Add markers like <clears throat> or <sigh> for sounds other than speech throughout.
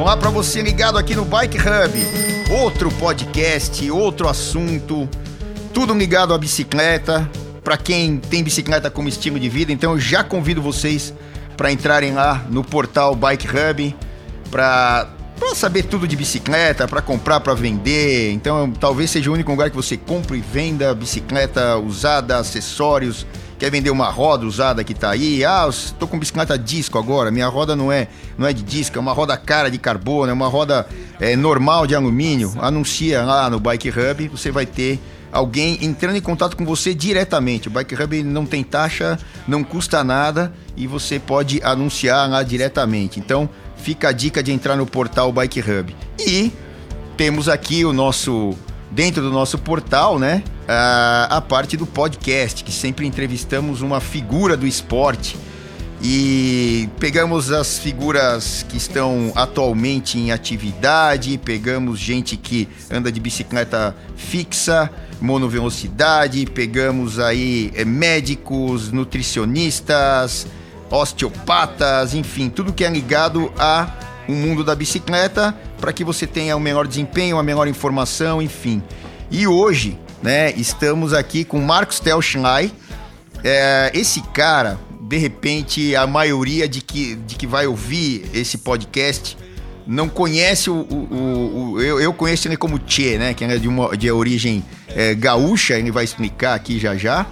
Olá para você ligado aqui no Bike Hub. Outro podcast, outro assunto, tudo ligado à bicicleta. Para quem tem bicicleta como estilo de vida, então eu já convido vocês para entrarem lá no portal Bike Hub para para saber tudo de bicicleta, para comprar, para vender. Então, talvez seja o único lugar que você compra e venda bicicleta usada, acessórios. Quer vender uma roda usada que tá aí? Ah, estou com bicicleta disco agora. Minha roda não é, não é de disco, é uma roda cara de carbono, é uma roda é, normal de alumínio. Anuncia lá no Bike Hub, você vai ter alguém entrando em contato com você diretamente. O Bike Hub não tem taxa, não custa nada e você pode anunciar lá diretamente. Então, fica a dica de entrar no portal Bike Hub. E temos aqui o nosso dentro do nosso portal, né? A, a parte do podcast, que sempre entrevistamos uma figura do esporte e pegamos as figuras que estão atualmente em atividade, pegamos gente que anda de bicicleta fixa, monovelocidade, pegamos aí é, médicos, nutricionistas, osteopatas, enfim, tudo que é ligado a o mundo da bicicleta para que você tenha o melhor desempenho, a melhor informação, enfim. E hoje, né, estamos aqui com Marcos Telschnei. É, esse cara, de repente, a maioria de que, de que vai ouvir esse podcast não conhece o. o, o, o eu, eu, conheço ele como Tchê, né? Que é de, uma, de origem é, gaúcha, ele vai explicar aqui já já.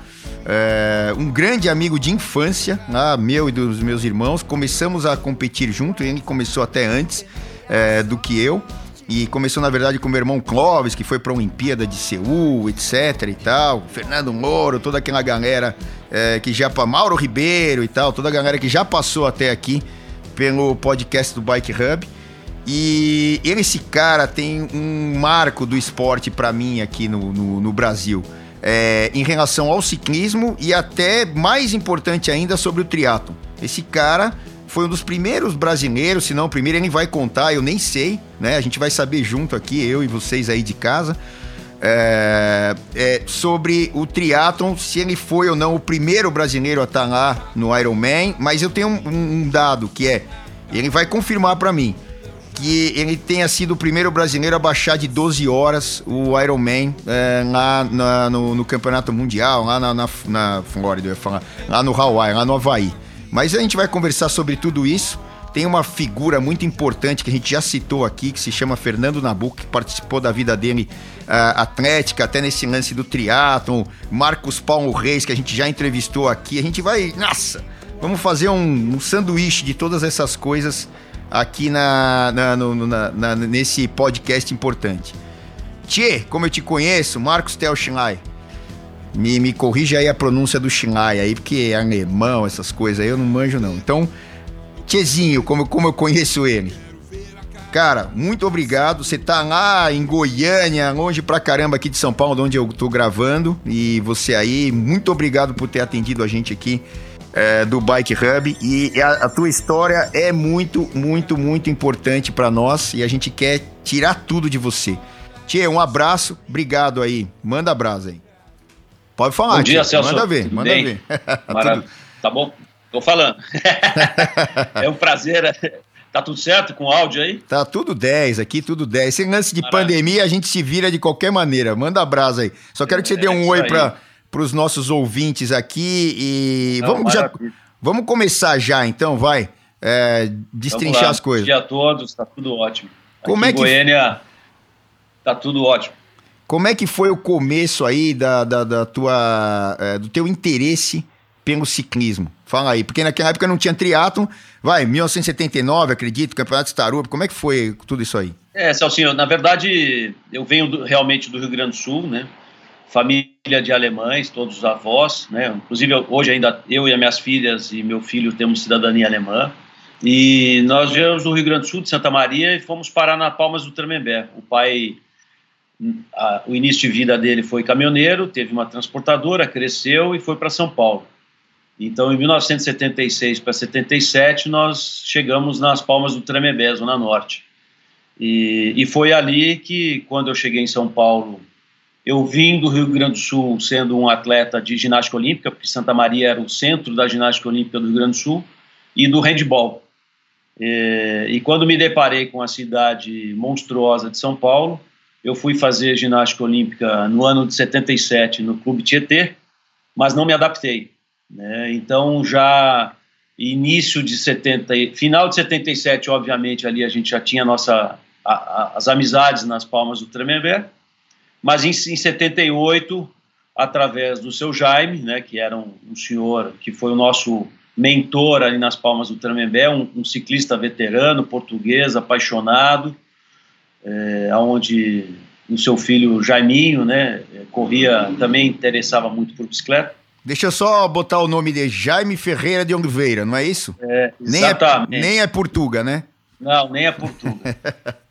É, um grande amigo de infância, né, meu e dos meus irmãos. Começamos a competir junto, ele começou até antes é, do que eu. E começou, na verdade, com meu irmão Clóvis, que foi para a Olimpíada de Seul, etc e tal. Fernando Moro, toda aquela galera é, que já... Mauro Ribeiro e tal, toda a galera que já passou até aqui pelo podcast do Bike Hub. E ele, esse cara tem um marco do esporte para mim aqui no, no, no Brasil é, em relação ao ciclismo e até mais importante ainda sobre o triatlo. Esse cara foi um dos primeiros brasileiros, se não o primeiro, ele vai contar, eu nem sei, né? A gente vai saber junto aqui, eu e vocês aí de casa, é, é, sobre o triatlon, se ele foi ou não o primeiro brasileiro a estar lá no Ironman, mas eu tenho um, um dado que é, ele vai confirmar para mim que ele tenha sido o primeiro brasileiro a baixar de 12 horas o Ironman é, lá na, no, no, campeonato mundial, lá na, na, na Flórida, eu ia falar, lá no Hawaii, lá no Havaí. Mas a gente vai conversar sobre tudo isso. Tem uma figura muito importante que a gente já citou aqui, que se chama Fernando Nabuco, que participou da vida dele uh, atlética, até nesse lance do triatlon. Marcos Paulo Reis, que a gente já entrevistou aqui. A gente vai, nossa, vamos fazer um, um sanduíche de todas essas coisas aqui na, na, no, na, na, nesse podcast importante. Tchê, como eu te conheço, Marcos Tel Schnei. Me, me corrija aí a pronúncia do Schnei aí, porque é alemão, essas coisas aí eu não manjo não. Então, Tchezinho, como, como eu conheço ele. Cara, muito obrigado. Você tá lá em Goiânia, longe pra caramba aqui de São Paulo, onde eu tô gravando. E você aí, muito obrigado por ter atendido a gente aqui é, do Bike Hub e a, a, tua história é muito, muito, muito importante para nós e a gente quer tirar tudo de você. Tia, um abraço, obrigado aí. Manda abraço aí. Pode falar, Bom dia, Celso. Manda ver, Tudo manda bem? ver. <laughs> Tá bom? Tô falando. <laughs> é um prazer. Tá tudo certo com o áudio aí? Tá tudo 10 aqui, tudo 10. Sem lance de Maravilha. pandemia, a gente se vira de qualquer maneira. Manda abraço aí. Só quero que você é, dê um oi para para os nossos ouvintes aqui e Não, vamos já vamos começar já então, vai é, destrinchar as coisas. Bom dia a todos, tá tudo ótimo. Como aqui é que Goiânia tá tudo ótimo. Como é que foi o começo aí da, da, da tua é, do teu interesse pelo ciclismo? Fala aí, porque naquela época não tinha triatlon, vai, 1979, acredito, Campeonato Starup, como é que foi tudo isso aí? É, Celcinho, na verdade, eu venho do, realmente do Rio Grande do Sul, né? família de alemães, todos os avós, né? Inclusive hoje ainda eu e as minhas filhas e meu filho temos cidadania alemã. E nós viemos do Rio Grande do Sul, de Santa Maria, e fomos parar na Palmas do Tremembé. O pai, a, o início de vida dele foi caminhoneiro, teve uma transportadora, cresceu e foi para São Paulo. Então, em 1976 para 77, nós chegamos nas Palmas do Tremembé, Zona Norte. E, e foi ali que, quando eu cheguei em São Paulo, eu vim do Rio Grande do Sul sendo um atleta de ginástica olímpica, porque Santa Maria era o centro da ginástica olímpica do Rio Grande do Sul, e do handball. É, e quando me deparei com a cidade monstruosa de São Paulo, eu fui fazer ginástica olímpica no ano de 77 no Clube Tietê, mas não me adaptei. Né? Então, já início de 70, final de 77, obviamente, ali a gente já tinha nossa, a, a, as amizades nas palmas do Tremembé, mas em, em 78, através do seu Jaime, né, que era um, um senhor que foi o nosso mentor ali nas Palmas do Tremembé, um, um ciclista veterano, português, apaixonado, é, onde o seu filho Jaiminho, né, corria, também interessava muito por bicicleta. Deixa eu só botar o nome de Jaime Ferreira de Oliveira, não é isso? É, exatamente. Nem é, nem é Portuga, né? Não, nem é Portuga.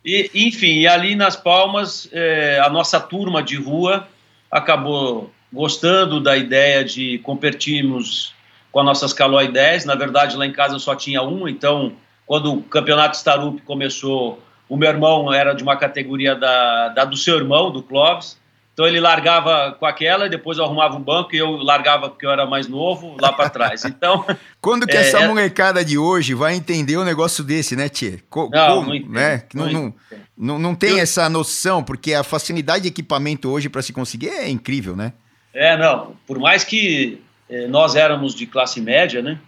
e, enfim, e ali nas Palmas, é, a nossa turma de rua acabou gostando da ideia de competirmos com as nossas Caloi 10. Na verdade, lá em casa eu só tinha um, então, quando o campeonato Starup começou, o meu irmão era de uma categoria da, da do seu irmão, do Clóvis. Então ele largava com aquela e depois eu arrumava um banco e eu largava porque eu era mais novo lá para trás. Então. <laughs> Quando que é, essa é... molecada de hoje vai entender um negócio desse, né, Tchê? Co não, como, não, né? não, não, não, não, tem eu... essa noção, porque a facilidade de equipamento hoje para se conseguir é incrível, né? É, não. Por mais que é, nós éramos de classe média, né?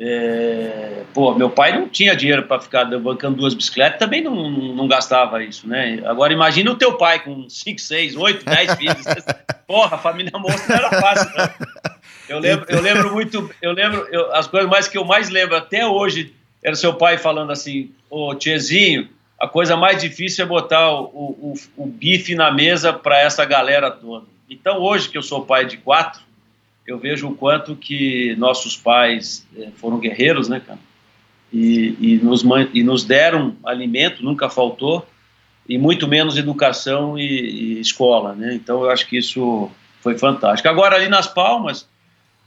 É, pô, meu pai não tinha dinheiro para ficar bancando duas bicicletas, também não, não, não, gastava isso, né? Agora imagina o teu pai com 5, 6, 8, 10 filhos. <laughs> Porra, a família monstro não era fácil, né? Eu lembro, eu lembro muito, eu lembro, eu, as coisas mais que eu mais lembro até hoje era seu pai falando assim, ô tiezinho, a coisa mais difícil é botar o, o, o bife na mesa para essa galera toda. Então hoje que eu sou pai de quatro, eu vejo o quanto que nossos pais eh, foram guerreiros, né, cara? E, e, nos, e nos deram alimento, nunca faltou, e muito menos educação e, e, escola, né? Então eu acho que isso foi fantástico. Agora ali nas Palmas,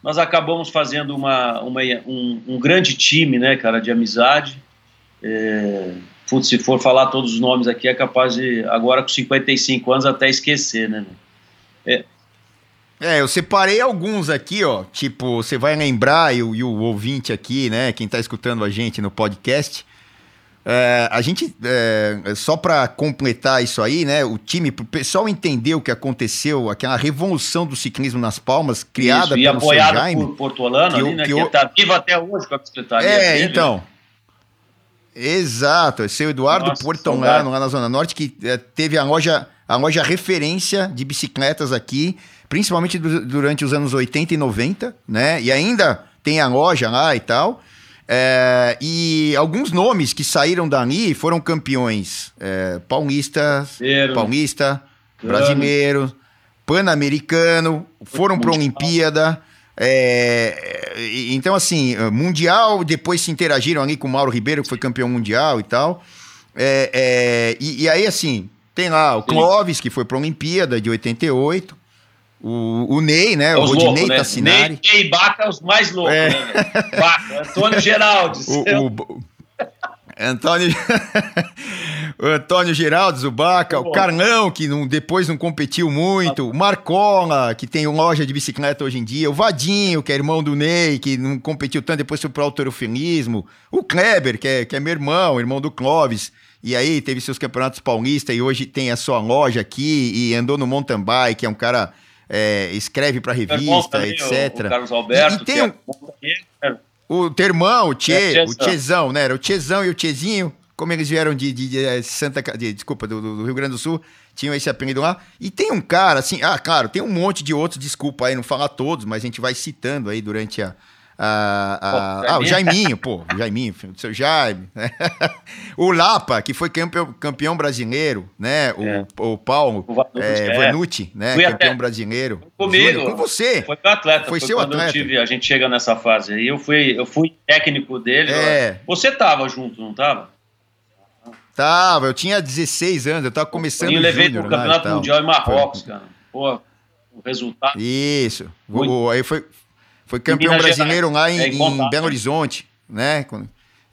nós acabamos fazendo uma, uma um, um, grande time, né, cara, de amizade. É, putz, se for falar todos os nomes aqui, é capaz de, agora com 55 anos, até esquecer, né? É, é, eu separei alguns aqui, ó. Tipo, você vai lembrar, e o, e o ouvinte aqui, né? Quem tá escutando a gente no podcast. É, a gente, é, só para completar isso aí, né? O time, pro pessoal entender o que aconteceu, aquela revolução do ciclismo nas Palmas, criada isso, e pelo apoiado Jaime, por Portolano ali, né? Que, que tá vivo até hoje com a bicicletaria. É, dele, então. Exato, esse é o Eduardo Nossa, Portolano, lá na Zona Norte, que é, teve a loja, a loja referência de bicicletas aqui principalmente durante os anos 80 e 90, né? E ainda tem a loja lá e tal. É, e alguns nomes que saíram dali foram campeões é, paulistas, paulista, brasileiro, pan-americano, foram para a Olimpíada. É, então, assim, mundial, depois se interagiram ali com o Mauro Ribeiro, que foi campeão mundial e tal. É, é, e, e, aí, assim, tem lá o Clóvis, que foi para a Olimpíada de 88. O, o Ney, né? o Rodinei loucos, né? Tassinari. Ney, e Baca, os mais loucos, é. né? Baca, Antônio <laughs> Geraldes. O, o, Antônio... o <laughs> Antônio Geraldes, o Baca, o Carlão, que não, depois não competiu muito, o Marcola, que tem loja de bicicleta hoje em dia, o Vadinho, que é irmão do Ney, que não competiu tanto, depois foi pro autorofilismo, o Kleber, que é, que é meu irmão, irmão do Clóvis, e aí teve seus campeonatos paulistas e hoje tem a sua loja aqui e andou no mountain bike, é um cara é, escreve para revista, etc. O, o Carlos Alberto, e, e tem um, é o teu irmão, o Tchê, é, o Tchezão, né? Era o Tchezão e o Tchezinho, como eles vieram de, de, de eh, Santa de, desculpa, do, do, Rio Grande do Sul, tinham esse apelido lá. E tem um cara, assim, ah, claro, tem um monte de outros, desculpa aí, não falar todos, mas a gente vai citando aí durante a, ah, ah, ah, o Jaiminho, pô, o Jaiminho, o seu Jaime. Né? <laughs> o Lapa, que foi campeão, campeão brasileiro, né? O, é. o Paulo o é, Vanucci, né? Fui campeão até... brasileiro. Comigo. Júnior, com você. Foi meu atleta. Foi, foi seu quando atleta. Tive, a gente chega nessa fase aí. Eu fui, eu fui técnico dele. É. Você tava junto, não tava? Tava, eu tinha 16 anos, eu tava começando. Eu levei pro Campeonato Mundial em Marrocos, foi. cara. Pô, o resultado. Isso. O, aí foi, foi campeão brasileiro lá em, é em, Belo Horizonte, né?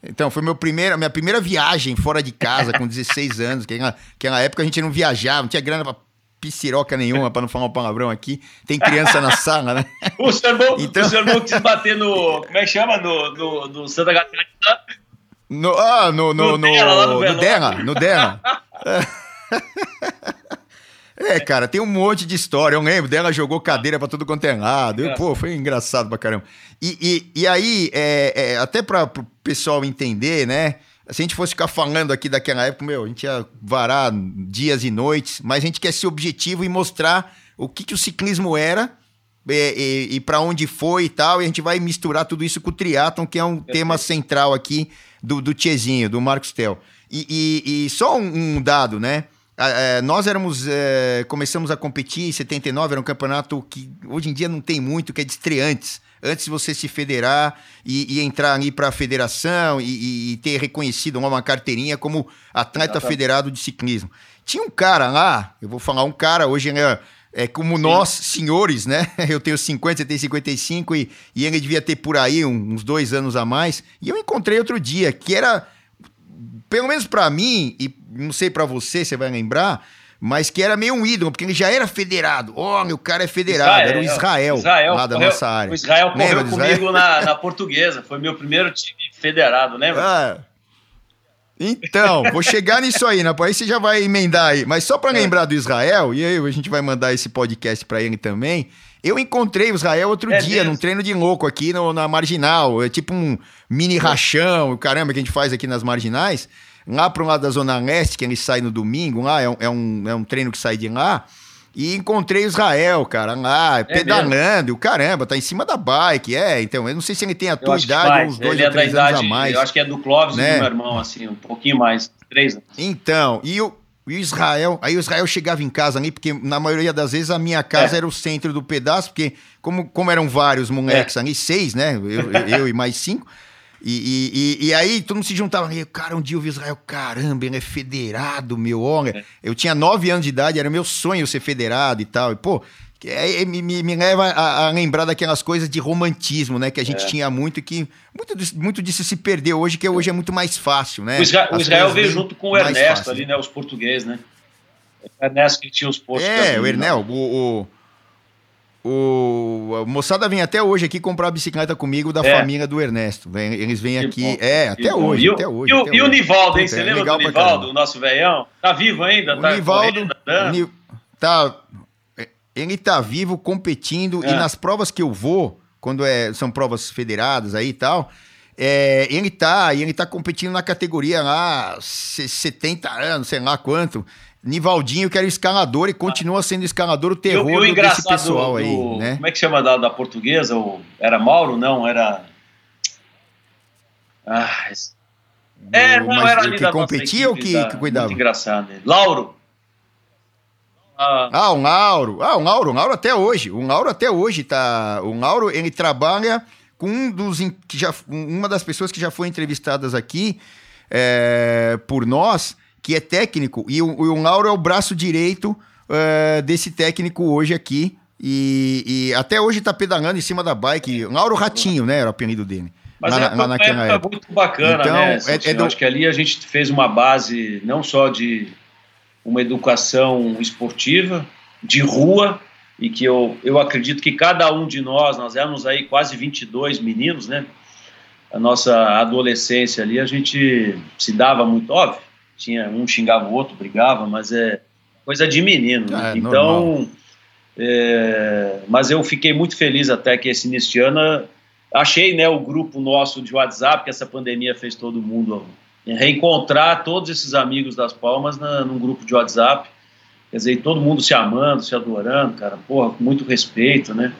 Então, foi meu primeiro, minha primeira viagem fora de casa, com 16 <laughs> anos. Que, que na época a gente não viajava, não tinha grana pra pisciroca nenhuma, para não falar um palavrão aqui. Tem criança na sala, né? <laughs> O seu irmão, então... o seu irmão quis bater no. Como é que chama? No, no, no Santa Catarina. No, ah, no, no, no, no, Dela, no, no Dela, no Dela. <laughs> É, cara, tem um monte de história. Eu lembro dela, jogou cadeira pra tudo quanto é lado. Eu, pô, foi engraçado pra caramba. E, e, e aí, é, é, até pra o pessoal entender, né? Se a gente fosse ficar falando aqui daquela época, meu, a gente ia varar dias e noites, mas a gente quer ser objetivo e mostrar o que, que o ciclismo era e, e, e para onde foi e tal. E a gente vai misturar tudo isso com o triatlon, que é um tema central aqui do, do Tiezinho, do Marcos Tel. E, e, só um, um dado, né? É, nós éramos, é, começamos a competir em 79, era um campeonato que hoje em dia não tem muito, que é de estreantes. Antes de você se federar e, e entrar ali para a federação e, e, ter reconhecido uma carteirinha como atleta federado de ciclismo. Tinha um cara lá, eu vou falar um cara, hoje é, é como Sim. nós, senhores, né? <laughs> Eu tenho 50, você tem 55 e, e ele devia ter por aí uns dois anos a mais. E eu encontrei outro dia, que era pelo menos para mim, e não sei para você, você vai lembrar, mas que era meio um ídolo, porque ele já era federado. Olha, o cara é federado, Israel, era o Israel, Israel lá da correu, nossa área. O Israel correu comigo na, na, portuguesa, foi meu primeiro time federado, lembra? Ah, então, vou chegar nisso aí, né? Aí você já vai emendar aí. Mas só para é. lembrar do Israel, e aí a gente vai mandar esse podcast para ele também. Eu encontrei o Israel outro é dia, mesmo? num treino de louco aqui no, na Marginal. É tipo um mini rachão, caramba, que a gente faz aqui nas Marginais. Lá para um lado da Zona Leste, que ele sai no domingo, lá é um, é um, é um treino que sai de lá. E encontrei o Israel, cara, lá, é pedalando, o caramba, tá em cima da bike, é. Então, eu não sei se ele tem a tua idade, uns dois ele ou é três anos a mais. Eu acho que é do Clóvis né? do meu irmão, assim, um pouquinho mais, três anos. Então, e o, e o Israel, aí o Israel chegava em casa ali, porque na maioria das vezes a minha casa é. era o centro do pedaço, porque como, como eram vários moleques é. ali, seis, né? Eu, eu e mais cinco. E, e, e, aí todo mundo se juntava. E, cara, um dia eu vi Israel, caramba, ele é federado, meu. Olha, é. eu tinha nove anos de idade, era meu sonho ser federado e tal. E, pô, é, me, me, me, leva a, a, lembrar daquelas coisas de romantismo, né? Que a gente é. tinha muito, que muito, muito disso se perdeu hoje, que hoje é muito mais fácil, né? O Israel, o Israel veio junto com o Ernesto ali, né? Os portugueses, né? O Ernesto que tinha os postos. É, o Ernel, o, o, o, a moçada vem até hoje aqui comprar bicicleta comigo da é. família do Ernesto. Eles vêm aqui. Bom, é, até hoje, e até hoje. E, até e hoje. o Nivaldo, hein? Você é lembra do Nivaldo, o nosso velhão? Tá vivo ainda? O tá Nivaldo. Correndo, tá ele tá vivo, competindo, é. e nas provas que eu vou, quando é, são provas federadas aí e tal, é, ele tá, ele tá competindo na categoria lá, 70 anos, sei lá quanto. Nivaldinho, que era escalador e continua sendo escalador, o terror eu, eu desse pessoal do, aí, né? Como é que chama da, da portuguesa? O, era Mauro? Não, era... Ah, é, não, era ali que competia ou que, que cuidava? Muito engraçado. Lauro. Ah. ah, o Lauro. Ah, o Lauro, o Lauro até hoje. O Lauro até hoje tá. O Lauro, ele trabalha com um dos. Que já, uma das pessoas que já foi entrevistadas aqui é, por nós, que é técnico. E o, o Lauro é o braço direito é, desse técnico hoje aqui. E, e, até hoje tá pedalando em cima da bike. Lauro Ratinho, né? Era o apelido dele. Mas é lá naquela época. muito bacana, então, né? É, é do... Acho que ali a gente fez uma base não só de uma educação esportiva, de rua, e que eu, eu acredito que cada um de nós, nós éramos aí quase 22 meninos, né? A nossa adolescência ali, a gente se dava muito, óbvio, tinha um xingava o outro, brigava, mas é coisa de menino. Né? Ah, é então, é, mas eu fiquei muito feliz até que esse início de ano, achei né, o grupo nosso de WhatsApp, que essa pandemia fez todo mundo reencontrar todos esses amigos das Palmas na, num grupo de WhatsApp. Quer dizer, todo mundo se amando, se adorando, cara, porra, com muito respeito, né?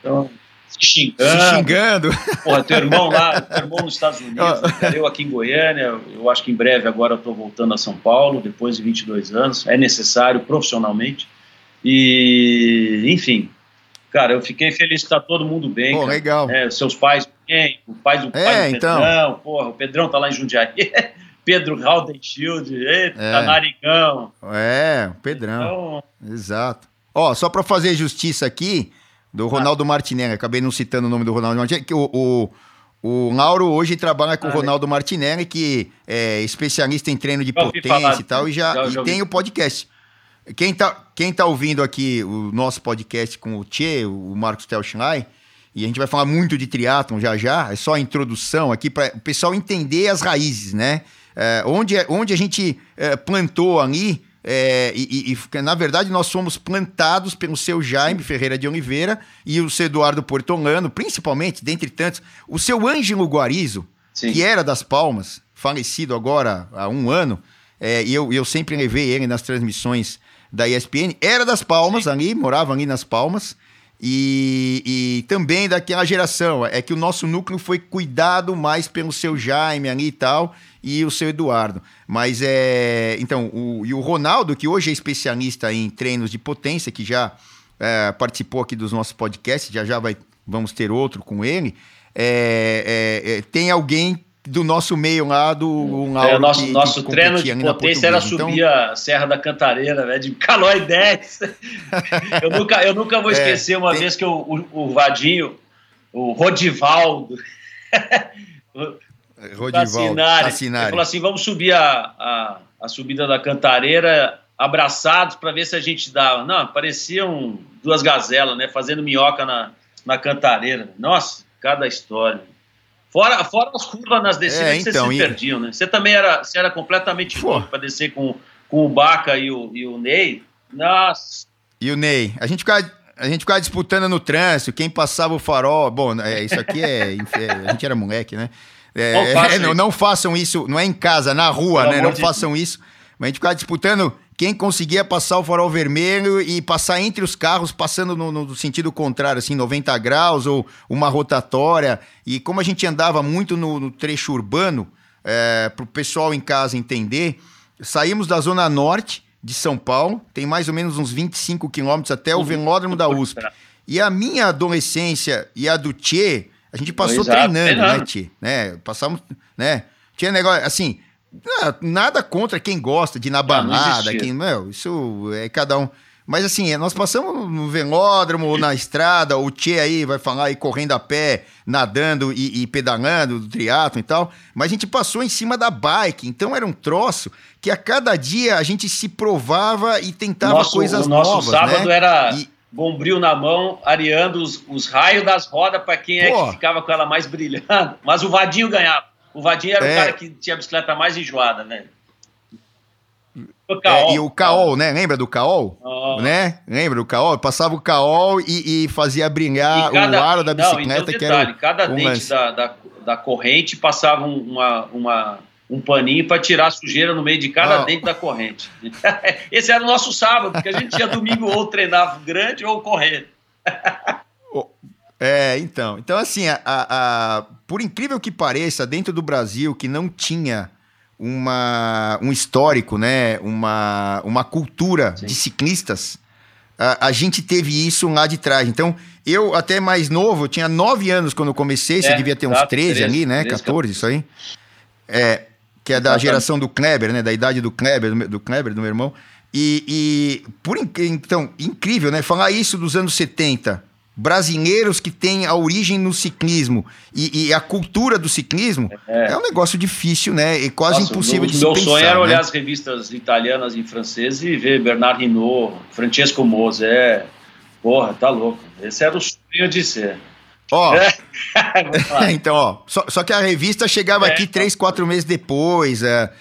Então, se xingando. Se xingando. Porra, teu irmão lá, <laughs> teu irmão nos Estados Unidos, né, eu aqui em Goiânia, eu acho que em breve agora eu tô voltando a São Paulo, depois de 22 anos, é necessário profissionalmente. E, enfim, cara, eu fiquei feliz que tá todo mundo bem. Pô, legal. É, seus pais bem, o pai do, é, pai do então. Pedrão, porra, o Pedrão tá lá em Jundiaí. <laughs> Pedro Haldenshield, eita, é. narigão. É, o Pedrão. Então... Exato. Ó, só para fazer justiça aqui, do Ronaldo ah. Martinelli, acabei não citando o nome do Ronaldo Martinelli, que o, o, o Lauro hoje trabalha com ah, o Ronaldo é. Martinelli, que é especialista em treino de potência e tal, e já, já, já e tem o podcast. Quem tá, quem tá ouvindo aqui o nosso podcast com o Tchê, o Marcos Telschnai, e a gente vai falar muito de triatlon já já, é só a introdução aqui para o pessoal entender as raízes, né? É, onde, é, onde a gente é, plantou ali, é, e, e, na verdade nós fomos plantados pelo seu Jaime Ferreira de Oliveira e o seu Eduardo Portolano, principalmente, dentre tantos, o seu Ângelo Guarizo, Sim. que era das Palmas, falecido agora há um ano, é, e eu, eu sempre levei ele nas transmissões da ESPN, era das Palmas Sim. ali, morava ali nas Palmas, e, e, também daquela geração. É que o nosso núcleo foi cuidado mais pelo seu Jaime ali e tal, e o seu Eduardo. Mas é. Então, o, e o Ronaldo, que hoje é especialista em treinos de potência, que já é, participou aqui dos nossos podcasts, já já vai, vamos ter outro com ele. É, é, é tem alguém do nosso meio lá, do um é, nosso, que, nosso que treino de potência era subir então... a Serra da Cantareira, né, de Calói 10. <laughs> eu, nunca, eu nunca vou é, esquecer uma tem... vez que o, o, o, Vadinho, o Rodivaldo, <laughs> Rodivaldo Tassinari, falou assim, vamos subir a, a, a subida da Cantareira abraçados para ver se a gente dava. Não, pareciam duas gazelas, né, fazendo minhoca na, na Cantareira. Nossa, cada história. Fora, fora as curvas nas descidas é, então, que você se perdiam, né? Você também era, você era completamente louco para descer com, com o Baca e o, e o Ney. Nossa. E o Ney. A gente ficava, a gente ficava disputando no trânsito, quem passava o farol. Bom, é, isso aqui é. <laughs> a gente era moleque, né? É, não, é, não, não, façam isso, não é em casa, na rua, Pelo né? Não façam isso. Mas a gente ficava disputando quem conseguia passar o farol vermelho e passar entre os carros, passando no, no, sentido contrário, assim, 90 graus ou uma rotatória. E como a gente andava muito no, no trecho urbano, é, para o pessoal em casa entender, saímos da zona norte de São Paulo, tem mais ou menos uns 25 quilômetros até o velódromo da USP. <laughs> E a minha adolescência e a do Tchê, a gente passou treinando, né, Tchê? Né? Passamos, né? Tinha negócio, assim, nada contra quem gosta de ir na balada, quem, meu, isso é cada um. Mas assim, nós passamos no velódromo ou na estrada, o Tchê aí vai falar aí correndo a pé, nadando e, e pedalando, do triatlo e tal, mas a gente passou em cima da bike, então era um troço que a cada dia a gente se provava e tentava nosso, coisas novas. O nosso sábado né? era e... bombril na mão, areando os, os raios das rodas para quem Pô. é que ficava com ela mais brilhando, mas o Vadinho ganhava. O Vadinho era é. o cara que tinha a bicicleta mais enjoada, né? O é, e o Caol, né? Lembra do Caol? Oh. Né? Lembra do Caol? Passava o Caol e, e fazia brilhar e cada, o aro da bicicleta. Não, então, que era cada um dente da, da, da, corrente passava uma, uma, um paninho para tirar a sujeira no meio de cada oh. dente da corrente. <laughs> Esse era o nosso sábado, porque a gente tinha domingo ou treinava grande ou correr. <laughs> É, então. Então, assim, a, a, por incrível que pareça, dentro do Brasil, que não tinha uma, um histórico, né? Uma, uma cultura Sim. de ciclistas, a, a, gente teve isso lá de trás. Então, eu, até mais novo, eu tinha nove anos quando eu comecei, é, você devia ter uns 13, 13 ali, né? 13, 14, isso aí. É, que é da geração do Kleber, né? Da idade do Kleber, do, do Kleber, do meu irmão. E, e por então, incrível, né? Falar isso dos anos 70 brasileiros que têm a origem no ciclismo e, e a cultura do ciclismo é. é. um negócio difícil, né? E quase Nossa, impossível de se Meu pensar, sonho era né? olhar as revistas italianas em francês e ver Bernard Hinault, Francesco Mose. É, porra, tá louco. Esse era o sonho de ser. Ó, <laughs> então, ó, só, só, que a revista chegava é, aqui três, quatro meses depois. É,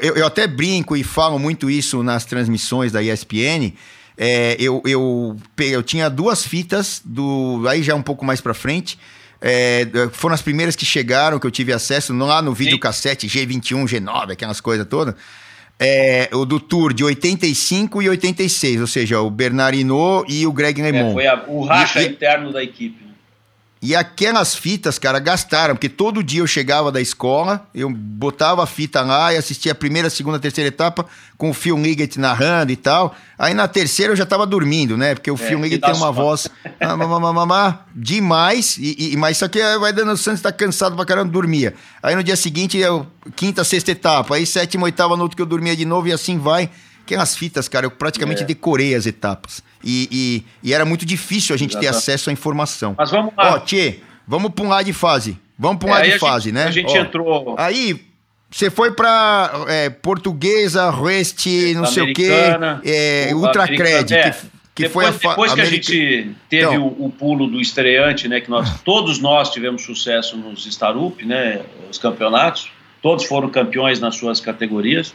eu, eu até brinco e falo muito isso nas transmissões da ESPN é, eu, eu, eu tinha duas fitas do. Aí já um pouco mais pra frente. É, foram as primeiras que chegaram, que eu tive acesso lá no videocassete G21, G9, aquelas coisas todas. É, o do Tour de 85 e 86, ou seja, o Bernardino e o Greg LeMond. É, foi a, o racha e, interno da equipe. E aquelas fitas, cara, gastaram, porque todo dia eu chegava da escola, eu botava a fita lá e assistia a primeira, segunda, terceira etapa com o Phil Liggett narrando e tal. Aí na terceira eu já tava dormindo, né? Porque o é, Phil Liggett tem uma voz demais, e, e, mas só que vai dando o Santos tá cansado pra caramba, dormia. Aí no dia seguinte, eu, quinta, sexta etapa, aí sétima, oitava, no outro que eu dormia de novo e assim vai. Aquelas fitas, cara, eu praticamente é. decorei as etapas. E, e, e, era muito difícil a gente Exato. ter acesso à informação. Mas vamos lá. Ó, Tchê, vamos para um lado de fase. Vamos para um é, lado de fase, gente, né? A gente Ó, entrou. Aí, você foi para é, Portuguesa, Rest, não sei o quê, é, Ultracred. É, que depois, foi a Depois que a gente teve então, o, o, pulo do estreante, né? Que nós, <laughs> todos nós tivemos sucesso nos Starup, né? Os campeonatos. Todos foram campeões nas suas categorias.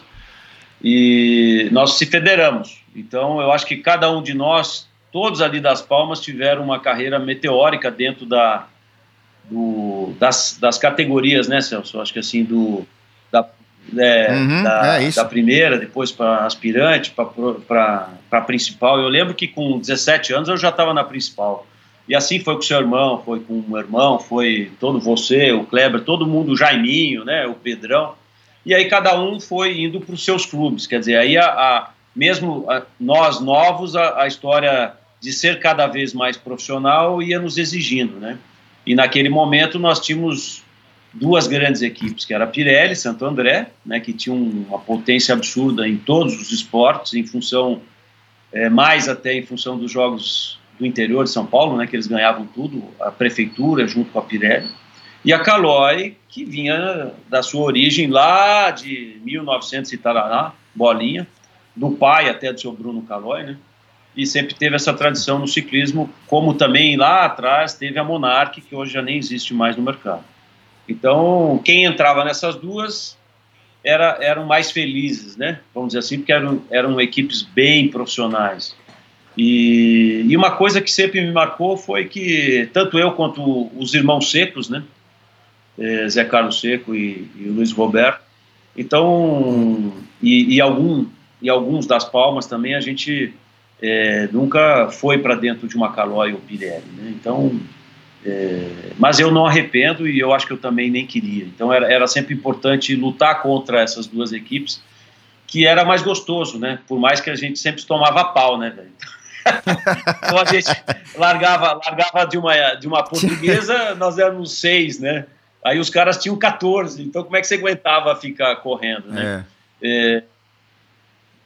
E nós se federamos. Então, eu acho que cada um de nós, todos ali das Palmas, tiveram uma carreira meteórica dentro da, do, das, das categorias, né, Celso? Eu acho que assim, do, da, é, uhum, da, é da, primeira, depois para aspirante, para principal. Eu lembro que com 17 anos eu já estava na principal. E assim foi com o seu irmão, foi com o meu irmão, foi todo você, o Kleber, todo mundo, o Jaiminho, né, o Pedrão. E aí cada um foi indo para os seus clubes. Quer dizer, aí a, a mesmo a, nós novos, a, a história de ser cada vez mais profissional ia nos exigindo, né? E naquele momento nós tínhamos duas grandes equipes, que era a Pirelli, Santo André, né, que tinha uma potência absurda em todos os esportes, em função, é, mais até em função dos jogos do interior de São Paulo, né, que eles ganhavam tudo, a prefeitura junto com a Pirelli, e a Caloi, que vinha da sua origem lá de 1900 e tarará, bolinha, do pai até do seu Bruno Caloi, né, e sempre teve essa tradição no ciclismo, como também lá atrás teve a Monarch, que hoje já nem existe mais no mercado. Então, quem entrava nessas duas era, eram mais felizes, né? Vamos dizer assim, porque eram, eram equipes bem profissionais. E, e uma coisa que sempre me marcou foi que tanto eu quanto os irmãos Secos, né? É, Zé Carlos Seco e, e Luiz Roberto, então, e, e, algum, e alguns das Palmas também, a gente é, nunca foi para dentro de uma Calói ou Pirelli, né? Então, é, mas eu não arrependo e eu acho que eu também nem queria. Então era, era sempre importante lutar contra essas duas equipes, que era mais gostoso, né? Por mais que a gente sempre tomava pau, né, velho? <laughs> então a gente largava, largava de, uma, de uma <laughs> portuguesa, nós éramos seis, né? Aí os caras tinham 14, então como é que você aguentava ficar correndo, né? É. É...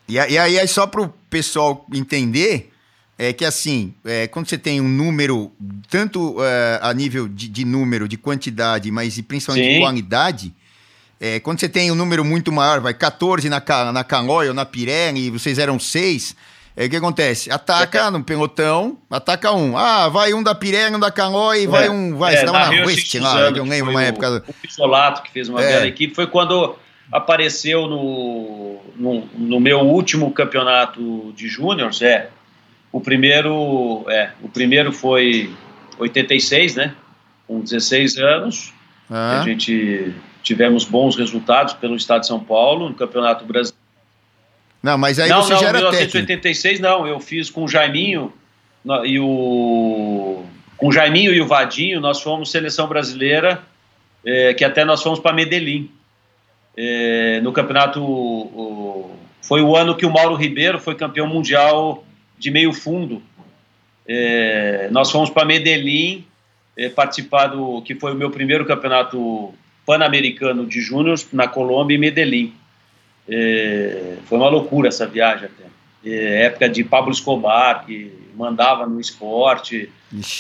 E, aí, só para o pessoal entender, é que assim, é, quando você tem um número, tanto é, a nível de, de, número, de quantidade, mas principalmente Sim. de qualidade, é, quando você tem um número muito maior, vai 14 na, na ou na Pirelli, e vocês eram seis, é, o que acontece? Ataca no pelotão, ataca um. Ah, vai um da Pirelli, um da Caloi, vai é, um. Vai, é, você na West lá, eu lembro uma época. O Pisolato, que fez uma é. bela equipe, foi quando apareceu no, no, no meu último campeonato de júniores, é o primeiro, é, o primeiro foi 86, né? Com 16 anos. Ah. A gente tivemos bons resultados pelo estado de São Paulo no Campeonato Brasileiro. Não, mas aí não, você não, já era 1986 técnico. não, eu fiz com o Jaiminho e o com o Jaiminho e o Vadinho, nós fomos seleção brasileira, é, que até nós fomos para Medellín. É, no campeonato o, foi o ano que o Mauro Ribeiro foi campeão mundial de meio fundo. É, nós fomos para Medellín é, participar do que foi o meu primeiro campeonato pan-americano de júnior na Colômbia e Medellín. É, foi uma loucura essa viagem até. É, época de Pablo Escobar, que mandava no esporte.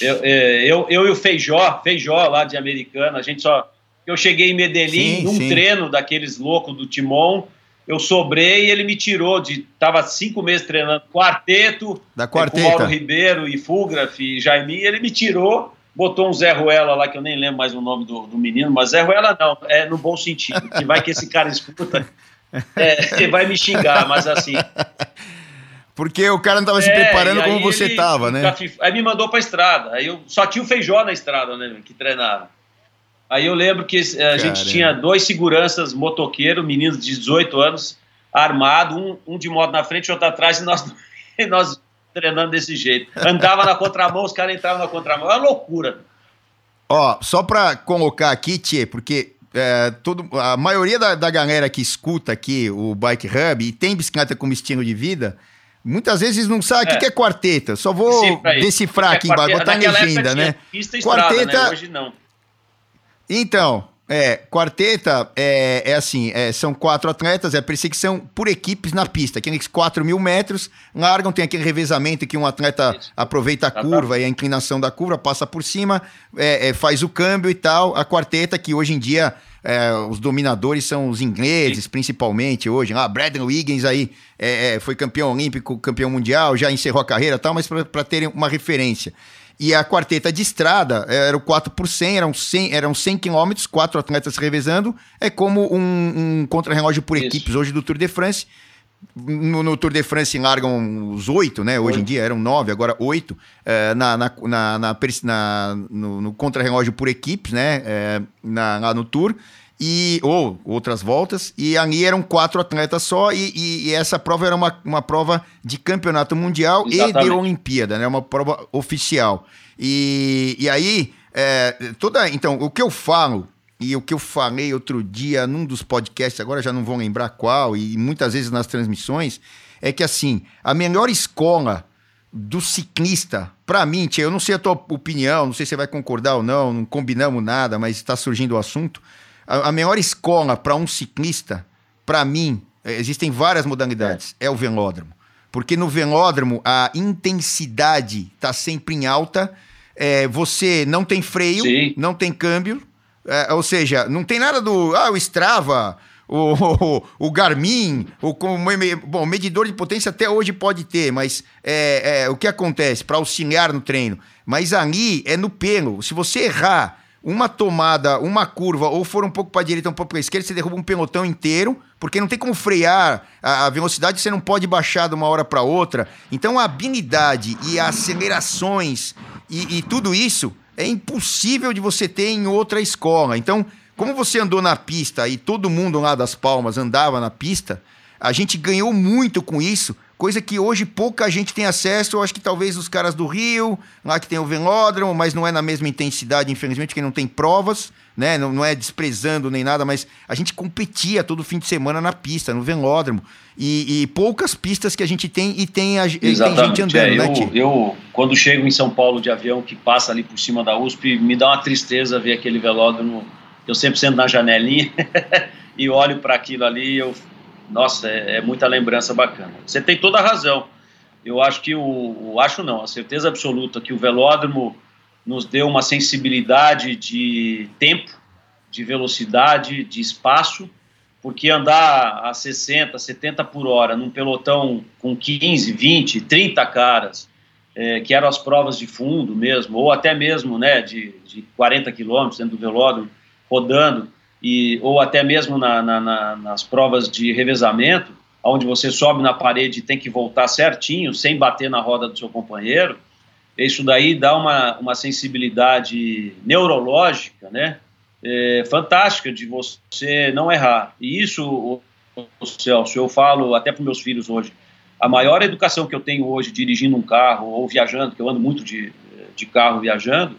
Eu, é, eu, eu, e o Feijó, Feijó lá de Americana, a gente só. Eu cheguei em Medellín sim, num sim. treino daqueles loucos do Timon eu sobrei e ele me tirou de. Tava cinco meses treinando quarteto, da quarteta. com Mauro Ribeiro e Fugraf e Jaime, e ele me tirou, botou um Zé Ruela lá, que eu nem lembro mais o nome do, do menino, mas Zé Ruela não, é no bom sentido, que vai que esse cara escuta, <laughs> é, ele vai me xingar, mas assim. Porque o cara não tava é, se preparando como você ele, tava, né? Aí me mandou pra estrada. Aí eu só tinha o Feijó na estrada, né? Que treinava. Aí eu lembro que a Caramba. gente tinha dois seguranças motoqueiros, meninos de 18 anos, armado, um, um de moto na frente e outro atrás, e nós, <laughs> e nós treinando desse jeito. Andava na contramão, os caras entravam na contramão. É uma loucura. Ó, só para colocar aqui, Tchê, porque é, todo, a maioria da, da galera que escuta aqui o Bike Hub e tem bicicleta como estilo de vida, muitas vezes não sabe o é. que, que é quarteta. Só vou decifrar aqui embaixo, botar legenda, né? quarteta, estrada, né? Hoje não. Então, é, quarteta é, é assim, é, são quatro atletas, é perseguição por equipes na pista, aqueles 4 mil metros, largam, tem aquele revezamento que um atleta Isso. aproveita a tá, tá. curva e a inclinação da curva, passa por cima, é, é, faz o câmbio e tal. A quarteta, que hoje em dia é, os dominadores são os ingleses, Sim. principalmente hoje. Ah, Brandon Wiggins aí é, foi campeão olímpico, campeão mundial, já encerrou a carreira e tal, mas para terem uma referência. E a quarteta de estrada era o 4 por 100, eram 100, eram 100 quilômetros, quatro atletas revezando. É como um, um contra-relógio por Isso. equipes hoje do Tour de France. No, no, Tour de France largam os oito, né? Hoje em dia eram nove, agora oito. É, na, na, na, na, no, no contra-relógio por equipes, né? É, na, lá no Tour e ou outras voltas, e ali eram quatro atletas só, e, e, e essa prova era uma, uma prova de campeonato mundial Exatamente. e de Olimpíada, né? Uma prova oficial. E, e aí, é, toda. Então, o que eu falo, e o que eu falei outro dia num dos podcasts, agora já não vou lembrar qual, e muitas vezes nas transmissões, é que assim, a melhor escola do ciclista, para mim, tia, eu não sei a tua opinião, não sei se você vai concordar ou não, não combinamos nada, mas está surgindo o assunto. A, a melhor escola para um ciclista, para mim, é, existem várias modalidades, é. é o velódromo. Porque no velódromo a intensidade está sempre em alta, é, você não tem freio, Sim. não tem câmbio, é, ou seja, não tem nada do. Ah, o Strava, o, <laughs> o, o Garmin, o, bom, medidor de potência até hoje pode ter, mas é, é o que acontece para auxiliar no treino? Mas ali é no pelo. Se você errar uma tomada, uma curva, ou for um pouco para a direita, um pouco para a esquerda, você derruba um pelotão inteiro, porque não tem como frear a, a velocidade, você não pode baixar de uma hora para outra. Então a habilidade e acelerações e, e tudo isso é impossível de você ter em outra escola. Então, como você andou na pista e todo mundo lá das Palmas andava na pista, a gente ganhou muito com isso, coisa que hoje pouca gente tem acesso. Eu acho que talvez os caras do Rio, lá que tem o velódromo, mas não é na mesma intensidade, infelizmente, porque não tem provas, né? Não, não é desprezando nem nada, mas a gente competia todo fim de semana na pista, no velódromo. E, e poucas pistas que a gente tem e tem, a, tem gente andando, é, né, eu, eu, quando chego em São Paulo de avião, que passa ali por cima da USP, me dá uma tristeza ver aquele velódromo. Eu sempre sento na janelinha <laughs> e olho para aquilo ali, eu nossa, é, é, muita lembrança bacana. Você tem toda a razão. Eu acho que o, acho não, a certeza absoluta que o velódromo nos deu uma sensibilidade de tempo, de velocidade, de espaço, porque andar a 60, 70 por hora num pelotão com 15, 20, 30 caras, é, que eram as provas de fundo mesmo, ou até mesmo né, de, de 40 quilômetros dentro do velódromo, rodando, e, ou até mesmo na, na, na, nas provas de revezamento, onde você sobe na parede e tem que voltar certinho, sem bater na roda do seu companheiro, isso daí dá uma, uma sensibilidade neurológica, né? É, fantástica de você não errar. E isso, Celso, eu falo até para meus filhos hoje, a maior educação que eu tenho hoje dirigindo um carro ou viajando, que eu ando muito de, de carro viajando,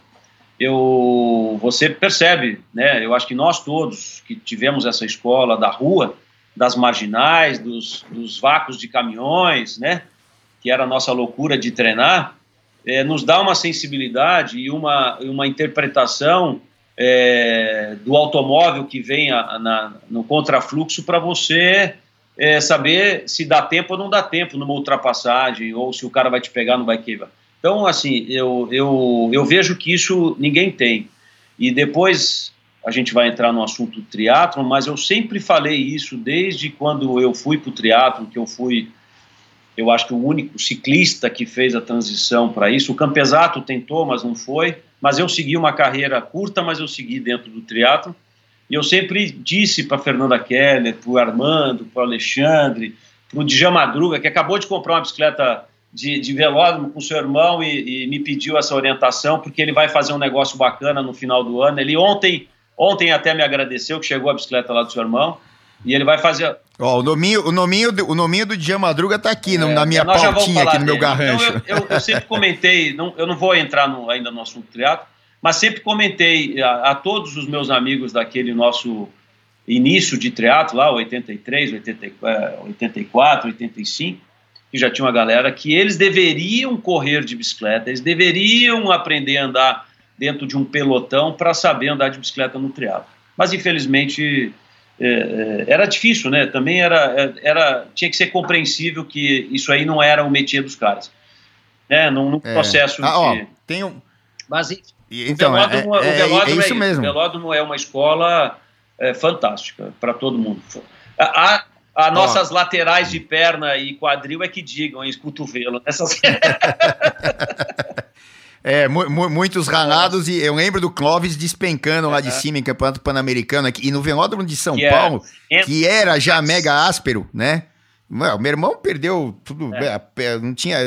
eu, você percebe, né? Eu acho que nós todos que tivemos essa escola da rua, das marginais, dos, dos vácuos de caminhões, né? Que era a nossa loucura de treinar, é, nos dá uma sensibilidade e uma, uma interpretação é, do automóvel que vem a, na, no contrafluxo para você é, saber se dá tempo ou não dá tempo numa ultrapassagem ou se o cara vai te pegar ou não vai quebrar. Então, assim, eu, eu, eu vejo que isso ninguém tem. E depois a gente vai entrar no assunto do triatlo, mas eu sempre falei isso desde quando eu fui para o triatlo, que eu fui, eu acho que o único ciclista que fez a transição para isso. O Campesato tentou, mas não foi. Mas eu segui uma carreira curta, mas eu segui dentro do triatlo. E eu sempre disse para Fernanda Keller, para o Armando, para o Alexandre, para o Djamadruga, Madruga, que acabou de comprar uma bicicleta de, de velódromo com seu irmão e, e, me pediu essa orientação, porque ele vai fazer um negócio bacana no final do ano. Ele ontem, ontem até me agradeceu que chegou a bicicleta lá do seu irmão. E ele vai fazer. Ó, o nominho, o nominho, do, o nominho do Dia Madruga tá aqui é, na minha pautinha, aqui no meu garrancho. Então, eu, eu, eu, sempre comentei, não, eu não vou entrar no, ainda no assunto triatlo, mas sempre comentei a, a, todos os meus amigos daquele nosso início de triatlo lá, 83, 84, 85, que já tinha uma galera, que eles deveriam correr de bicicleta, eles deveriam aprender a andar dentro de um pelotão para saber andar de bicicleta no triatlo. Mas infelizmente é, é, era difícil, né? Também era, é, era tinha que ser compreensível que isso aí não era o métier dos caras, né? Num, num é. processo ah, de... ó, tem um... Mas então, o velódromo, é, é, o velódromo é, isso mesmo. O velódromo é uma escola é, fantástica para todo mundo. A, a, a nossas oh. laterais de perna e quadril é que digam, e cotovelo. Nessas... <laughs> É, mu muitos ralados e eu lembro do Clóvis despencando lá de cima em Campeonato Pan-Americano aqui, e no Velódromo de São que Paulo, é... que era já mega áspero, né? Meu, meu irmão perdeu tudo, é. é não tinha,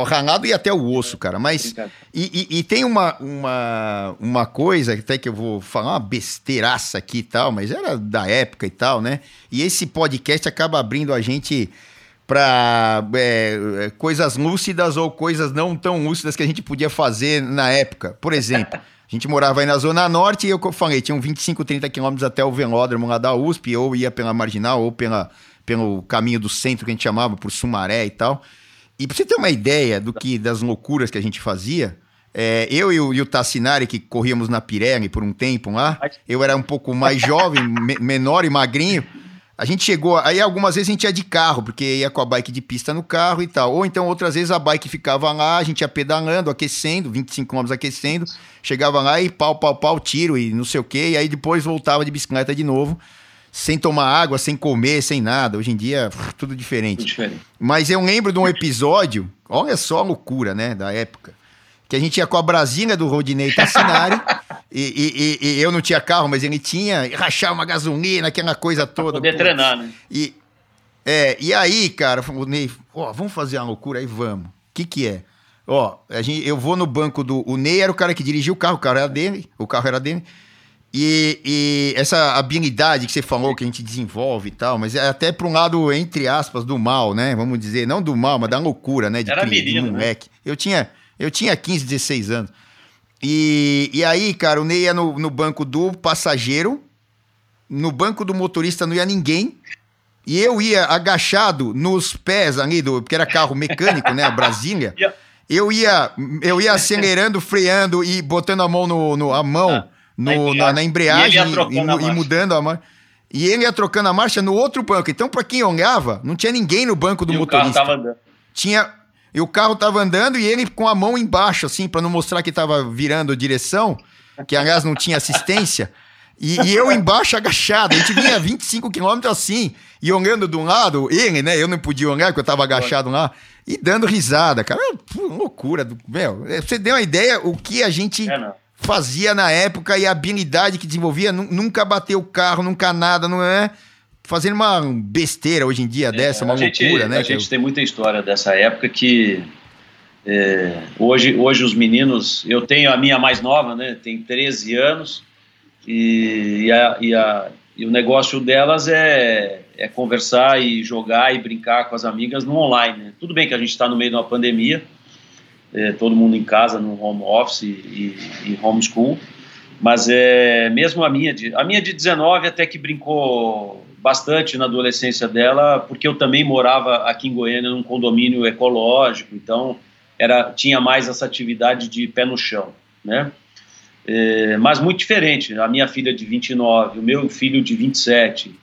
o ralado ia até o osso, cara, mas e, e, e, tem uma, uma, uma coisa, até que eu vou falar uma besteiraça aqui e tal, mas era da época e tal, né? E esse podcast acaba abrindo a gente para é, é, coisas lúcidas ou coisas não tão lúcidas que a gente podia fazer na época. Por exemplo, a gente morava aí na Zona Norte e eu falei, tinham 25, 30 quilômetros até o velódromo lá da USP, ou ia pela Marginal, ou pela, pelo caminho do centro que a gente chamava, por Sumaré e tal. E pra você ter uma ideia do que das loucuras que a gente fazia, é, eu e o, e o Tassinari, que corríamos na Pirelli por um tempo lá, eu era um pouco mais jovem, <laughs> me, menor e magrinho, a gente chegou, aí algumas vezes a gente ia de carro, porque ia com a bike de pista no carro e tal. Ou então outras vezes a bike ficava lá, a gente ia pedalando, aquecendo, 25 km aquecendo, chegava lá e pau, pau, pau, tiro e não sei o quê, e aí depois voltava de bicicleta de novo, sem tomar água, sem comer, sem nada. Hoje em dia, tudo diferente. Tudo diferente. Mas eu lembro de um episódio, olha só a loucura, né, da época que a gente ia com a Brasília do Rodinei Tassinari, <laughs> e, e, e, eu não tinha carro, mas ele tinha, rachar uma gasolina, aquela coisa toda. Pra poder pô. treinar, né? E, é, e aí, cara, o Ney, ó, vamos fazer uma loucura aí, vamos. O que que é? Ó, a gente, eu vou no banco do... O Ney era o cara que dirigia o carro, o carro era dele, o carro era dele. E, e, essa habilidade que você falou que a gente desenvolve e tal, mas é até para um lado, entre aspas, do mal, né? Vamos dizer, não do mal, mas da loucura, né? De, Era menino, de né? moleque. Né? Eu tinha, eu tinha 15, 16 anos. E, e aí, cara, o Ney ia no, no banco do passageiro, no banco do motorista não ia ninguém. E eu ia agachado nos pés ali, do, porque era carro mecânico, né? A Brasília. <laughs> Eu ia, eu ia acelerando, freando e botando a mão no, no a mão no, na, na, embreagem e, e, e, mudando a marcha. E ele ia trocando a marcha no outro banco. Então, para quem olhava, não tinha ninguém no banco do e motorista. O carro tava andando. Tinha e o carro tava andando e ele com a mão embaixo, assim, para não mostrar que tava virando direção, que aliás não tinha assistência. E, e, eu embaixo agachado. A gente vinha 25 quilômetros assim, e olhando de um lado, ele, né? Eu não podia olhar, porque eu tava agachado lá, e dando risada, cara. Pô, loucura. Meu, é, você deu uma ideia o que a gente é, fazia na época e a habilidade que desenvolvia. Nunca bateu o carro, nunca nada, não é? fazendo uma besteira hoje em dia é, dessa, uma gente, loucura, né? A gente eu... tem muita história dessa época que é, hoje, hoje os meninos, eu tenho a minha mais nova, né? Tem 13 anos e, e, a, e, a, e o negócio delas é, é conversar e jogar e brincar com as amigas no online. Né? Tudo bem que a gente está no meio de uma pandemia, é, todo mundo em casa, no home office e, e homeschool, mas é mesmo a minha de, a minha de 19 até que brincou bastante na adolescência dela, porque eu também morava aqui em Goiânia num condomínio ecológico, então era tinha mais essa atividade de pé no chão, né? É, mas muito diferente. A minha filha de 29, o meu filho de 27,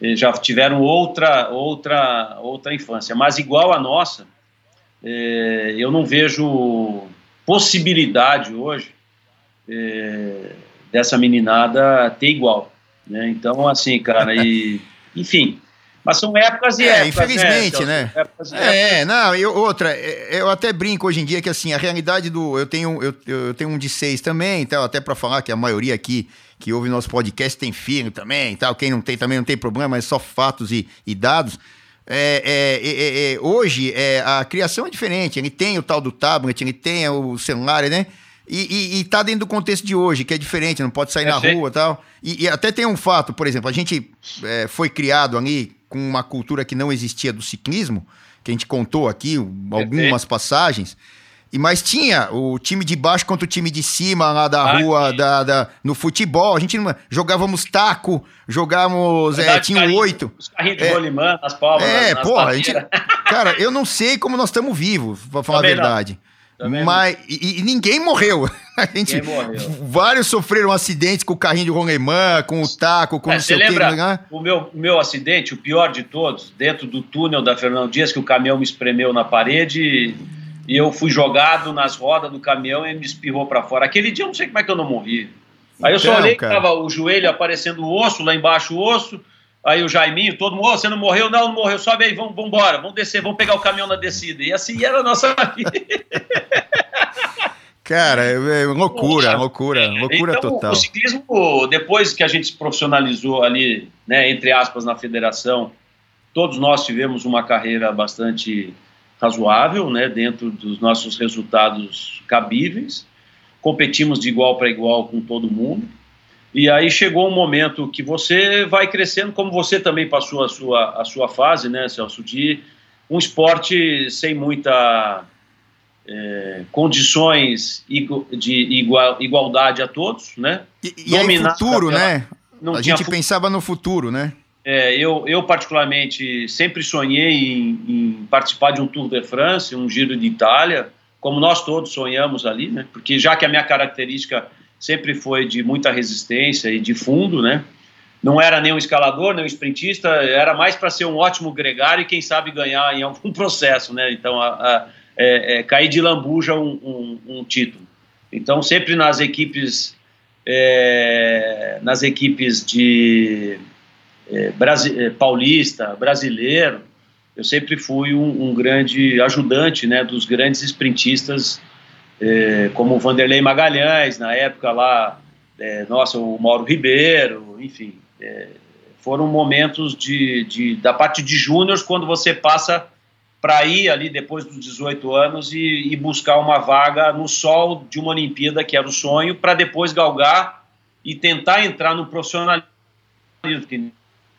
é, já tiveram outra outra outra infância, mas igual a nossa, é, eu não vejo possibilidade hoje é, dessa meninada ter igual. Né? Então, assim, cara, e <laughs> enfim. Mas são épocas e é, épocas. Né, infelizmente, né? né? Épocas é, não, eu, outra, é, eu até brinco hoje em dia que assim, a realidade do. Eu tenho, eu, eu tenho um de seis também, então, até para falar que a maioria aqui que ouve nosso podcast tem filho também, tal. Quem não tem também não tem problema, é só fatos e, e dados. É, é, é, é hoje é, a criação é diferente. Ele tem o tal do tablet, ele tem o celular, né? E, e, e tá dentro do contexto de hoje, que é diferente, não pode sair é na rua e tal. E, até tem um fato, por exemplo, a gente é, foi criado ali com uma cultura que não existia do ciclismo, que a gente contou aqui algumas passagens. E mas tinha o time de baixo contra o time de cima lá da ah, rua, da, da, no futebol. A gente jogávamos taco, jogávamos. É, tinha oito. Os carrinhos de é, rolimã, as palmas. É, nas, porra, a gente, <laughs> cara, eu não sei como nós estamos vivos, pra falar Também a verdade. Não. Mas, e, e, ninguém morreu. <laughs> A gente, morreu. Vários sofreram acidentes com o carrinho de rolemã, com o taco, com é, não sei o lembra Né? O meu, meu acidente, o pior de todos, dentro do túnel da Fernão Dias, que o caminhão me espremeu na parede e eu fui jogado nas rodas do caminhão e me espirrou para fora. Aquele dia eu não sei como é que eu não morri. Aí eu só então, olhei que tava o joelho aparecendo o osso, lá embaixo o osso, aí o Jaiminho, todo mundo, oh, você não morreu? Não, não morreu, sobe aí, vamos, vamos embora, vamos descer, vamos pegar o caminhão na descida. E assim era a nossa <laughs> vida. Cara, é, é loucura, loucura, loucura então, total. O ciclismo, depois que a gente se profissionalizou ali, né, entre aspas, na federação, todos nós tivemos uma carreira bastante razoável, né, dentro dos nossos resultados cabíveis. Competimos de igual para igual com todo mundo. E aí chegou um momento que você vai crescendo, como você também passou a sua, a sua fase, né, Celso, de um esporte sem muita é, condições de igual, igualdade a todos, né? E, e aí futuro, né? a gente pensava no futuro, né? É, eu, eu, particularmente, sempre sonhei em, em, participar de um Tour de France, um Giro de Itália, como nós todos sonhamos ali, né? Porque já que a minha característica sempre foi de muita resistência e de fundo, né? Não era nem um escalador, nem um sprintista, era mais para ser um ótimo gregário e quem sabe ganhar em algum <laughs> processo, né? Então, a, a é, é, cair de lambuja um, um, um, título. Então, sempre nas equipes, é, nas equipes de é, Brasi é, paulista, brasileiro, eu sempre fui um, um, grande ajudante né, dos grandes sprintistas, é, como o Vanderlei Magalhães, na época lá, nossa, o Mauro Ribeiro, enfim. foram momentos de, de, da parte de júniores, quando você passa para ir ali depois dos 18 anos e, e, buscar uma vaga no sol de uma Olimpíada, que era o sonho, para depois galgar e tentar entrar no profissionalismo.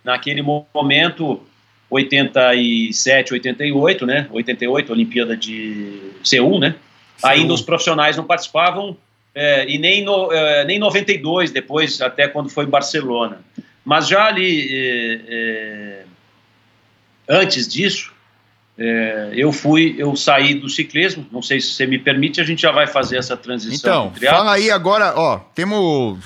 Naquele momento, 87, 88, né? 88, Olimpíada de Seul, né? Ainda os profissionais não participavam, é, e nem, no, é, nem 92, depois, até quando foi Barcelona. Mas já ali, é, é antes disso, é, eu fui, eu saí do ciclismo, não sei se você me permite, a gente já vai fazer essa transição. Então, fala aí agora, ó, temos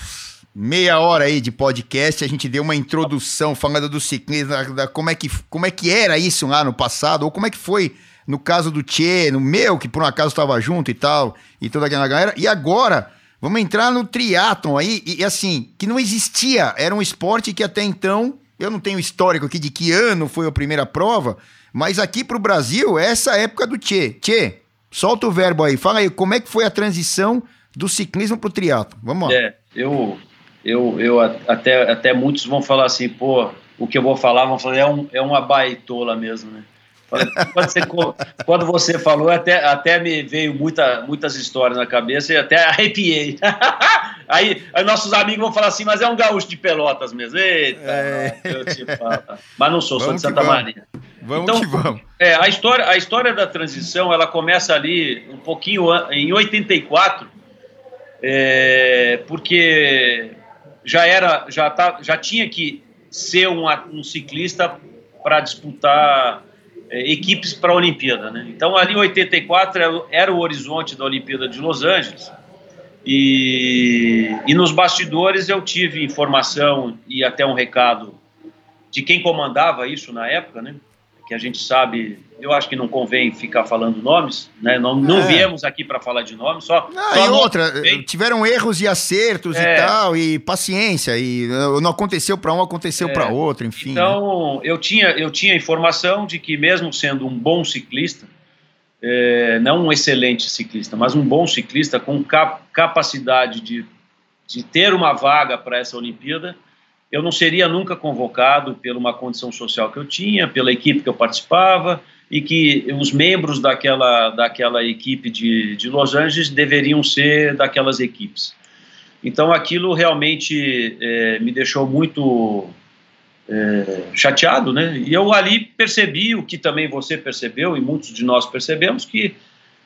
meia hora aí de podcast, a gente deu uma introdução falando do ciclismo, da, da, como, é que, como é que era isso lá no passado, ou como é que foi no caso do Tchê, no meu, que por um acaso estava junto e tal, e toda aquela galera, e agora... Vamos entrar no triatlon aí, e, e assim, que não existia, era um esporte que até então, eu não tenho histórico aqui de que ano foi a primeira prova, mas aqui para o Brasil, essa época do Tchê. Tchê, solta o verbo aí. Fala aí, como é que foi a transição do ciclismo para o triatlo? Vamos lá. É, eu, eu, eu até, até muitos vão falar assim, pô, o que eu vou falar, vão falar, é, um, é uma baitola mesmo, né? Quando você, <laughs> quando você falou, até, até me veio muita, muitas histórias na cabeça e até arrepiei. <laughs> Aí, aí, nossos amigos vão falar assim, mas é um gaúcho de pelotas mesmo. Eita, é. eu te falo. Mas não sou, sou de Santa Maria. Vamos então, que vamos. É, a, história, a história da transição, ela começa ali um pouquinho em 84, é, porque já era, já, tá, já tinha que ser um, um ciclista para disputar é, equipes para a Olimpíada. Né? Então, ali em 84 era, era, o horizonte da Olimpíada de Los Angeles. E, e nos bastidores eu tive informação e até um recado de quem comandava isso na época, né? Que a gente sabe, eu acho que não convém ficar falando nomes, né? Não, não é. viemos aqui para falar de nomes, só. Não, só e outra, tiveram erros e acertos é. e tal, e paciência, e não aconteceu para um, aconteceu é. para outro, enfim. Né? Então, né? eu, tinha, eu tinha informação de que, mesmo sendo um bom ciclista, é, não um excelente ciclista, mas um bom ciclista com cap capacidade de, de ter uma vaga para essa Olimpíada, eu não seria nunca convocado pela uma condição social que eu tinha, pela equipe que eu participava, e que os membros daquela, daquela equipe de, de Los Angeles deveriam ser daquelas equipes. Então aquilo realmente é, me deixou muito é, chateado, né? E eu ali percebi o que também você percebeu e muitos de nós percebemos que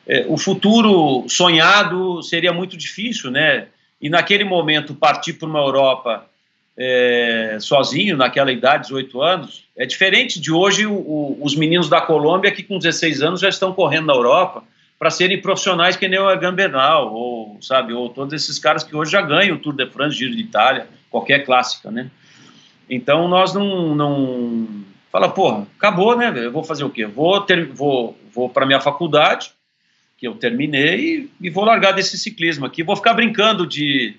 é, o futuro sonhado seria muito difícil, né? E naquele momento partir para uma Europa é, sozinho naquela idade, 18 anos, é diferente de hoje o, o, os meninos da Colômbia que com 16 anos já estão correndo na Europa para serem profissionais que nem o Egan Bernal, ou, sabe, ou todos esses caras que hoje já ganham o Tour de France, Giro de Itália, qualquer clássica, né? Então nós não, não fala, porra, acabou, né? Eu vou fazer o quê? Vou ter, vou, vou para minha faculdade, que eu terminei, e, e vou largar desse ciclismo aqui. Vou ficar brincando de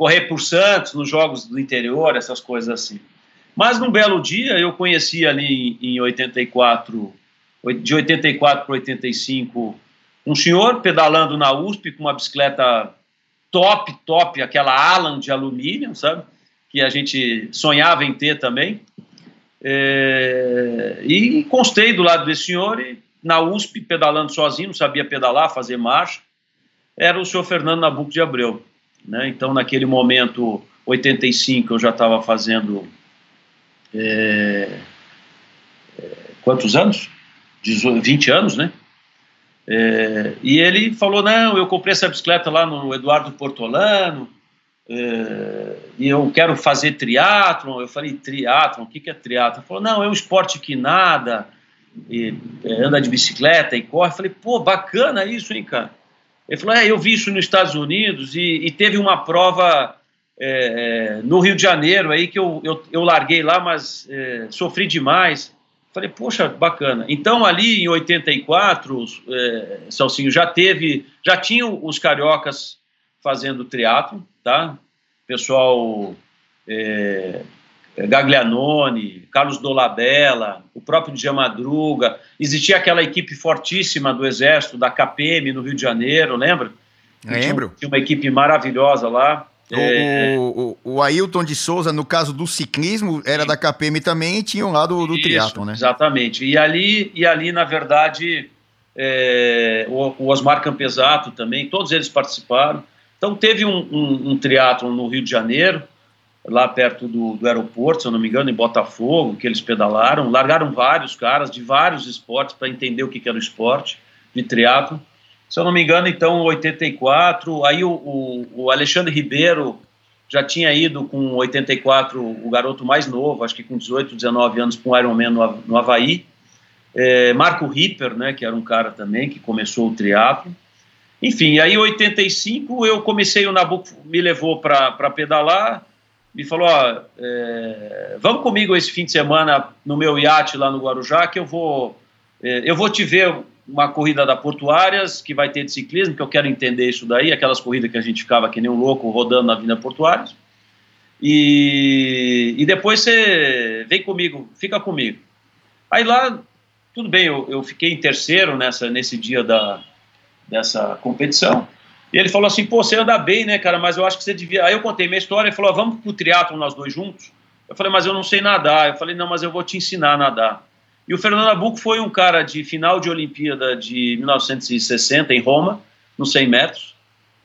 correr por Santos nos jogos do interior, essas coisas assim. Mas num belo dia eu conheci ali em, em 84, de 84 para 85, um senhor pedalando na USP com uma bicicleta top, top, aquela Alan de alumínio, sabe? Que a gente sonhava em ter também. É, e encostei do lado desse senhor e na USP, pedalando sozinho, não sabia pedalar, fazer marcha, era o senhor Fernando Nabuco de Abreu. Né? Então, naquele momento, 85, eu já estava fazendo. É, é, quantos anos? 20 anos, né? É, e ele falou: Não, eu comprei essa bicicleta lá no Eduardo Portolano, é, e eu quero fazer triatlon. Eu falei: Triatlon, o que, que é triatlon? Ele falou: Não, é um esporte que nada, e, é, anda de bicicleta e corre. Eu falei: Pô, bacana isso, hein, cara? Ele falou: É, eu vi isso nos Estados Unidos e, e teve uma prova. É, é, no Rio de Janeiro aí que eu, eu, eu larguei lá, mas é, sofri demais. Falei, poxa, bacana. Então, ali em 84, é, Salsinho já teve, já tinham os cariocas fazendo triatlo, tá? Pessoal é, Gaglianone, Carlos Dolabella, o próprio Dia Madruga. Existia aquela equipe fortíssima do Exército, da KPM no Rio de Janeiro, lembra? Lembro. Tinha, uma equipe maravilhosa lá. É... O, o, o, Ailton de Souza, no caso do ciclismo, era da KPM também e tinha um lado do triatlo, né? Exatamente. E ali, e ali na verdade, é, o, o, Osmar Campesato também, todos eles participaram. Então teve um, um, um triatlo no Rio de Janeiro, lá perto do, do aeroporto, se eu não me engano, em Botafogo, que eles pedalaram. Largaram vários caras de vários esportes para entender o que, que era o esporte de triatlo se eu não me engano, então, 84, aí o, o, o, Alexandre Ribeiro já tinha ido com 84, o garoto mais novo, acho que com 18, 19 anos, com o Ironman no, no Havaí. É, Marco Ripper, né, que era um cara também que começou o triatlo. Enfim, aí em 85 eu comecei, o Nabucco me levou para pedalar, me falou, ó, é, vamos comigo esse fim de semana no meu iate lá no Guarujá, que eu vou, é, eu vou te ver uma corrida da Portuárias, que vai ter de ciclismo, que eu quero entender isso daí, aquelas corridas que a gente ficava que nem um louco rodando na Avenida Portuárias. E, e depois você vem comigo, fica comigo. Aí lá, tudo bem, eu, eu fiquei em terceiro nessa, nesse dia da, dessa competição. E ele falou assim, pô, você anda bem, né, cara, mas eu acho que você devia... Aí eu contei minha história, ele falou, vamos pro triatlo nós dois juntos? Eu falei, mas eu não sei nadar. Eu falei, não, mas eu vou te ensinar a nadar. E o Fernando Nabuco foi um cara de final de Olimpíada de 1960 em Roma, nos 100 metros.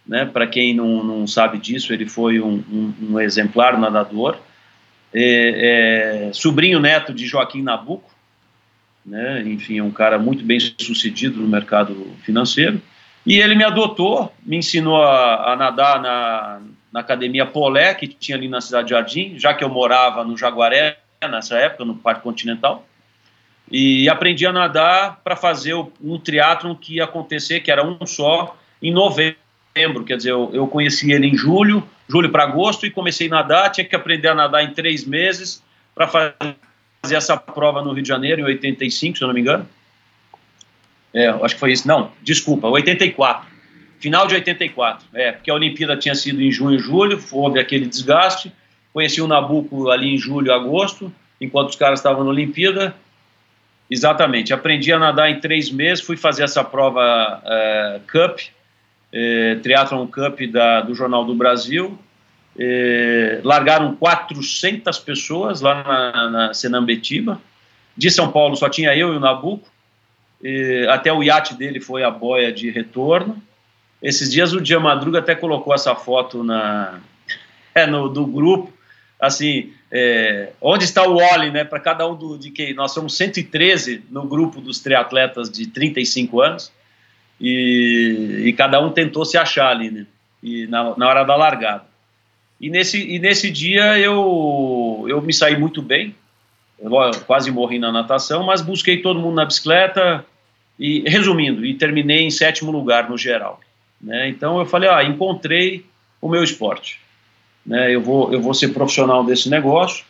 Né? Para quem não, não sabe disso, ele foi um, um, um exemplar nadador. É, é, sobrinho neto de Joaquim Nabuco, né? enfim, é um cara muito bem sucedido no mercado financeiro. E ele me adotou, me ensinou a, a nadar na, na academia Polé, que tinha ali na Cidade de Jardim, já que eu morava no Jaguaré nessa época, no Parque Continental e aprendi a nadar para fazer um triatlon que ia acontecer, que era um só, em novembro. Quer dizer, eu, eu conheci ele em julho, julho para agosto, e comecei a nadar. Tinha que aprender a nadar em três meses para fazer essa prova no Rio de Janeiro, em 85, se eu não me engano. É, acho que foi isso. Não, desculpa, 84. Final de 84. É, porque a Olimpíada tinha sido em junho e julho, houve aquele desgaste. Conheci o Nabuco ali em julho e agosto, enquanto os caras estavam na Olimpíada Exatamente. Aprendi a nadar em três meses, fui fazer essa prova é, Cup, é, Triathlon Cup da, do Jornal do Brasil. É, largaram 400 pessoas lá na, na Senambetiba. De São Paulo só tinha eu e o Nabuco. É, até o iate dele foi a boia de retorno. Esses dias o Dia Madruga até colocou essa foto na, <laughs> é, no, do grupo. Assim, é, onde está o Wally, né, para cada um do, de que nós somos 113 no grupo dos triatletas de 35 anos e, e cada um tentou se achar ali, né, e na, na hora da largada. E nesse, e nesse dia eu, eu me saí muito bem, quase morri na natação, mas busquei todo mundo na bicicleta e, resumindo, e terminei em sétimo lugar no geral. Né, então eu falei, ah, encontrei o meu esporte né, eu, vou, eu vou ser profissional desse negócio,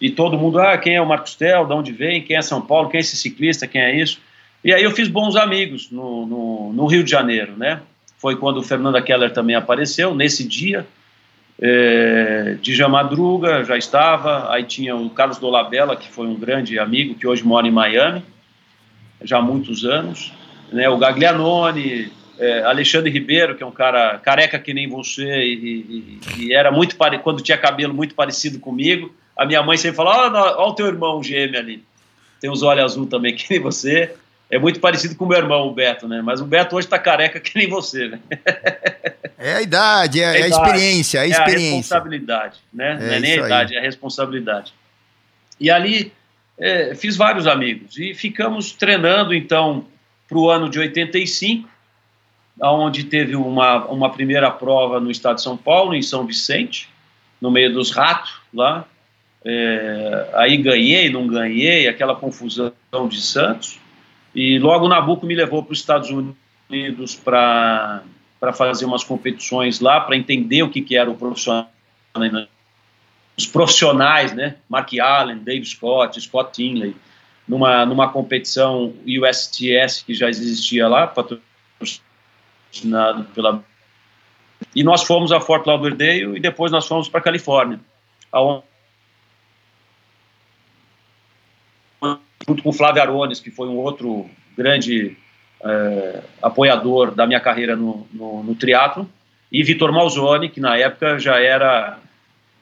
e todo mundo, ah, quem é o Marcos Tel, de onde vem, quem é São Paulo, quem é esse ciclista, quem é isso. E aí eu fiz bons amigos no, no, no Rio de Janeiro, né? Foi quando o Fernanda Keller também apareceu, nesse dia. É, Djan Madruga já estava, aí tinha o Carlos Dolabella, que foi um grande amigo, que hoje mora em Miami, já há muitos anos, né, o Gaglianone, é, Alexandre Ribeiro, que é um cara careca que nem você, e, e, e era muito pare... quando tinha cabelo muito parecido comigo, a minha mãe sempre falava, olha o teu irmão gêmeo ali, tem os olhos azul também <laughs> que nem você, é muito parecido com o meu irmão, o Beto, né? Mas o Beto hoje está careca que nem você, né? <laughs> É a idade, é, a, é a experiência, é a experiência. É a responsabilidade, né? É Não é nem a idade, aí. é a responsabilidade. E ali é, fiz vários amigos e ficamos treinando, então, para o ano de 85, onde teve uma, uma primeira prova no estado de São Paulo, em São Vicente, no meio dos ratos lá. É, aí ganhei, não ganhei, aquela confusão de Santos. E logo o Nabucco me levou para os Estados Unidos para fazer umas competições lá, para entender o que, que era o profissional, os profissionais, né? Mark Allen, Dave Scott, Scott Tinley, numa, numa competição USTS que já existia lá, patrocinado pela. E nós fomos a Fort Lauderdale e depois nós fomos para Califórnia, aonde junto com Flávio Arones, que foi um outro grande é, apoiador da minha carreira no, no, no triatlo, e Vitor Malzoni, que na época já era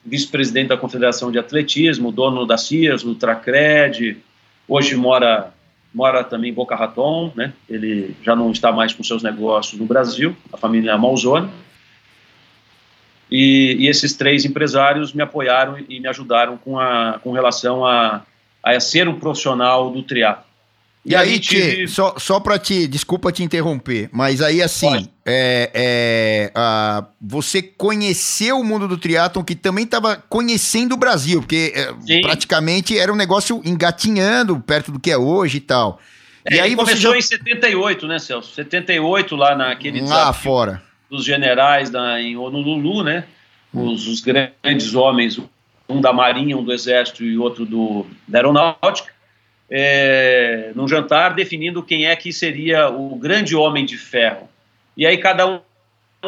vice-presidente da Confederação de Atletismo, dono da CIAS, do Tracred, hoje mora mora também em Boca Raton, né? Ele já não está mais com seus negócios no Brasil, a família Malzoni. E, e, esses três empresários me apoiaram e me ajudaram com, a, com relação a, a ser um profissional do triatlo. E, e aí, tive... só, só para te, desculpa te interromper, mas aí assim, é, é, a, você conheceu o mundo do triatlon que também estava conhecendo o Brasil, porque é, praticamente era um negócio engatinhando perto do que é hoje e tal. É, e aí começou já... em 78, né, Celso? 78 lá naquele lá fora dos generais da, em Honolulu, né? Os, os grandes homens, um da Marinha, um do Exército e outro do, da Aeronáutica, é, num jantar definindo quem é que seria o grande homem de ferro. E aí cada um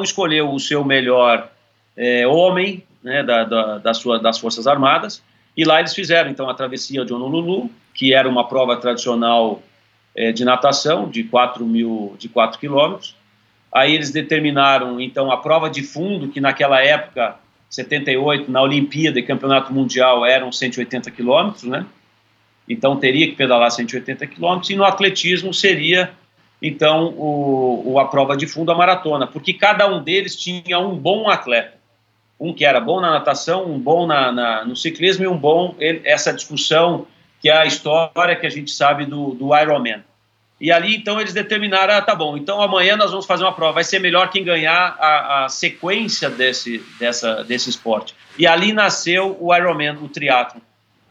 escolheu o seu melhor é, homem né, da, da, da sua, das Forças Armadas, e lá eles fizeram então a travessia de Honolulu, que era uma prova tradicional é, de natação de 4 mil, de 4 quilômetros. Aí eles determinaram então a prova de fundo, que naquela época 78, na Olimpíada e Campeonato Mundial eram 180 quilômetros, né? Então teria que pedalar 180 quilômetros, e no atletismo seria, então, o, o, a prova de fundo, a maratona, porque cada um deles tinha um bom atleta. Um que era bom na natação, um bom na, na no ciclismo e um bom, essa discussão que é a história que a gente sabe do, do Ironman. E ali, então, eles determinaram, ah, tá bom, então amanhã nós vamos fazer uma prova, vai ser melhor quem ganhar a, a sequência desse, dessa, desse esporte. E ali nasceu o Ironman, o triatlo.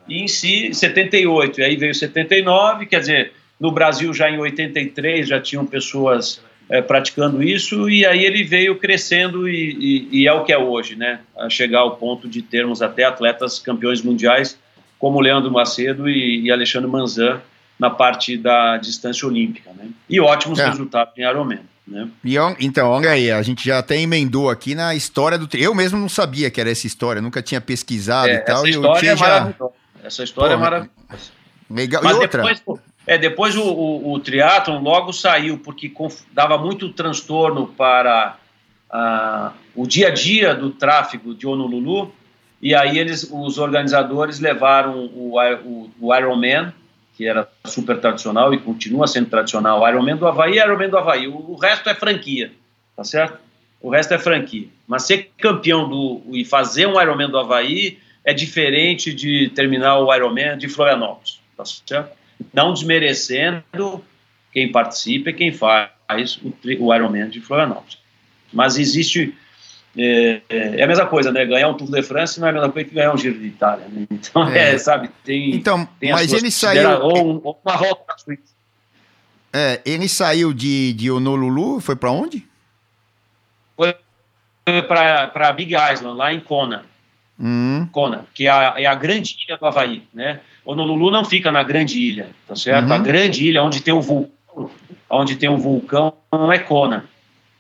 E em si, 78, e aí veio 79, quer dizer, no Brasil já em 83 já tinham pessoas é, praticando isso, e aí ele veio crescendo e, e, e, é o que é hoje, né? A chegar ao ponto de termos até atletas campeões mundiais como Leandro Macedo e, e Alexandre Manzan, na parte da distância olímpica, né? E ótimos é. resultados em Ironman. Né? E, então, olha aí, a gente já até emendou aqui na história do. Eu mesmo não sabia que era essa história, nunca tinha pesquisado é, e tal. Essa história é já... maravilhosa. Essa história Pô, é maravilhosa. Legal. Mas e outra? Depois, é, depois o, o, o triatlon logo saiu, porque dava muito transtorno para o dia a dia do tráfego de Honolulu, e aí eles, os organizadores levaram o, o, o Ironman que era super tradicional e continua sendo tradicional, Ironman do Havaí é Ironman do Havaí, o, o resto é franquia, tá certo? O resto é franquia. Mas ser campeão do e fazer um Ironman do Havaí é diferente de terminar o Ironman de Florianópolis, tá certo? Não desmerecendo quem participa e quem faz o, o Ironman de Florianópolis. Mas existe é, é, a mesma coisa, né? Ganhar um Tour de France não é a mesma coisa que ganhar um Giro de Itália. Né? Então, é. é, sabe, tem. Então, tem mas ele saiu. Ou, ou uma na Suíça. É, ele saiu de, de Honolulu, foi para onde? Foi para Big Island, lá em Kona. Hum. Kona, que é a, é a, grande ilha do Havaí, né? Honolulu não fica na grande ilha, tá certo? Uhum. A grande ilha onde tem o vulcão, onde tem o vulcão é Kona.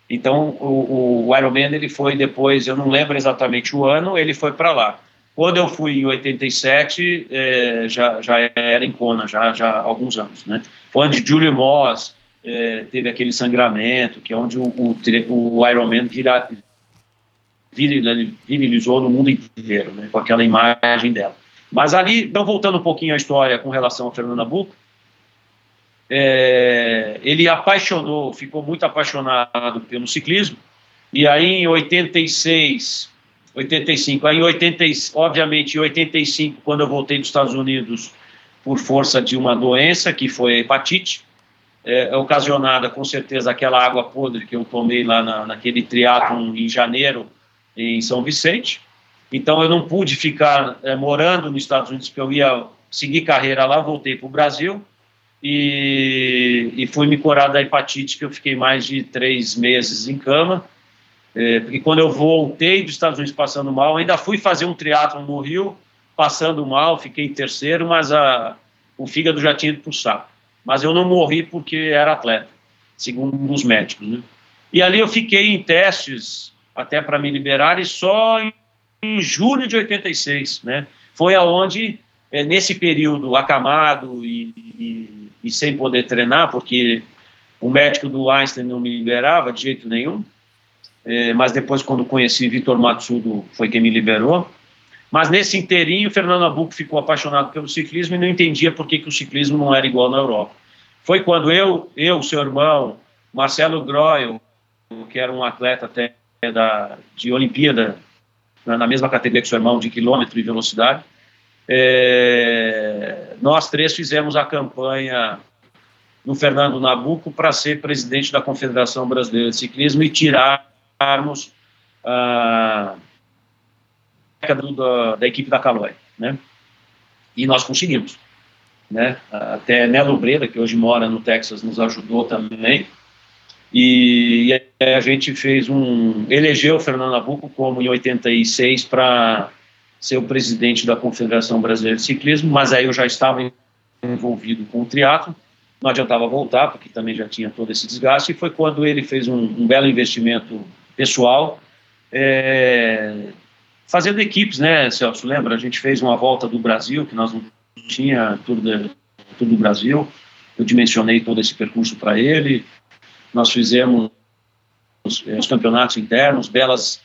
Então, o, o Ironman ele foi depois, eu não lembro exatamente o ano, ele foi para lá. Quando eu fui em 87, é, já, já era em Kona, já, já há alguns anos, né? Foi onde Julie Moss é, teve aquele sangramento, que é onde o, o, o Ironman vira, virilizou no mundo inteiro, né? Com aquela imagem dela. Mas ali, então voltando um pouquinho à história com relação a Fernando Nabuco, é, ele apaixonou, ficou muito apaixonado pelo ciclismo, e aí em 86, 85, aí em 80, obviamente em 85, quando eu voltei dos Estados Unidos por força de uma doença, que foi a hepatite, é, ocasionada com certeza aquela água podre que eu tomei lá na, naquele triatlon em janeiro em São Vicente, então eu não pude ficar é, morando nos Estados Unidos, porque eu ia seguir carreira lá, voltei para o Brasil, e, e fui me curar da hepatite, que eu fiquei mais de três meses em cama. É, porque quando eu voltei dos Estados Unidos passando mal, ainda fui fazer um triatlo no Rio, passando mal, fiquei em terceiro, mas a, o fígado já tinha ido para o saco. Mas eu não morri porque era atleta, segundo os médicos. Né? E ali eu fiquei em testes até para me liberar, e só em, em julho de 86, né? Foi aonde, é, nesse período acamado e, e e sem poder treinar, porque o médico do Einstein não me liberava de jeito nenhum. É, mas depois, quando conheci Vitor Matsudo, foi quem me liberou. Mas nesse inteirinho, Fernando Abuco ficou apaixonado pelo ciclismo e não entendia por que, que o ciclismo não era igual na Europa. Foi quando eu, eu, seu irmão, Marcelo Groel, que era um atleta até da, de Olimpíada, na mesma categoria que seu irmão, de quilômetro e velocidade, é, nós três fizemos a campanha no Fernando Nabuco para ser presidente da Confederação Brasileira de Ciclismo e tirarmos a da, da equipe da Caloi, né? E nós conseguimos, né? Até Nelo Breda, que hoje mora no Texas, nos ajudou também. E, e a gente fez um elegeu o Fernando Nabuco como em 86 para ser o presidente da Confederação Brasileira de Ciclismo, mas aí eu já estava envolvido com o triatlo, não adiantava voltar, porque também já tinha todo esse desgaste, e foi quando ele fez um, um belo investimento pessoal, é, fazendo equipes, né, Celso? Lembra? A gente fez uma volta do Brasil, que nós não tinha tudo, tudo do Brasil, eu dimensionei todo esse percurso para ele, nós fizemos os, os campeonatos internos, belas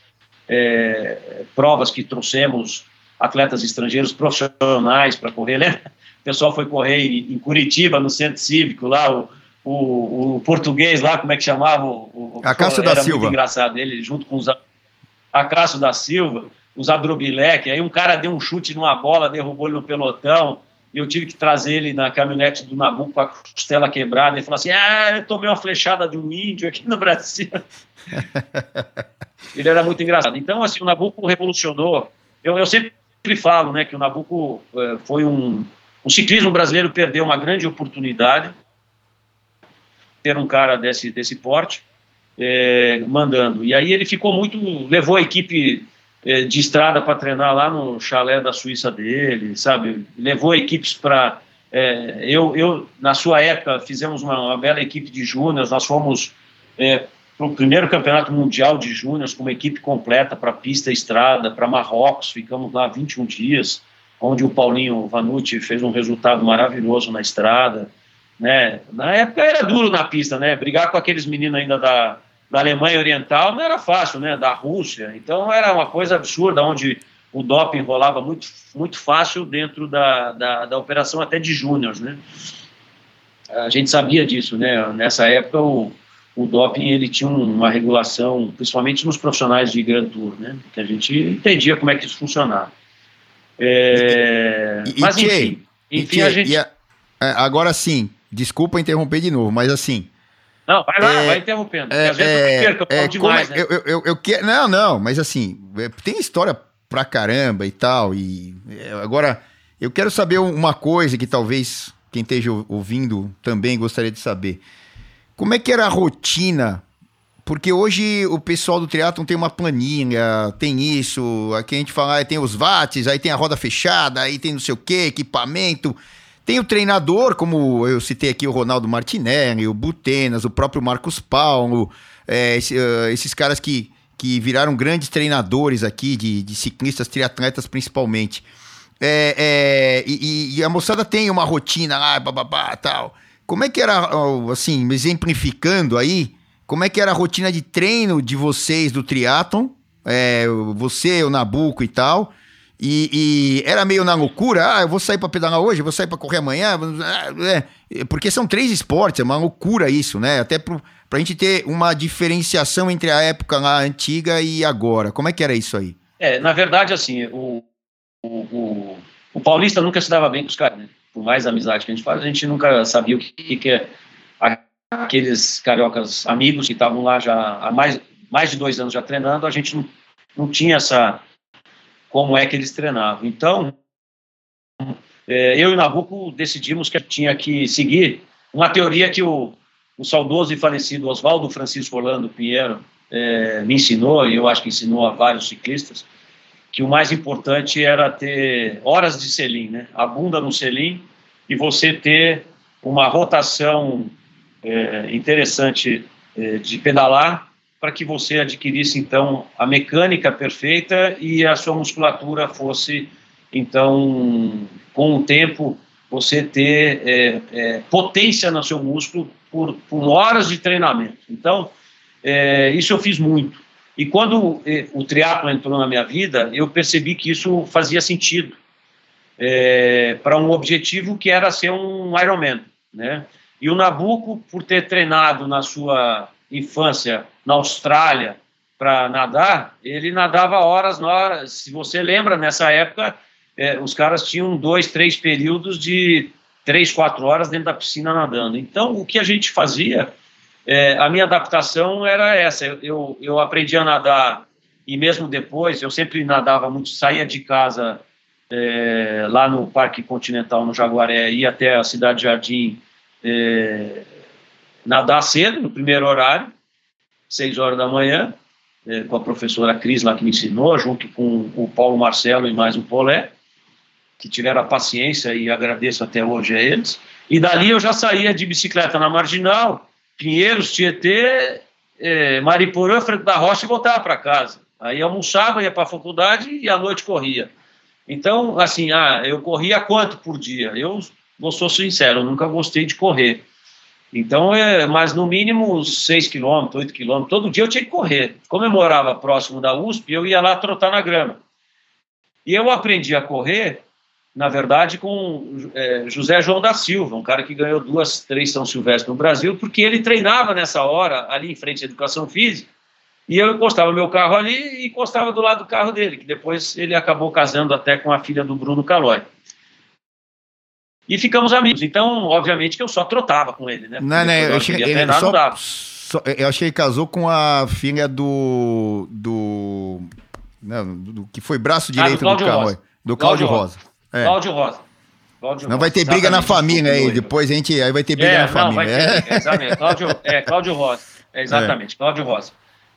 é, provas que trouxemos atletas estrangeiros profissionais para correr. Lembra? O pessoal foi correr em, Curitiba, no centro cívico, lá, o, o, o português lá, como é que chamava? O, Acácio da Silva. muito engraçado ele, junto com os Acácio da Silva, os Adrobilec, aí um cara deu um chute numa bola, derrubou ele no pelotão, e eu tive que trazer ele na caminhonete do Nabucco com a costela quebrada, ele falou assim, ah, eu tomei uma flechada de um índio aqui no Brasil. <laughs> ele era muito engraçado. Então, assim, o Nabucco revolucionou. Eu, eu sempre falo, né, que o Nabucco eh, foi um... O ciclismo brasileiro perdeu uma grande oportunidade ter um cara desse, desse porte eh, mandando. E aí ele ficou muito... levou a equipe eh, de estrada para treinar lá no chalé da Suíça dele, sabe? Levou equipes para... eu, eu, na sua época, fizemos uma, uma bela equipe de júniors, nós fomos para o primeiro campeonato mundial de júniors com uma equipe completa para pista e estrada, para Marrocos, ficamos lá 21 dias, onde o Paulinho Vanucci fez um resultado maravilhoso na estrada, né? Na época era duro na pista, né? Brigar com aqueles meninos ainda da, da Alemanha Oriental não era fácil, né? Da Rússia, então era uma coisa absurda, onde o doping rolava muito, muito fácil dentro da, da, da operação até de júniors, né? A gente sabia disso, né? Nessa época o o doping ele tinha uma regulação, principalmente nos profissionais de Grand Tour, né? Que a gente entendia como é que isso funcionava. É, e, mas enfim, e, enfim a gente. A, é, agora sim, desculpa interromper de novo, mas assim. Não, vai lá, é, vai interrompendo. É, é, eu eu é, demais, né? Eu, eu, eu, eu quero, não, não, mas assim, é, tem história pra caramba e tal. E agora, eu quero saber uma coisa que talvez quem esteja ouvindo também gostaria de saber. Como é que era a rotina? Porque hoje o pessoal do triatlon tem uma planilha, tem isso, aqui a gente fala, ah, tem os watts, aí tem a roda fechada, aí tem não sei o que, equipamento. tem o treinador, como eu citei aqui o Ronaldo Martinelli, o Butenas, o próprio Marcos Paulo, é, uh, esses caras que, que viraram grandes treinadores aqui, de, de ciclistas, triatletas principalmente. É, é, e, e, a moçada tem uma rotina lá, bababá, tal. Como é que era, assim, exemplificando aí, como é que era a rotina de treino de vocês do triatlon? É, você, o Nabuco e tal. E, e, era meio na loucura, ah, eu vou sair para pedalar hoje, eu vou sair para correr amanhã, é, porque são três esportes, é uma loucura isso, né? Até para a gente ter uma diferenciação entre a época lá antiga e agora. Como é que era isso aí? É, na verdade, assim, o, o, o, o paulista nunca se dava bem com os caras, né? Por mais amizade que a gente faz, a gente nunca sabia o que, que é aqueles cariocas amigos que estavam lá já há mais, mais de dois anos já treinando, a gente não, não tinha essa como é que eles treinavam. Então, é, eu e o Nabucco decidimos que tinha que seguir uma teoria que o, o saudoso e falecido Oswaldo Francisco Orlando Pinheiro é, me ensinou, e eu acho que ensinou a vários ciclistas, que o mais importante era ter horas de selim, né? a bunda no selim, e você ter uma rotação é, interessante é, de pedalar para que você adquirisse então a mecânica perfeita e a sua musculatura fosse então com o tempo você ter é, é, potência no seu músculo por, por horas de treinamento. Então é, isso eu fiz muito. E quando é, o triatlo entrou na minha vida, eu percebi que isso fazia sentido é, para um objetivo que era ser um Ironman, né? E o Nabucco, por ter treinado na sua infância na Austrália para nadar, ele nadava horas, horas. Se você lembra, nessa época, é, os caras tinham dois, três períodos de três, quatro horas dentro da piscina nadando. Então, o que a gente fazia, é, a minha adaptação era essa. Eu, eu aprendi a nadar e mesmo depois, eu sempre nadava muito, saía de casa é, lá no Parque Continental, no Jaguaré, ia até a Cidade Jardim é, nadar cedo, no primeiro horário, seis horas da manhã, é, com a professora Cris lá que me ensinou, junto com o Paulo Marcelo e mais o Polé, que tiveram a paciência e agradeço até hoje a eles. E dali eu já saía de bicicleta na Marginal, Pinheiros, Tietê, é, Mariporã, Frente da Rocha e voltava para casa. Aí almoçava, ia para a faculdade e à noite corria. Então, assim, ah, eu corria quanto por dia? Eu vou ser sincero, nunca gostei de correr. Então, é, mas no mínimo 6 quilômetros, 8 quilômetros, todo dia eu tinha que correr. Como eu morava próximo da USP, eu ia lá trotar na grama. E eu aprendi a correr, na verdade, com é, José João da Silva, um cara que ganhou duas, três São Silvestre no Brasil, porque ele treinava nessa hora, ali em frente à educação física, e eu encostava meu carro ali e encostava do lado do carro dele, que depois ele acabou casando até com a filha do Bruno Calói. E ficamos amigos. Então, obviamente que eu só trotava com ele, né? Não, não, eu achei, ele treinar, só, só, eu achei que ele casou com a filha do. do. Não, do, que foi braço direito ah, do, do carro. Do Cláudio Rosa. Rosa. É. Cláudio Rosa. Cláudio não vai ter briga na família aí, depois a gente aí vai ter briga é, na não, família. Vai ter, é. <laughs> exatamente. Cláudio, é, Cláudio Rosa. É, exatamente, é. Cláudio Rosa.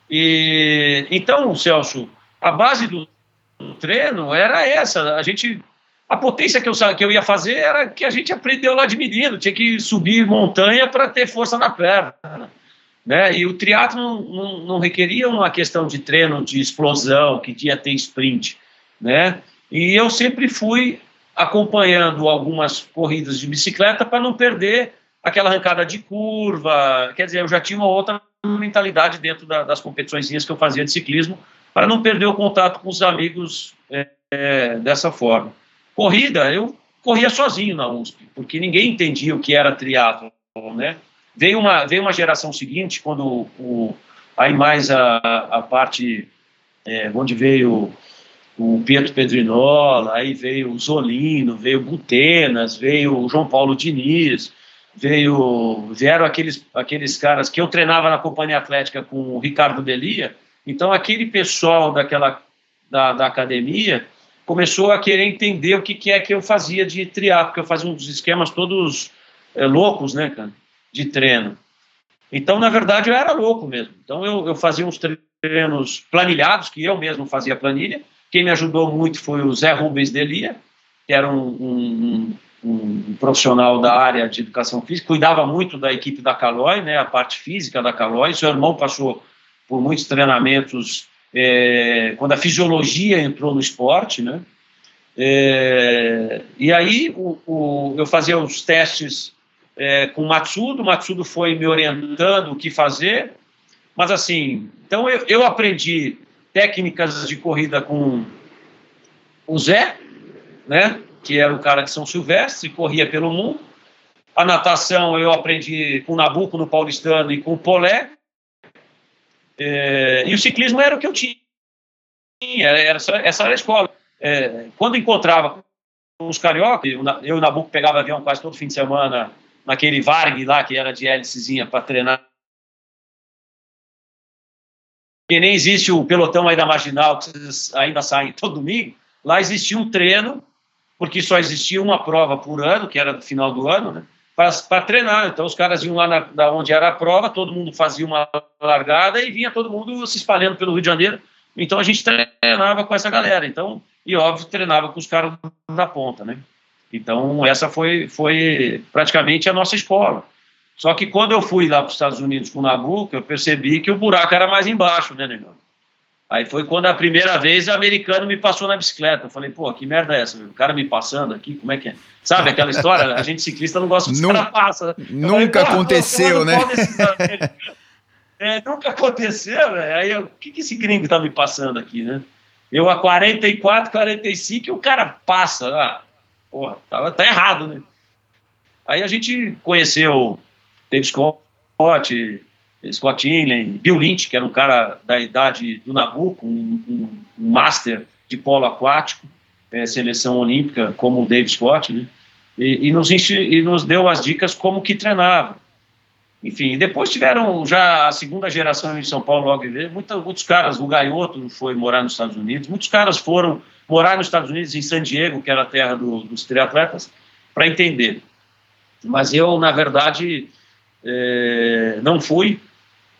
E então, Celso, a base do treino era essa. A gente a potência que eu, que eu ia fazer era que a gente aprendeu lá de menino, tinha que subir montanha para ter força na perna. Né? E o triatlo não, não, não, requeria uma questão de treino, de explosão, que ia ter sprint. Né? E eu sempre fui acompanhando algumas corridas de bicicleta para não perder aquela arrancada de curva. Quer dizer, eu já tinha uma outra mentalidade dentro da, das competições que eu fazia de ciclismo, para não perder o contato com os amigos é, é, dessa forma. Corrida, eu corria sozinho na USP, porque ninguém entendia o que era triatlo, né? Veio uma, veio uma geração seguinte, quando o, aí mais a, a parte é, onde veio o Pietro Pedrinola, aí veio o Zolino, veio o Butenas, veio o João Paulo Diniz, veio, vieram aqueles, aqueles caras que eu treinava na Companhia Atlética com o Ricardo Delia, então aquele pessoal daquela, da, da academia começou a querer entender o que, que é que eu fazia de triar, porque eu fazia uns esquemas todos é, loucos, né, cara, de treino. Então, na verdade, eu era louco mesmo. Então, eu, eu fazia uns treinos planilhados, que eu mesmo fazia planilha. Quem me ajudou muito foi o Zé Rubens Delia, que era um, um, um, profissional da área de educação física, cuidava muito da equipe da Calói, né, a parte física da Calói. Seu irmão passou por muitos treinamentos é, quando a fisiologia entrou no esporte, né? É, e aí o, o, eu fazia os testes é, com o Matsudo, o Matsudo foi me orientando o que fazer, mas assim, então eu, eu aprendi técnicas de corrida com o Zé, né? que era o cara de São Silvestre, corria pelo mundo. A natação eu aprendi com o Nabuco no Paulistano e com o Polé. É, e o ciclismo era o que eu tinha. Era essa, essa era a escola. É, quando encontrava os carioca, eu e o Nabuco pegava avião quase todo fim de semana naquele Varg lá, que era de hélicezinha para treinar. E nem existe o pelotão aí da Marginal, que vocês ainda saem todo domingo. Lá existia um treino porque só existia uma prova por ano, que era no final do ano, né? Para treinar. Então, os caras iam lá na, na, onde era a prova, todo mundo fazia uma largada e vinha todo mundo se espalhando pelo Rio de Janeiro. Então, a gente treinava com essa galera. Então, e óbvio, treinava com os caras da ponta, né? Então, essa foi, foi praticamente a nossa escola. Só que quando eu fui lá para os Estados Unidos com o Nabucco, eu percebi que o buraco era mais embaixo, né, Negão? Aí foi quando a primeira vez o americano me passou na bicicleta. Eu falei, pô, que merda é essa? O cara me passando aqui, como é que é? Sabe aquela história? A gente ciclista não gosta de os caras passa. Nunca falei, aconteceu, né? é, nunca aconteceu, né? Aí o que, que esse gringo tá me passando aqui, né? Eu a 44, 45 e o cara passa. Ah, porra, tá, tá errado, né? Aí a gente conheceu Dave Scott, Scott Inley, Bill Lynch, que era um cara da idade do Nabucco, um, um, master de polo aquático, é, seleção olímpica, como o Dave Scott, né? E, e, nos, e nos deu as dicas como que treinava. Enfim, depois tiveram já a segunda geração em São Paulo, logo muitos, muitos caras, o Gaioto foi morar nos Estados Unidos, muitos caras foram morar nos Estados Unidos, em San Diego, que era a terra do, dos triatletas, para entender. Mas eu, na verdade, é, não fui,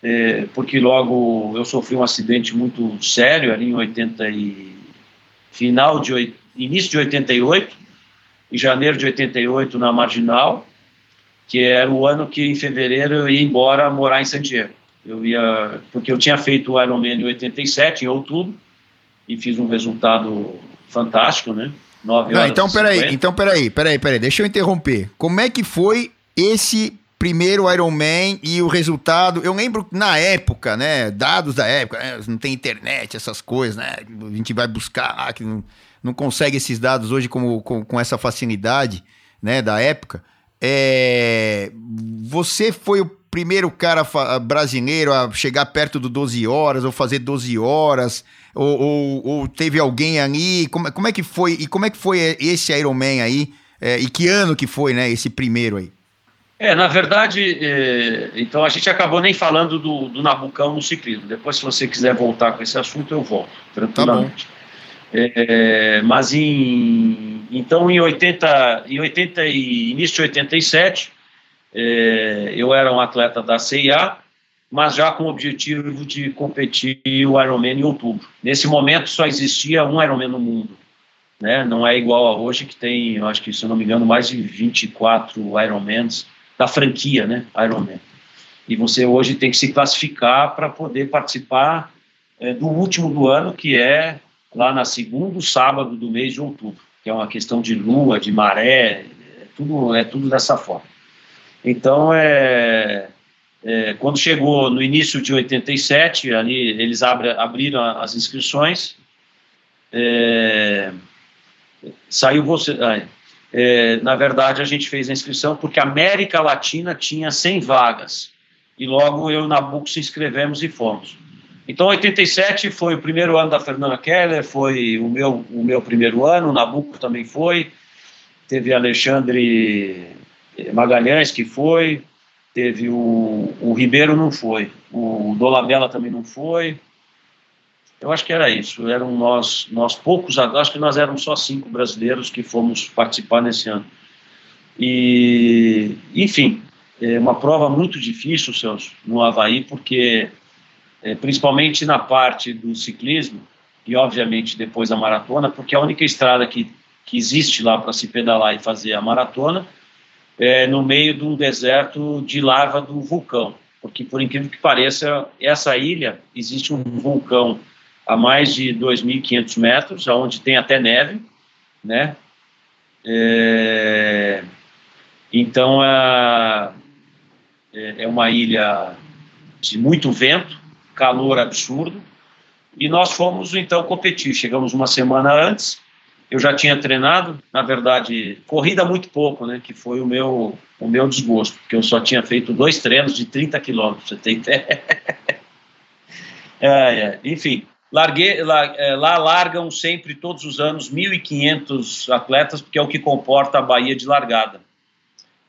é, porque logo eu sofri um acidente muito sério ali em 80 e final de início de 88, em janeiro de 88 na Marginal, que era o ano que em fevereiro eu ia embora morar em Santiago. Eu ia porque eu tinha feito o Ironman em 87 em outubro e fiz um resultado fantástico, né? 9 horas Não, então peraí, então peraí, peraí, peraí, deixa eu interromper. Como é que foi esse primeiro Iron Man e o resultado. Eu lembro na época, né? Dados da época, né, não tem internet, essas coisas, né? A gente vai buscar lá, que não, não consegue esses dados hoje como, com, com essa facilidade, né? Da época. É, você foi o primeiro cara brasileiro a chegar perto do 12 horas ou fazer 12 horas? Ou, ou, ou teve alguém ali? Como, como é que foi? E como é que foi esse Iron Man aí? É, e que ano que foi, né? Esse primeiro aí? É, na verdade, é, então a gente acabou nem falando do, do Nabucão no ciclismo. Depois, se você quiser voltar com esse assunto, eu volto, tranquilamente. Tá é, mas em, então em 80, em 80 e início de 87, é, eu era um atleta da CIA, mas já com o objetivo de competir o Ironman em outubro. Nesse momento só existia um Ironman no mundo. Né? Não é igual a hoje que tem, eu acho que se eu não me engano, mais de 24 Ironmans da franquia, né, Ironman. E você hoje tem que se classificar para poder participar é, do último do ano, que é lá na segundo sábado do mês de outubro, que é uma questão de lua, de maré, é tudo, é tudo dessa forma. Então, é, é, quando chegou no início de 87, ali eles abre, abriram as inscrições, é, saiu você, é, na verdade, a gente fez a inscrição porque a América Latina tinha 100 vagas. E logo eu e Nabucco se inscrevemos e fomos. Então, 87 foi o primeiro ano da Fernanda Keller, foi o meu, o meu primeiro ano, Nabucco também foi. Teve Alexandre Magalhães, que foi. Teve o, o Ribeiro, não foi. O Dolabella também não foi. Eu acho que era isso. Eram nós, nós poucos, acho que nós éramos só cinco brasileiros que fomos participar nesse ano. E, enfim, é uma prova muito difícil, Celso, no Havaí, porque, é, principalmente na parte do ciclismo, e obviamente depois da maratona, porque a única estrada que, que existe lá para se pedalar e fazer a maratona, é, no meio de um deserto de lava do vulcão. Porque, por incrível que pareça, essa ilha existe um vulcão a mais de 2.500 metros, onde tem até neve, né? É, então, é, é uma ilha de muito vento, calor absurdo, e nós fomos então competir. Chegamos uma semana antes, eu já tinha treinado, na verdade, corrida muito pouco, né? Que foi o meu, o meu desgosto, porque eu só tinha feito dois treinos de 30 quilômetros, você tem <laughs> ideia? é, é. Enfim, larguei, lá, é, lá largam sempre, todos os anos, 1.500 atletas, porque é o que comporta a Baía de largada.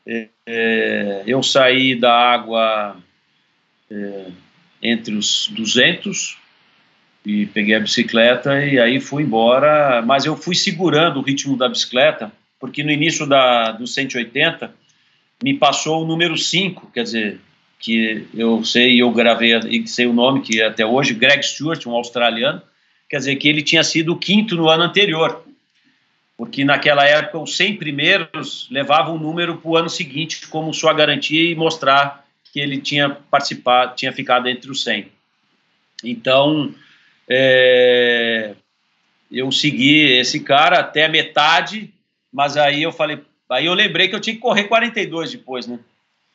É, é, eu saí da água é, entre os 200 e peguei a bicicleta e aí fui embora, mas eu fui segurando o ritmo da bicicleta, porque no início da, do 180 me passou o número 5, quer dizer, que eu sei, eu gravei e sei o nome, que até hoje, Greg Stewart, um australiano, quer dizer que ele tinha sido o quinto no ano anterior, porque naquela época os 100 primeiros levavam um número para o ano seguinte como sua garantia e mostrar que ele tinha participado, tinha ficado entre os 100. Então, é, eu segui esse cara até a metade, mas aí eu falei, aí eu lembrei que eu tinha que correr 42 depois, né?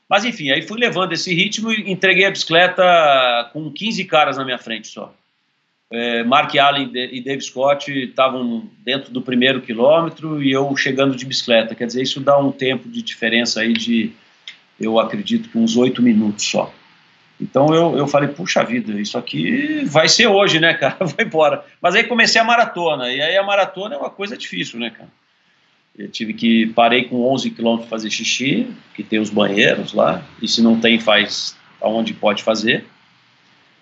Mas enfim, aí fui levando esse ritmo e entreguei a bicicleta com 15 caras na minha frente só. É, Mark Allen e Dave Scott estavam dentro do primeiro quilômetro e eu chegando de bicicleta. Quer dizer, isso dá um tempo de diferença aí de, eu acredito que uns oito minutos só. Então eu, eu falei, puxa vida, isso aqui vai ser hoje, né, <laughs> cara? Vai embora. Mas aí comecei a maratona, e aí a maratona é uma coisa difícil, né, cara? Eu tive que, parei com 11 quilômetros fazer xixi, que tem os banheiros lá, e se não tem, faz aonde pode fazer.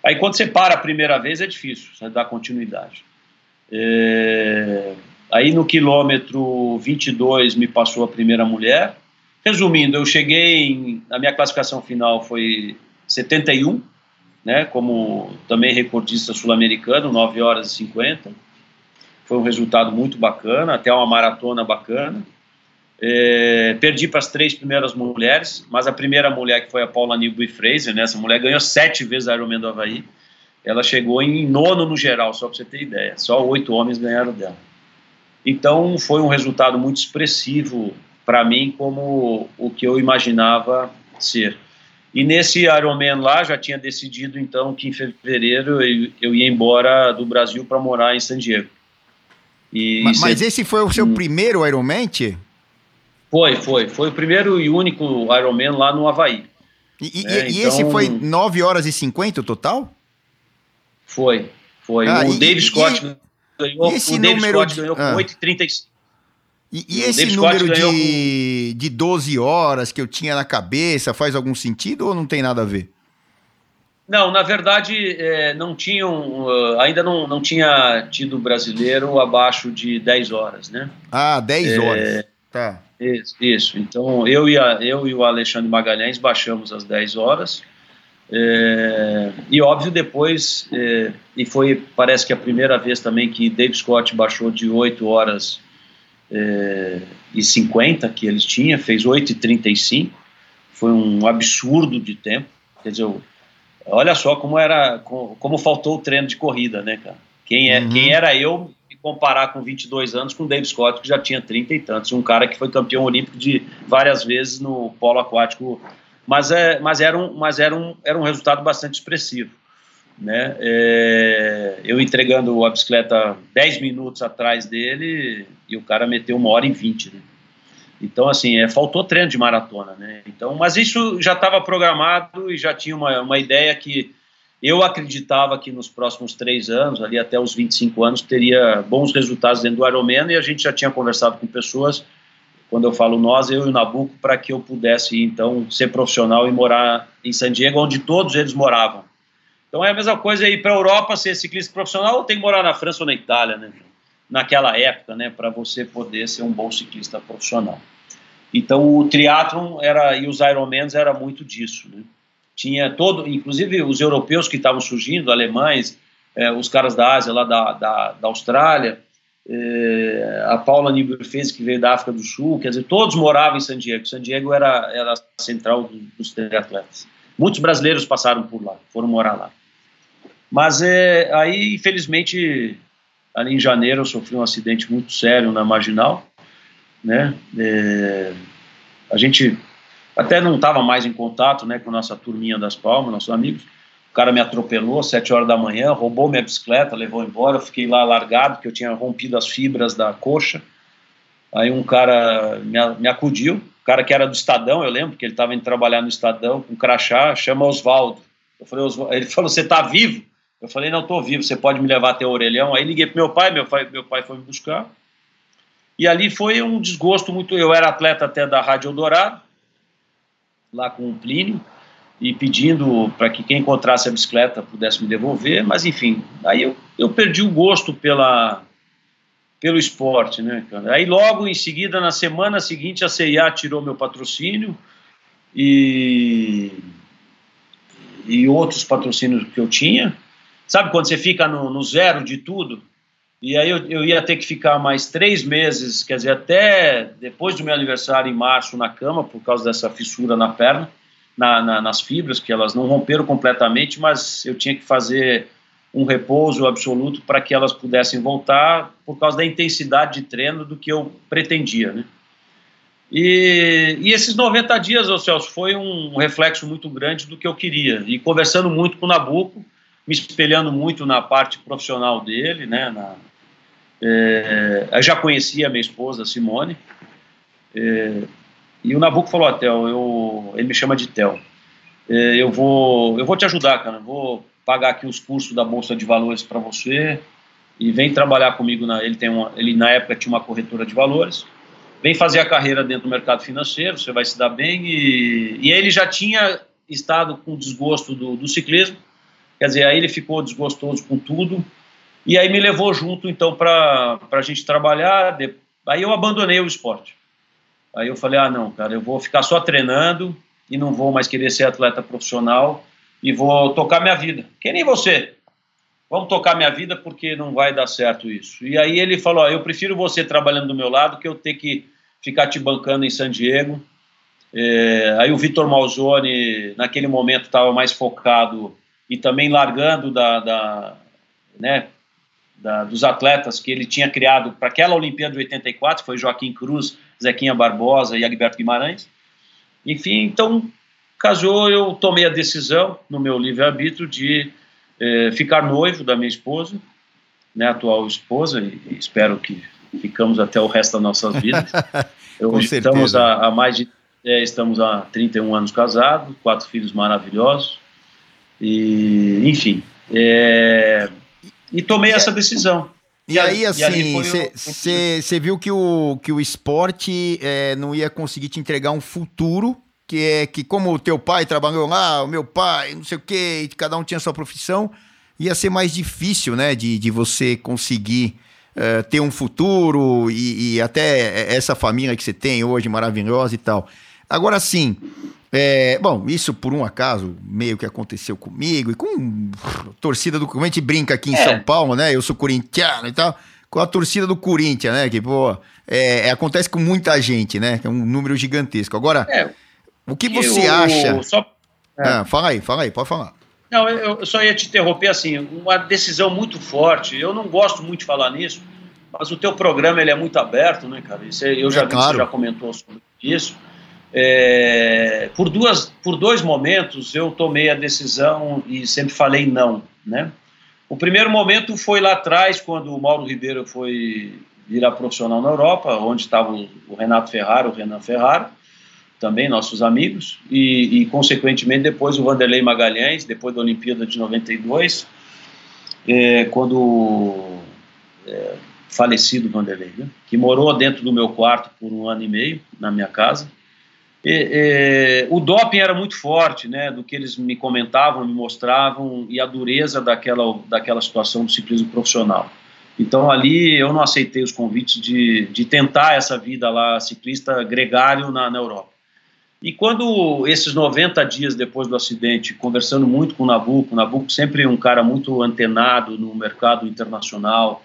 Aí quando você para a primeira vez é difícil, você dá continuidade. É... Aí no quilômetro 22 me passou a primeira mulher. Resumindo, eu cheguei, em... a minha classificação final foi 71, né, como também recordista sul-americano, 9 horas e 50. Foi um resultado muito bacana, até uma maratona bacana. É, perdi para as três primeiras mulheres, mas a primeira mulher, que foi a Paula Newby Fraser, né, essa mulher ganhou sete vezes a Ironman do Havaí, ela chegou em nono no geral, só para você ter ideia. Só oito homens ganharam dela. Então foi um resultado muito expressivo para mim, como o que eu imaginava ser. E nesse Ironman lá, já tinha decidido então que em fevereiro eu, eu ia embora do Brasil para morar em San Diego. E mas, mas esse foi o seu hum. primeiro Ironman? Foi, foi. Foi o primeiro e único Ironman lá no Havaí. E, é, e, então, esse foi 9 horas e 50 o total? Foi, foi. Ah, o e, Dave Scott ganhou, o Dave Scott ganhou com ah. 8,35. E, e esse número de, de 12 horas que eu tinha na cabeça faz algum sentido ou não tem nada a ver? Não, na verdade, é, não tinham, uh, ainda não, não tinha tido brasileiro abaixo de 10 horas, né? Ah, 10 é, horas. Tá. Isso, isso, Então, eu e, a, eu e o Alexandre Magalhães baixamos as 10 horas. É, e óbvio, depois, é, e foi, parece que a primeira vez também que Dave Scott baixou de 8 horas é, e 50 que eles tinham, fez 8 e 35, foi um absurdo de tempo, quer dizer, olha só como era, como, como faltou o treino de corrida, né, cara? Quem, é, uhum. quem era eu me comparar com 22 anos com o Dave Scott, que já tinha 30 e tantos, um cara que foi campeão olímpico de várias vezes no polo aquático, mas, é, mas, era, um, mas era, um, era um resultado bastante expressivo né? É, eu entregando a bicicleta 10 minutos atrás dele e o cara meteu uma hora e 20, né? Então, assim, é, faltou treino de maratona, né? Então, mas isso já estava programado e já tinha uma, uma ideia que eu acreditava que nos próximos três anos, ali até os 25 anos, teria bons resultados dentro do Ironman e a gente já tinha conversado com pessoas, quando eu falo nós, eu e o Nabuco, para que eu pudesse, então, ser profissional e morar em San Diego, onde todos eles moravam. Então é a mesma coisa ir para a Europa ser ciclista profissional ou tem que morar na França ou na Itália, né? Naquela época, né? Para você poder ser um bom ciclista profissional. Então o triatlon era e os Ironmans era muito disso, né? Tinha todo, inclusive os europeus que estavam surgindo, alemães, eh, os caras da Ásia, lá da, da, da Austrália, é, a Paula Niebuhr-Fez, que veio da África do Sul, quer dizer, todos moravam em San Diego. San Diego era, era a central dos triatletas. Muitos brasileiros passaram por lá, foram morar lá. Mas é, aí, infelizmente, ali em janeiro eu sofri um acidente muito sério na Marginal, né? É, a gente até não estava mais em contato, né, com nossa turminha das Palmas, nossos amigos. O cara me atropelou sete horas da manhã, roubou minha bicicleta, levou embora. Eu fiquei lá largado, porque eu tinha rompido as fibras da coxa. Aí um cara me, me acudiu, o cara que era do Estadão, eu lembro que ele estava indo trabalhar no Estadão com crachá, chama Oswaldo. Eu falei, Osvaldo. ele falou: Você está vivo? Eu falei: Não, estou vivo, você pode me levar até o orelhão. Aí liguei para meu pai, meu pai, meu pai foi me buscar. E ali foi um desgosto muito. Eu era atleta até da Rádio Eldorado, lá com o Plínio e pedindo para que quem encontrasse a bicicleta pudesse me devolver, mas enfim, aí eu, eu perdi o gosto pela, pelo esporte, né? Aí logo em seguida, na semana seguinte, a CIA tirou meu patrocínio e, e outros patrocínios que eu tinha. Sabe quando você fica no, no zero de tudo? E aí eu, eu, ia ter que ficar mais três meses, quer dizer, até depois do meu aniversário em março na cama, por causa dessa fissura na perna na, na, nas fibras, que elas não romperam completamente, mas eu tinha que fazer um repouso absoluto para que elas pudessem voltar por causa da intensidade de treino do que eu pretendia, né? E, e esses 90 dias, ô Celso, foi um reflexo muito grande do que eu queria. E conversando muito com o Nabuco, me espelhando muito na parte profissional dele, né? Na, é, eu já conhecia a minha esposa, Simone, é, e o Nabucco falou, ó, Theo, eu, ele me chama de Theo, é, eu vou, eu vou te ajudar, cara, vou pagar aqui os cursos da Bolsa de Valores para você e vem trabalhar comigo, na, ele, tem uma, ele na época tinha uma corretora de valores, vem fazer a carreira dentro do mercado financeiro, você vai se dar bem, e, e aí ele já tinha estado com desgosto do, do ciclismo, quer dizer, aí ele ficou desgostoso com tudo, e aí me levou junto, então, para a gente trabalhar, aí eu abandonei o esporte. Aí eu falei, ah, não, cara, eu vou ficar só treinando e não vou mais querer ser atleta profissional e vou tocar minha vida. Que nem você. Vamos tocar minha vida porque não vai dar certo isso. E aí ele falou, eu prefiro você trabalhando do meu lado que eu ter que ficar te bancando em San Diego. É, aí o Vitor Malzone, naquele momento, estava mais focado e também largando da, da né, da, dos atletas que ele tinha criado para aquela Olimpíada de 84, foi Joaquim Cruz, Zequinha Barbosa e Agberto Guimarães. Enfim, então casou, eu tomei a decisão, no meu livre-arbítrio, de eh, ficar noivo da minha esposa, né, atual esposa, e, e, espero que ficamos até o resto das nossas vidas. <laughs> Hoje estamos há, há, mais de é, estamos há 31 anos casados, quatro filhos maravilhosos, e enfim, é, e tomei essa decisão. E, aí, assim, você viu que o, que o esporte é, não ia conseguir te entregar um futuro, que é que como o teu pai trabalhou lá, o meu pai, não sei o quê, cada um tinha sua profissão, ia ser mais difícil, né, de, de você conseguir uh, ter um futuro e, e até essa família que você tem hoje, maravilhosa e tal. Agora, sim, é, bom, isso por um acaso meio que aconteceu comigo e com a torcida do. Como a gente brinca aqui em é. São Paulo, né? Eu sou corintiano e tal. Com a torcida do Corinthians, né? Que, pô, é, é acontece com muita gente, né? É um número gigantesco. Agora, é, o que você eu, acha. Só, é. ah, fala aí, fala aí, pode falar. Não, eu só ia te interromper assim, uma decisão muito forte. Eu não gosto muito de falar nisso, mas o teu programa ele é muito aberto, né, cara? Isso, eu já vi claro. que você já comentou sobre isso. É, por, duas, por dois momentos eu tomei a decisão e sempre falei não, né? O primeiro momento foi lá atrás, quando o Mauro Ribeiro foi virar profissional na Europa, onde estava o Renato Ferraro, o Renan Ferraro, também nossos amigos, e, e, consequentemente depois o Vanderlei Magalhães, depois da Olimpíada de 92, é, quando é, falecido Vanderlei, né? que morou dentro do meu quarto por um ano e meio, na minha casa, e, e, o doping era muito forte, né, do que eles me comentavam, me mostravam, e a dureza daquela, daquela situação do ciclismo profissional. Então ali eu não aceitei os convites de, de tentar essa vida lá ciclista gregário na, na Europa. E quando esses 90 dias depois do acidente, conversando muito com o Nabucco, Nabucco sempre um cara muito antenado no mercado internacional,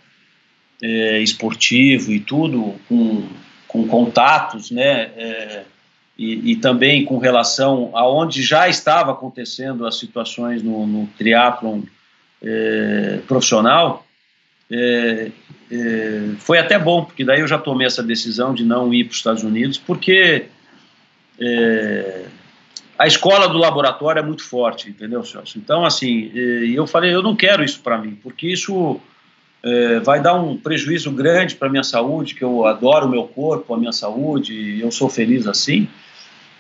é, esportivo e tudo, com, com contatos, né? E, e, também com relação aonde já estava acontecendo as situações no, no triatlon é, profissional, é, é, foi até bom, porque daí eu já tomei essa decisão de não ir para os Estados Unidos, porque a escola do laboratório é muito forte, entendeu, Celso? Então, assim, eu falei, eu não quero isso para mim, porque isso vai dar um prejuízo grande para a minha saúde, que eu adoro o meu corpo, a minha saúde, eu sou feliz assim.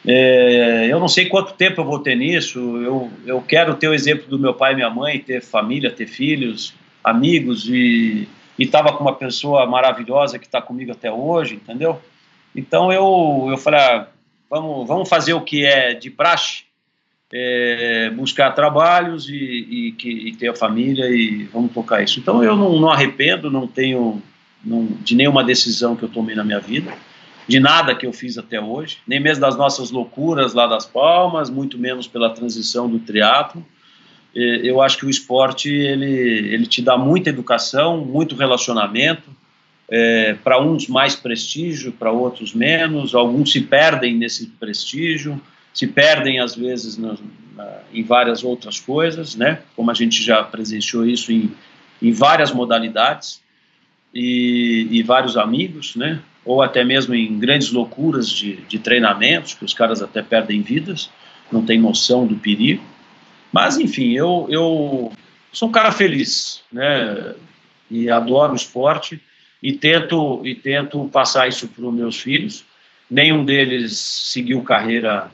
É, eu não sei quanto tempo eu vou ter nisso, eu, eu quero ter o exemplo do meu pai e minha mãe, ter família, ter filhos, amigos, e estava com uma pessoa maravilhosa que está comigo até hoje, entendeu? Então eu, eu falei, ah, vamos, vamos fazer o que é de praxe, é, buscar trabalhos e, e, e, ter a família e vamos tocar isso. Então eu não, não arrependo, não tenho não, de nenhuma decisão que eu tomei na minha vida, de nada que eu fiz até hoje, nem mesmo das nossas loucuras lá das Palmas, muito menos pela transição do triatlo. Eu acho que o esporte ele, ele te dá muita educação, muito relacionamento, é, para uns mais prestígio, para outros menos, alguns se perdem nesse prestígio, se perdem às vezes na, em várias outras coisas, né? Como a gente já presenciou isso em, em várias modalidades e, e, vários amigos, né? Ou até mesmo em grandes loucuras de, de treinamentos, que os caras até perdem vidas, não tem noção do perigo. Mas enfim, eu, eu sou um cara feliz, né? E adoro o esporte e tento e tento passar isso para os meus filhos. Nenhum deles seguiu carreira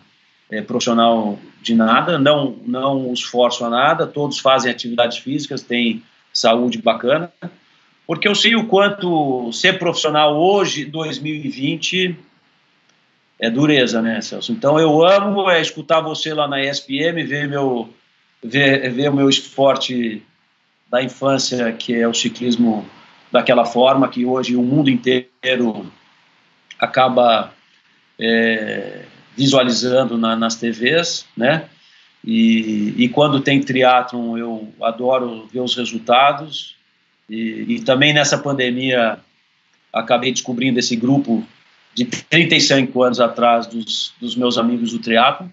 é, profissional de nada, não não os forço a nada. Todos fazem atividades físicas, têm saúde bacana, porque eu sei o quanto ser profissional hoje, 2020, é dureza, né, Celso? Então eu amo é escutar você lá na ESPM, ver meu ver, ver o meu esporte da infância, que é o ciclismo daquela forma que hoje o mundo inteiro acaba é, visualizando na, nas TVs, né? E, e quando tem triatlon eu adoro ver os resultados e, e, também nessa pandemia acabei descobrindo esse grupo de 35 anos atrás dos, dos meus amigos do triatlon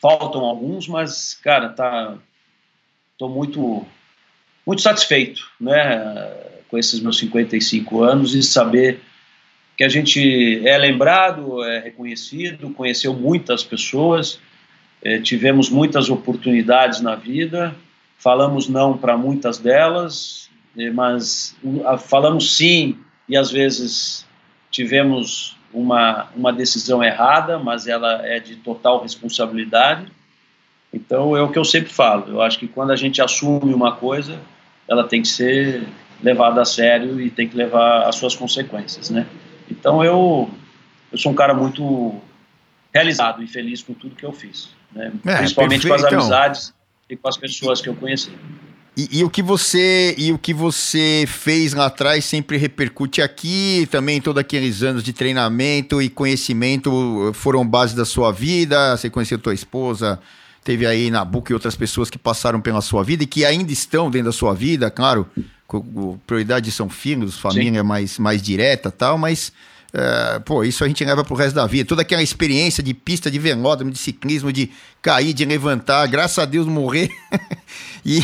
faltam alguns mas cara tá tô muito muito satisfeito né com esses meus 55 anos e saber que a gente é lembrado, é reconhecido, conheceu muitas pessoas, é, tivemos muitas oportunidades na vida, falamos não para muitas delas, mas falamos sim e às vezes tivemos uma, uma decisão errada, mas ela é de total responsabilidade. Então é o que eu sempre falo. Eu acho que quando a gente assume uma coisa, ela tem que ser levada a sério e tem que levar as suas consequências, né? Então eu eu sou um cara muito realizado e feliz com tudo que eu fiz, né? É, principalmente perfeito. com as então. amizades e com as pessoas que eu conheci. E, e, o que você e o que você fez lá atrás sempre repercute aqui também todos aqueles anos de treinamento e conhecimento foram base da sua vida você conheceu tua esposa teve aí Nabucco e outras pessoas que passaram pela sua vida e que ainda estão dentro da sua vida claro prioridade são filhos, família mais, mais direta tal, mas uh, pô, isso a gente leva pro resto da vida. Toda aquela experiência de pista de velódromo, de ciclismo, de cair, de levantar, graças a Deus morrer. <laughs> e,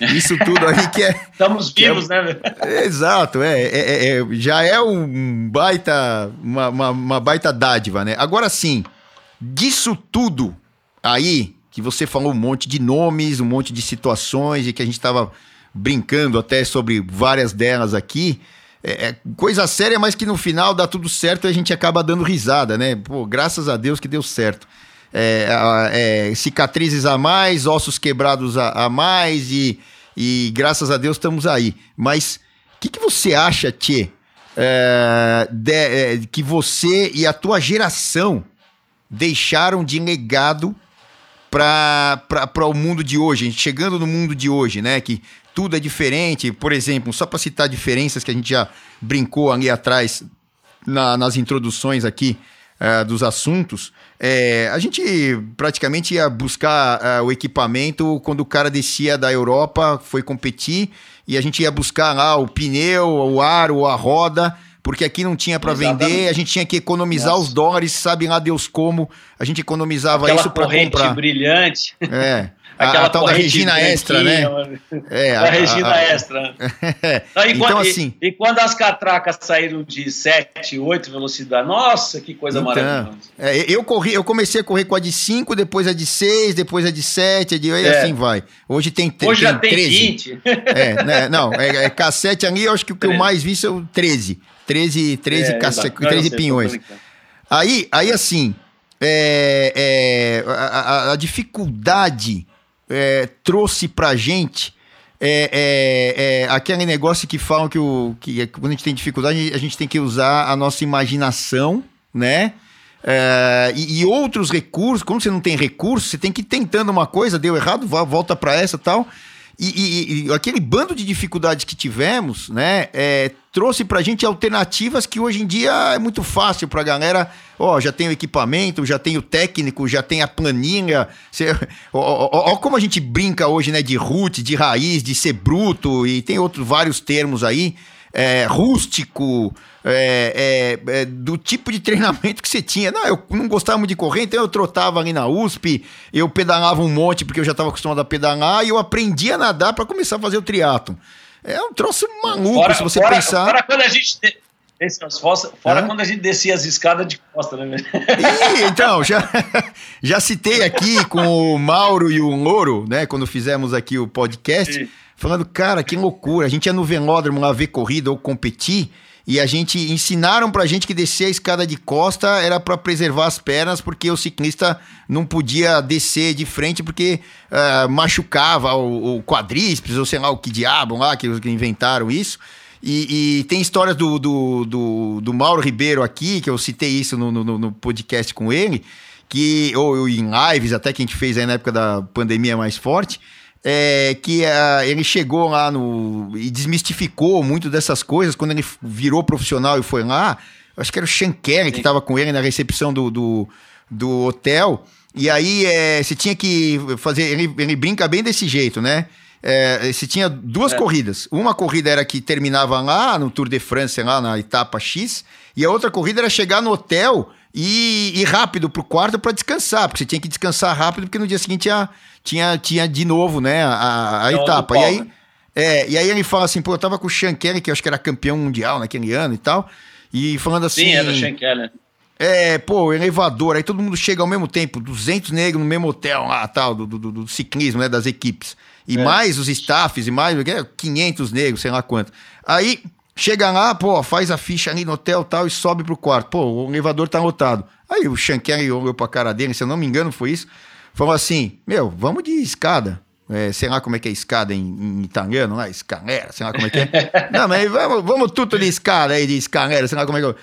e, isso tudo aí que é. Estamos vivos, é, né? exato, é, é, é, já é um baita, uma, uma, uma baita dádiva, né? Agora sim, disso tudo aí, que você falou um monte de nomes, um monte de situações, e que a gente estava brincando até sobre várias delas aqui. É, é, coisa séria, mas que no final dá tudo certo e a gente acaba dando risada, né? Pô, graças a Deus que deu certo. É, é, cicatrizes a mais, ossos quebrados a, a mais e, e, graças a Deus estamos aí. Mas o que, que, você acha, Tchê, é, de, é, que você e a tua geração deixaram de legado para o mundo de hoje, chegando no mundo de hoje, né? Que tudo é diferente. Por exemplo, só para citar diferenças que a gente já brincou ali atrás na, nas introduções aqui uh, dos assuntos, é, a gente praticamente ia buscar uh, o equipamento quando o cara descia da Europa, foi competir e a gente ia buscar lá o pneu, o aro, a roda, porque aqui não tinha para vender, a gente tinha que economizar Nossa. os dólares, sabe lá Deus como, a gente economizava Aquela isso para comprar. brilhante. É. Aquela <laughs> a, a tal da Regina Extra, né? É, a, a Regina a, Extra. <laughs> É. Não, e então, quando, assim. E, e, quando as catracas saíram de 7, 8 velocidade, nossa, que coisa então, maravilhosa. É, eu, corri, eu comecei a correr com a de 5, depois a de 6, depois a de 7, de, e é. assim vai. Hoje tem, Hoje tem já tem 13. 20. É, né, não, é, é cassete ali, eu acho que o que eu mais vi são 13. 13, 13, é, cassete, 13 pinhões. Aí, aí assim, é, é, a, a, dificuldade é, trouxe pra gente é, é, é, aquele negócio que falam que, o, que quando a gente tem dificuldade, a gente tem que usar a nossa imaginação, né? É, e, e, outros recursos, quando você não tem recurso, você tem que ir tentando uma coisa, deu errado, volta para essa tal. E, e, e, aquele bando de dificuldades que tivemos, né, é, trouxe pra gente alternativas que hoje em dia é muito fácil pra galera. Ó, já tem o equipamento, já tem o técnico, já tem a planilha. Cê, ó, ó, ó, como a gente brinca hoje, né, de root, de raiz, de ser bruto, e tem outros vários termos aí é, rústico, é, é, é, do tipo de treinamento que você tinha. Não, eu não gostava muito de correr, então eu trotava ali na USP, eu pedalava um monte porque eu já estava acostumado a pedalar e eu aprendi a nadar para começar a fazer o triatlo. É um troço maluco fora, se você fora, pensar. Fora quando a gente. Fora quando a gente descia as escadas de costa, né? Ih, <laughs> então, já, <laughs> já citei aqui com o Mauro e o Louro, né? Quando fizemos aqui o podcast. Sim falando, cara, que loucura. A gente ia no velódromo lá ver corrida ou competir. E a gente ensinaram pra gente que descer a escada de costa era para preservar as pernas, porque o ciclista não podia descer de frente porque uh, machucava o, o, quadríceps, ou sei lá o que diabo lá, que, inventaram isso. E, e, tem histórias do, do, do, do, Mauro Ribeiro aqui, que eu citei isso no, no, no podcast com ele, que, ou em lives até que a gente fez aí na época da pandemia mais forte é, que uh, ele chegou lá no e desmistificou muito dessas coisas quando ele virou profissional e foi lá. Acho que era o Sean Kelly que estava com ele na recepção do, do, do hotel. E aí é, você tinha que fazer. Ele, ele brinca bem desse jeito, né? É, você tinha duas é. corridas. Uma corrida era que terminava lá no Tour de France, lá na etapa X, e a outra corrida era chegar no hotel e ir rápido pro quarto para descansar, porque você tinha que descansar rápido, porque no dia seguinte tinha, tinha, tinha de novo, né, a, a etapa. E aí, é, e aí ele fala assim, pô, eu tava com o Sean Kelly, que eu acho que era campeão mundial naquele ano e tal, e falando assim... Sim, era o Sean Kelly. É, pô, elevador, aí todo mundo chega ao mesmo tempo, 200 negros no mesmo hotel lá, tal, do, do, do ciclismo, né, das equipes. E é. mais os staffs, e mais 500 negros, sei lá quanto. Aí Chega lá, pô, faz a ficha ali no hotel tal e sobe pro quarto. Pô, o elevador tá lotado. Aí o Shankar olhou pra cara dele, se eu não me engano foi isso, falou assim, meu, vamos de escada. É, sei lá como é que é escada em, em italiano lá, escalera, sei lá como é que é. <laughs> não, mas vamos, vamos tudo de escada aí, de escalera, sei lá como é que é.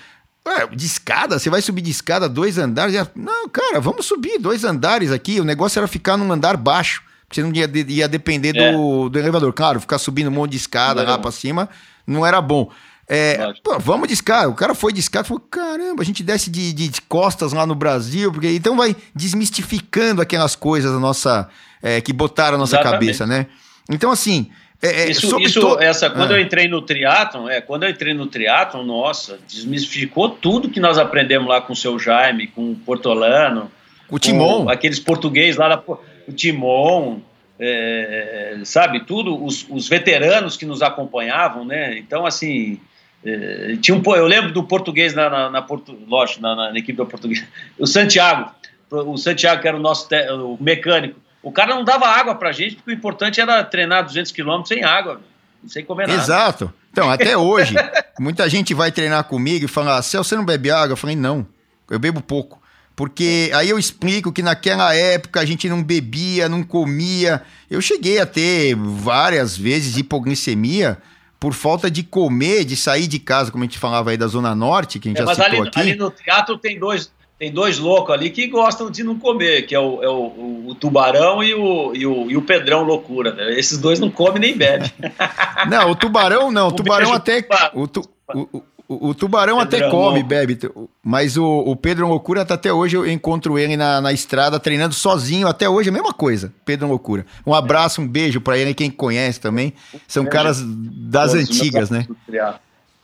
Ué, de escada? Você vai subir de escada dois andares? Não, cara, vamos subir dois andares aqui. O negócio era ficar num andar baixo. Você não ia, ia depender é. do, do elevador. Claro, ficar subindo um monte de escada lá pra cima não era bom. É, pô, vamos de escada. O cara foi de escada e falou: caramba, a gente desce de, de, costas lá no Brasil, porque então vai desmistificando aquelas coisas a nossa, é, que botaram a nossa Exatamente. cabeça, né? Então, assim. É, é isso, isso to... essa, quando é. eu entrei no triatlon, é, quando eu entrei no triatlon, nossa, desmistificou tudo que nós aprendemos lá com o seu Jaime, com o Portolano. O Timon. aqueles portugueses lá, da, o Timon, é, sabe, tudo, os, os, veteranos que nos acompanhavam, né? Então, assim, é, tinha um, eu lembro do português na, na, na Porto, lógico, na, na, equipe do português, <laughs> o Santiago, o Santiago que era o nosso te, o mecânico, o cara não dava água pra gente, porque o importante era treinar 200 quilômetros sem água, sem comer nada. Exato. Então, até <laughs> hoje, muita gente vai treinar comigo e fala, Celso, você não bebe água? Eu falei, não, eu bebo pouco. Porque aí eu explico que naquela época a gente não bebia, não comia. Eu cheguei a ter várias vezes hipoglicemia por falta de comer, de sair de casa, como a gente falava aí da Zona Norte, que a gente é, já citou ali, aqui. ali no teatro tem dois, tem dois loucos ali que gostam de não comer, que é o, é o, o tubarão e o, e o, e o pedrão loucura. Né? Esses dois não comem nem bebem. <laughs> não, o tubarão não. O <laughs> tubarão até. O, tu, o, O, o tubarão Pedrão, até come, bebe, mas o, o Pedro Loucura, até hoje eu encontro ele na, na estrada treinando sozinho, até hoje a mesma coisa, Pedro Loucura. Um abraço, um beijo para ele, quem conhece também. São caras das antigas, né?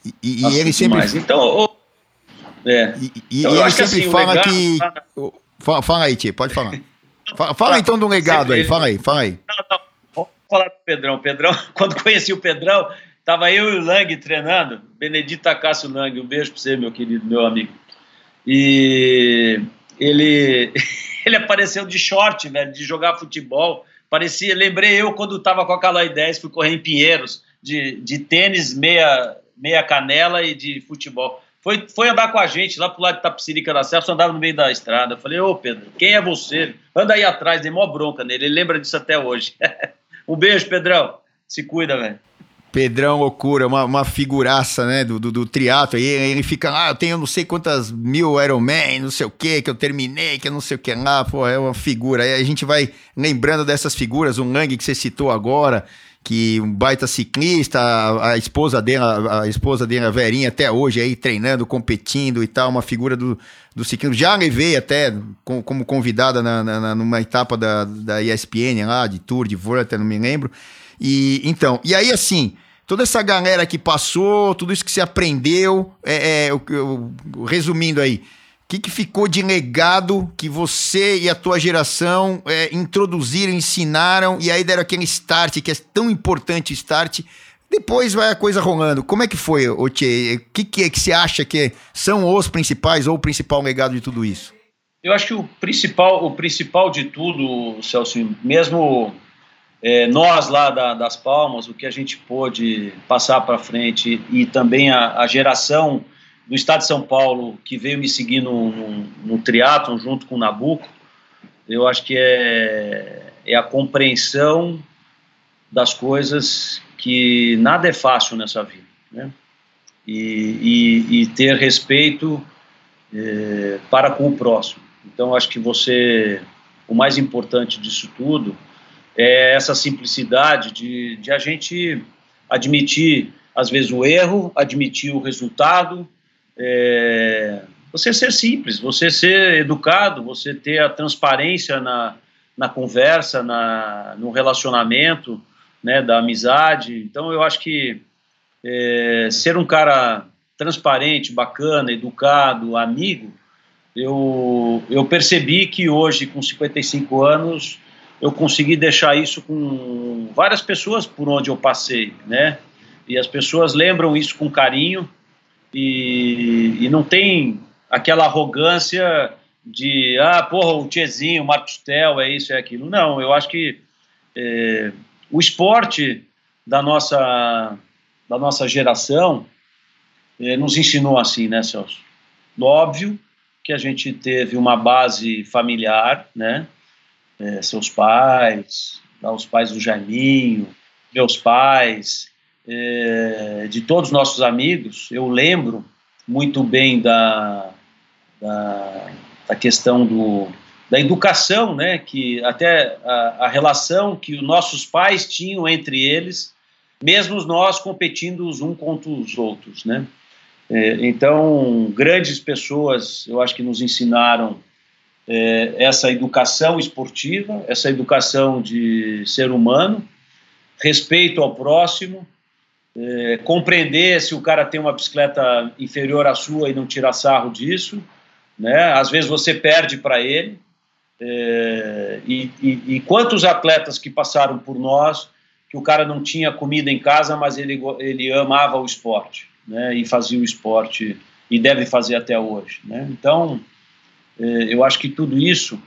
E, e, e ele sempre. Demais. Então, é. E, e então, ele sempre assim, fala legado, que. Tá... Fala, fala, aí, Tia, pode falar. Fala, fala então do legado aí, fala aí, fala aí. Não, não. Vamos falar do Pedrão. Pedrão, <laughs> quando conheci o Pedrão, Tava eu e o Lang treinando, Benedito Acácio Lang, um beijo para você, meu querido, meu amigo. E ele, <laughs> ele apareceu de short, velho, de jogar futebol. Parecia, lembrei eu quando tava com a 10, fui correr em Pinheiros, de, de tênis, meia, meia canela e de futebol. Foi, foi andar com a gente lá pro lado de Tapicirica da Serra, andava no meio da estrada. Eu falei, ô Pedro, quem é você? Anda aí atrás, dei mó bronca nele, ele lembra disso até hoje. <laughs> um beijo, Pedrão. Se cuida, velho. Pedrão Loucura, uma, uma figuraça, né, do, do, do triatlo, aí ele fica, ah, eu tenho não sei quantas mil Ironman, não sei o que, que eu terminei, que eu não sei o que lá, pô, é uma figura, aí a gente vai lembrando dessas figuras, o Lang que você citou agora, que um baita ciclista, a, a, esposa dele, a, a, esposa dele, a Verinha, até hoje aí treinando, competindo e tal, uma figura do, do ciclismo. Já levei até com, como convidada na, na, numa etapa da, da ESPN lá, de Tour, de Volta, não me lembro. E então, e aí assim, toda essa galera que passou, tudo isso que você aprendeu, é, é, eu, eu, resumindo aí, o que, que, ficou de legado que você e a tua geração é, introduziram, ensinaram e aí deram aquele start, que é tão importante start, depois vai a coisa rolando. Como é que foi? O que, que é que você acha que são os principais ou o principal legado de tudo isso? Eu acho que o principal, o principal de tudo, Celso, mesmo é, nós lá da, das Palmas, o que a gente pôde passar para frente e também a, a, geração do Estado de São Paulo que veio me seguir no, no, no junto com o Nabucco, eu acho que é, é a compreensão das coisas que nada é fácil nessa vida, né? E, e, e ter respeito é, para com o próximo. Então, acho que você, o mais importante disso tudo é essa simplicidade de, de a gente admitir, às vezes, o erro, admitir o resultado, é, você ser simples, você ser educado, você ter a transparência na, na conversa, na, no relacionamento, né, da amizade. Então, eu acho que é, ser um cara transparente, bacana, educado, amigo, eu, eu percebi que hoje, com 55 anos, eu consegui deixar isso com várias pessoas por onde eu passei, né? E as pessoas lembram isso com carinho e, e não tem aquela arrogância de, ah, porra, o Tiezinho, o Marcos Tel, é isso, é aquilo. Não, eu acho que é, o esporte da nossa, da nossa geração é, nos ensinou assim, né, Celso? Óbvio que a gente teve uma base familiar, né? É, seus pais, tá, os pais do Jaiminho, meus pais, é, de todos os nossos amigos, eu lembro muito bem da, da, da questão do, da educação, né, que até a, a, relação que os nossos pais tinham entre eles, mesmo nós competindo uns um contra os outros, né. É, então, grandes pessoas, eu acho que nos ensinaram é, essa educação esportiva, essa educação de ser humano, respeito ao próximo, é, compreender se o cara tem uma bicicleta inferior à sua e não tirar sarro disso, né? Às vezes você perde para ele. É, e, e, e, quantos atletas que passaram por nós que o cara não tinha comida em casa, mas ele, ele amava o esporte, né? E fazia o esporte e deve fazer até hoje, né? Então eu acho que tudo isso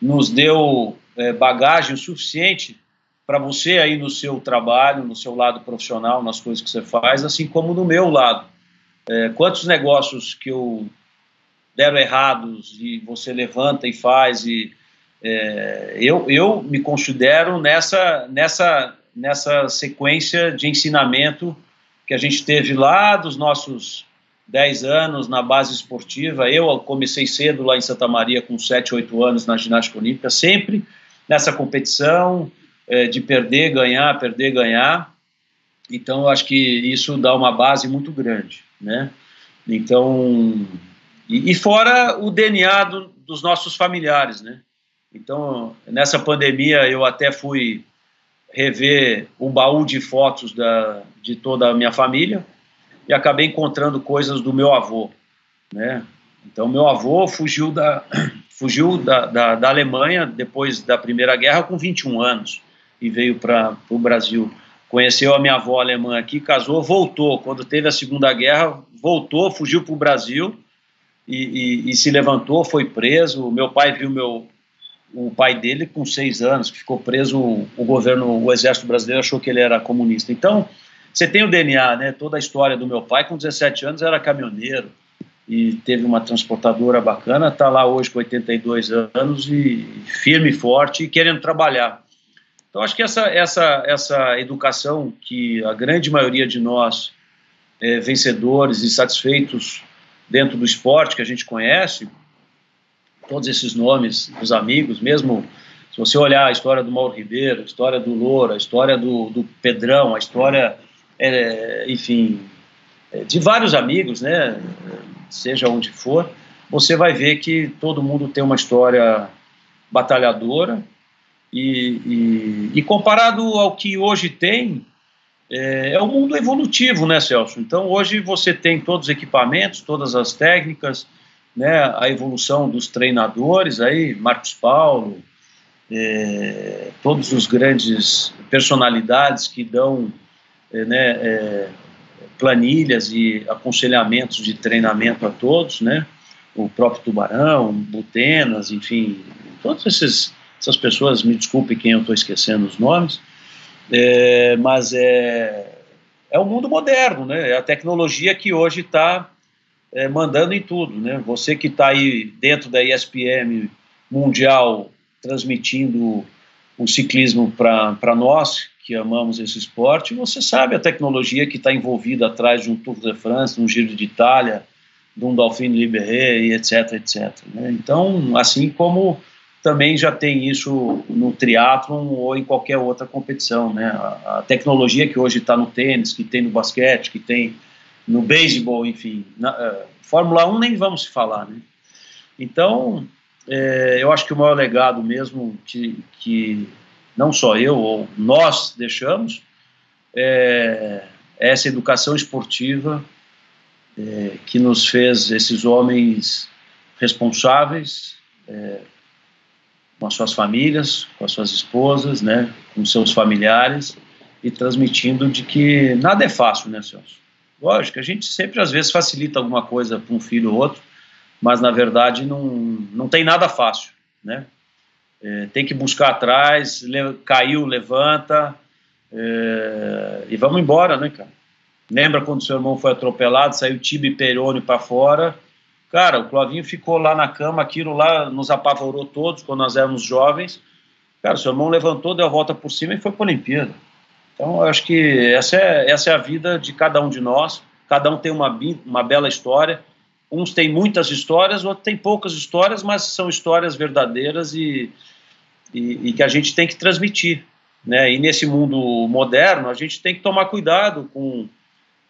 nos deu é, bagagem suficiente para você aí no seu trabalho, no seu lado profissional, nas coisas que você faz, assim como no meu lado. É, quantos negócios que eu deram errados e você levanta e faz e é, eu, eu me considero nessa nessa nessa sequência de ensinamento que a gente teve lá dos nossos 10 anos na base esportiva. Eu comecei cedo lá em Santa Maria, com 7, 8 anos na ginástica olímpica, sempre nessa competição é, de perder, ganhar, perder, ganhar. Então, eu acho que isso dá uma base muito grande, né? Então, e, e fora o DNA do, dos nossos familiares, né? Então, nessa pandemia, eu até fui rever o baú de fotos da, de toda a minha família e acabei encontrando coisas do meu avô, né? Então, meu avô fugiu da, <clears throat> fugiu da, da, da Alemanha depois da Primeira Guerra com 21 anos e veio para o Brasil. Conheceu a minha avó alemã aqui, casou, voltou. Quando teve a Segunda Guerra, voltou, fugiu para o Brasil e, e, e, se levantou, foi preso. Meu pai viu meu, o pai dele com seis anos, que ficou preso. O governo, o exército brasileiro achou que ele era comunista. Então, você tem o DNA, né? Toda a história do meu pai, com 17 anos, era caminhoneiro e teve uma transportadora bacana. Está lá hoje com 82 anos e firme e forte e querendo trabalhar. Então, acho que essa, essa, essa educação que a grande maioria de nós, é, vencedores e satisfeitos dentro do esporte que a gente conhece, todos esses nomes dos amigos, mesmo se você olhar a história do Mauro Ribeiro, a história do Loura, a história do, do Pedrão, a história, é, enfim, é, de vários amigos, né, seja onde for, você vai ver que todo mundo tem uma história batalhadora e, e, e comparado ao que hoje tem, é, é o mundo evolutivo, né, Celso? Então, hoje você tem todos os equipamentos, todas as técnicas, né, a evolução dos treinadores, aí, Marcos Paulo, é, todos os grandes personalidades que dão né, é, planilhas e aconselhamentos de treinamento a todos, né, o próprio Tubarão, Butenas, enfim, todas esses, essas pessoas, me desculpe quem eu estou esquecendo os nomes, é, mas é, é o mundo moderno, né? É a tecnologia que hoje está é, mandando em tudo, né? Você que está aí dentro da ESPM mundial transmitindo o ciclismo para nós que amamos esse esporte, você sabe a tecnologia que está envolvida atrás de um Tour de France, de um Giro de Itália, de um Dauphine Libéré, etc, etc. Né? Então, assim como também já tem isso no triatlon ou em qualquer outra competição, né? A, a tecnologia que hoje está no tênis, que tem no basquete, que tem no beisebol, enfim, na, uh, Fórmula 1 nem vamos falar, né? Então, é, eu acho que o maior legado mesmo que, que não só eu ou nós deixamos é, é essa educação esportiva é, que nos fez esses homens responsáveis, é, com as suas famílias, com as suas esposas, né, com seus familiares e transmitindo de que nada é fácil, né, Celso? Lógico, a gente sempre às vezes facilita alguma coisa para um filho ou outro, mas na verdade não, não tem nada fácil, né? É, tem que buscar atrás, le, caiu, levanta é, e vamos embora, né, cara? Lembra quando seu irmão foi atropelado, saiu Tibi e Peroni para fora, Cara, o Clovinho ficou lá na cama, aquilo lá nos apavorou todos quando nós éramos jovens. Cara, seu irmão levantou, deu a volta por cima e foi para a Olimpíada. Então, eu acho que essa é, essa é a vida de cada um de nós. Cada um tem uma, uma bela história. Uns têm muitas histórias, outros têm poucas histórias, mas são histórias verdadeiras e, e, e que a gente tem que transmitir. Né? E nesse mundo moderno, a gente tem que tomar cuidado com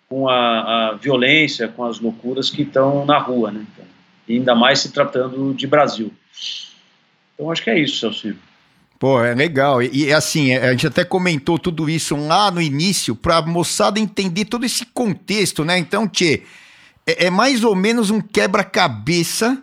com a, a violência, com as loucuras que estão na rua, né? Então, ainda mais se tratando de Brasil. Então acho que é isso, seu Silvio. Pô, é legal. E, assim, a gente até comentou tudo isso lá no início para a moçada entender todo esse contexto, né? Então, Tchê, é, é mais ou menos um quebra-cabeça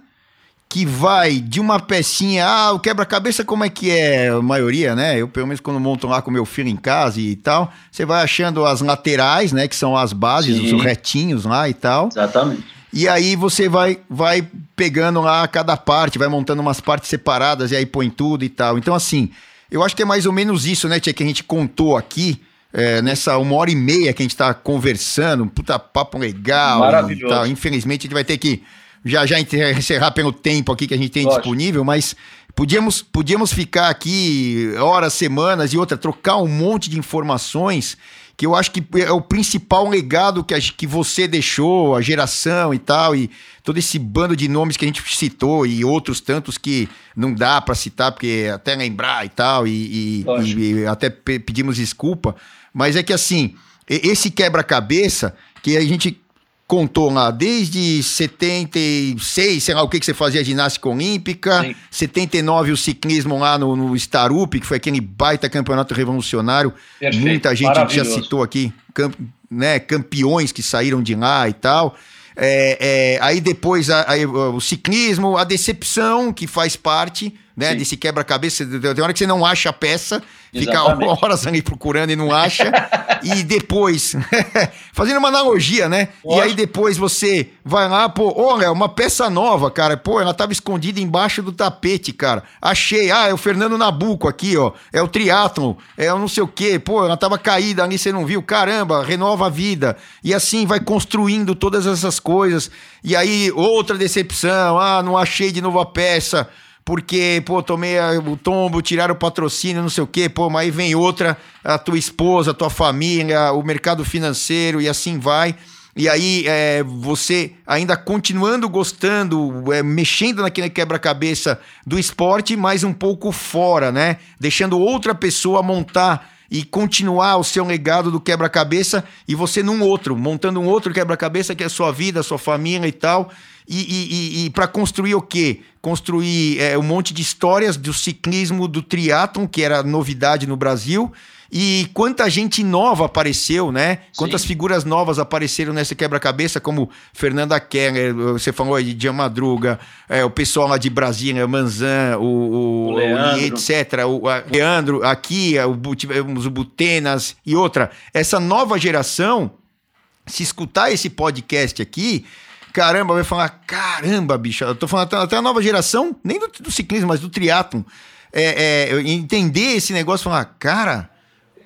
que vai de uma pecinha, ah, o quebra-cabeça como é que é a maioria, né? Eu pelo menos quando monto lá com meu filho em casa e tal, você vai achando as laterais, né, que são as bases, Sim. os retinhos lá e tal. Exatamente. E aí você vai vai pegando lá cada parte, vai montando umas partes separadas e aí põe tudo e tal. Então assim, eu acho que é mais ou menos isso, né, tia, que a gente contou aqui. É, nessa uma hora e meia que a gente tá conversando, puta papo legal. Maravilhoso. Infelizmente a gente vai ter que já já encerrar pelo tempo aqui que a gente tem Lógico. disponível, mas podíamos, podíamos ficar aqui horas, semanas e outra, trocar um monte de informações que eu acho que é o principal legado que, a, que você deixou, a geração e tal, e todo esse bando de nomes que a gente citou e outros tantos que não dá para citar, porque até lembrar e tal, e, e, e até pedimos desculpa, mas é que assim, esse quebra-cabeça que a gente contou lá, desde 76, sei lá o que, que você fazia ginástica olímpica, Sim. 79 o ciclismo lá no, no Starup, que foi aquele baita campeonato revolucionário. Perfeito. Muita gente já citou aqui, camp, né, campeões que saíram de lá e tal. É, é, aí depois a, a, o ciclismo, a decepção que faz parte né? Sim. Desse quebra-cabeça. Tem hora que você não acha a peça, Exatamente. fica horas ali procurando e não acha. <laughs> e depois, <laughs> fazendo uma analogia, né? E aí depois você vai lá, pô, olha, uma peça nova, cara. Pô, ela tava escondida embaixo do tapete, cara. Achei. Ah, é o Fernando Nabuco aqui, ó. É o triatlon, é o não sei o quê. Pô, ela tava caída ali, você não viu. Caramba, renova a vida. E assim vai construindo todas essas coisas. E aí, outra decepção. Ah, não achei de novo a peça porque, pô, tomei o tombo, tiraram o patrocínio, não sei o quê, pô, mas aí vem outra, a tua esposa, a tua família, o mercado financeiro e assim vai. E aí, é, você ainda continuando gostando, é, mexendo naquele quebra-cabeça do esporte, mas um pouco fora, né? Deixando outra pessoa montar e continuar o seu legado do quebra-cabeça e você num outro, montando um outro quebra-cabeça que é a sua vida, a sua família e tal. E, e, e, e para construir o quê? Construir é, um monte de histórias do ciclismo, do triatlon, que era novidade no Brasil. E quanta gente nova apareceu, né? Quantas Sim. figuras novas apareceram nessa quebra-cabeça, como Fernanda Keller, você falou aí de Dia Madruga, é, o pessoal lá de Brasília, Manzan, o, o, o etc. O a, Leandro, aqui, o, os Butenas e outra. Essa nova geração, se escutar esse podcast aqui, caramba, vai falar, caramba, bicho, eu tô falando até a nova geração, nem do, do ciclismo, mas do triatlon, é, é, entender esse negócio, falar, cara,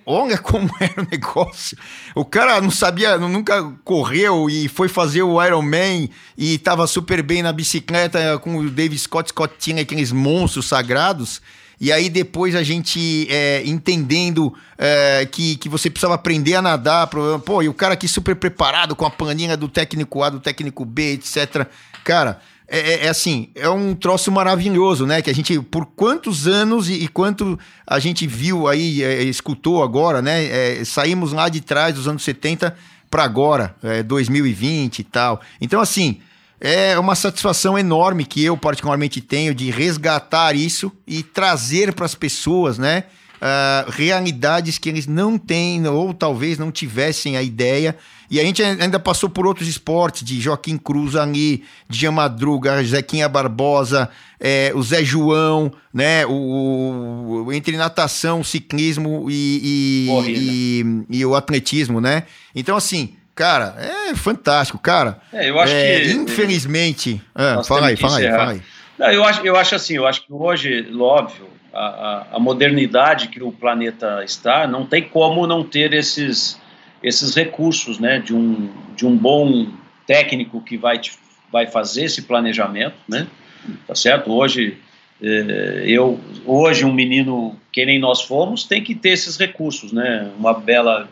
olha como <laughs> era o negócio. O cara não sabia, nunca correu e foi fazer o Ironman e tava super bem na bicicleta com o David Scott, Scott tinha aqueles monstros sagrados. E aí depois a gente é, entendendo é, que, que você precisava aprender a nadar. Pô, e o cara aqui super preparado com a paninha do técnico A, do técnico B, etc. Cara, é, é, é, assim, é um troço maravilhoso, né? Que a gente, por quantos anos e, e quanto a gente viu aí, é, escutou agora, né? É, saímos lá de trás dos anos 70 para agora, 2020 e tal. Então, assim, é uma satisfação enorme que eu particularmente tenho de resgatar isso e trazer para as pessoas, né? Uh, realidades que eles não têm ou talvez não tivessem a ideia. E a gente ainda passou por outros esportes, de Joaquim Cruz ali, de Madruga, Zequinha Barbosa, é, o Zé João, né? O, o entre natação, ciclismo e, e, e, e o atletismo, né? Então, assim, Cara, é fantástico, cara. É, eu acho é, que. Infelizmente. É, fala aí, fala aí, fala aí. Não, eu, acho, eu acho assim, eu acho que hoje, óbvio, a, a, a, modernidade que o planeta está, não tem como não ter esses, esses recursos, né? De um, de um bom técnico que vai, te, vai fazer esse planejamento, né? Tá certo? Hoje. É, eu hoje um menino que nem nós fomos tem que ter esses recursos, né? Uma bela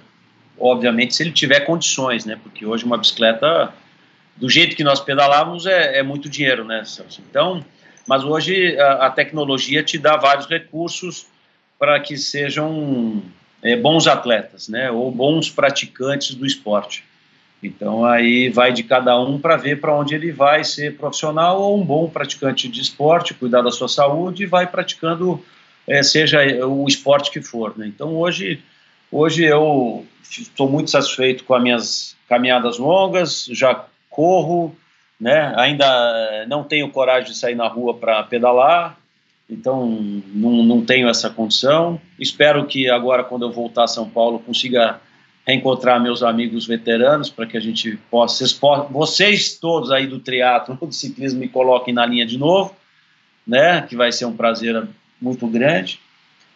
obviamente, se ele tiver condições, né? Porque hoje uma bicicleta, do jeito que nós pedalávamos, é, é muito dinheiro, né, Celso? Então, mas hoje a, a tecnologia te dá vários recursos para que sejam é, bons atletas, né? Ou bons praticantes do esporte. Então aí vai de cada um para ver para onde ele vai ser profissional ou um bom praticante de esporte, cuidar da sua saúde e vai praticando, é, seja o esporte que for. Né? Então hoje, hoje eu estou muito satisfeito com as minhas caminhadas longas, já corro, né? Ainda não tenho coragem de sair na rua para pedalar, então não, não tenho essa condição. Espero que agora, quando eu voltar a São Paulo, consiga reencontrar meus amigos veteranos para que a gente possa, vocês, vocês todos aí do triatlo, <laughs> do ciclismo, me coloquem na linha de novo, né? Que vai ser um prazer muito grande.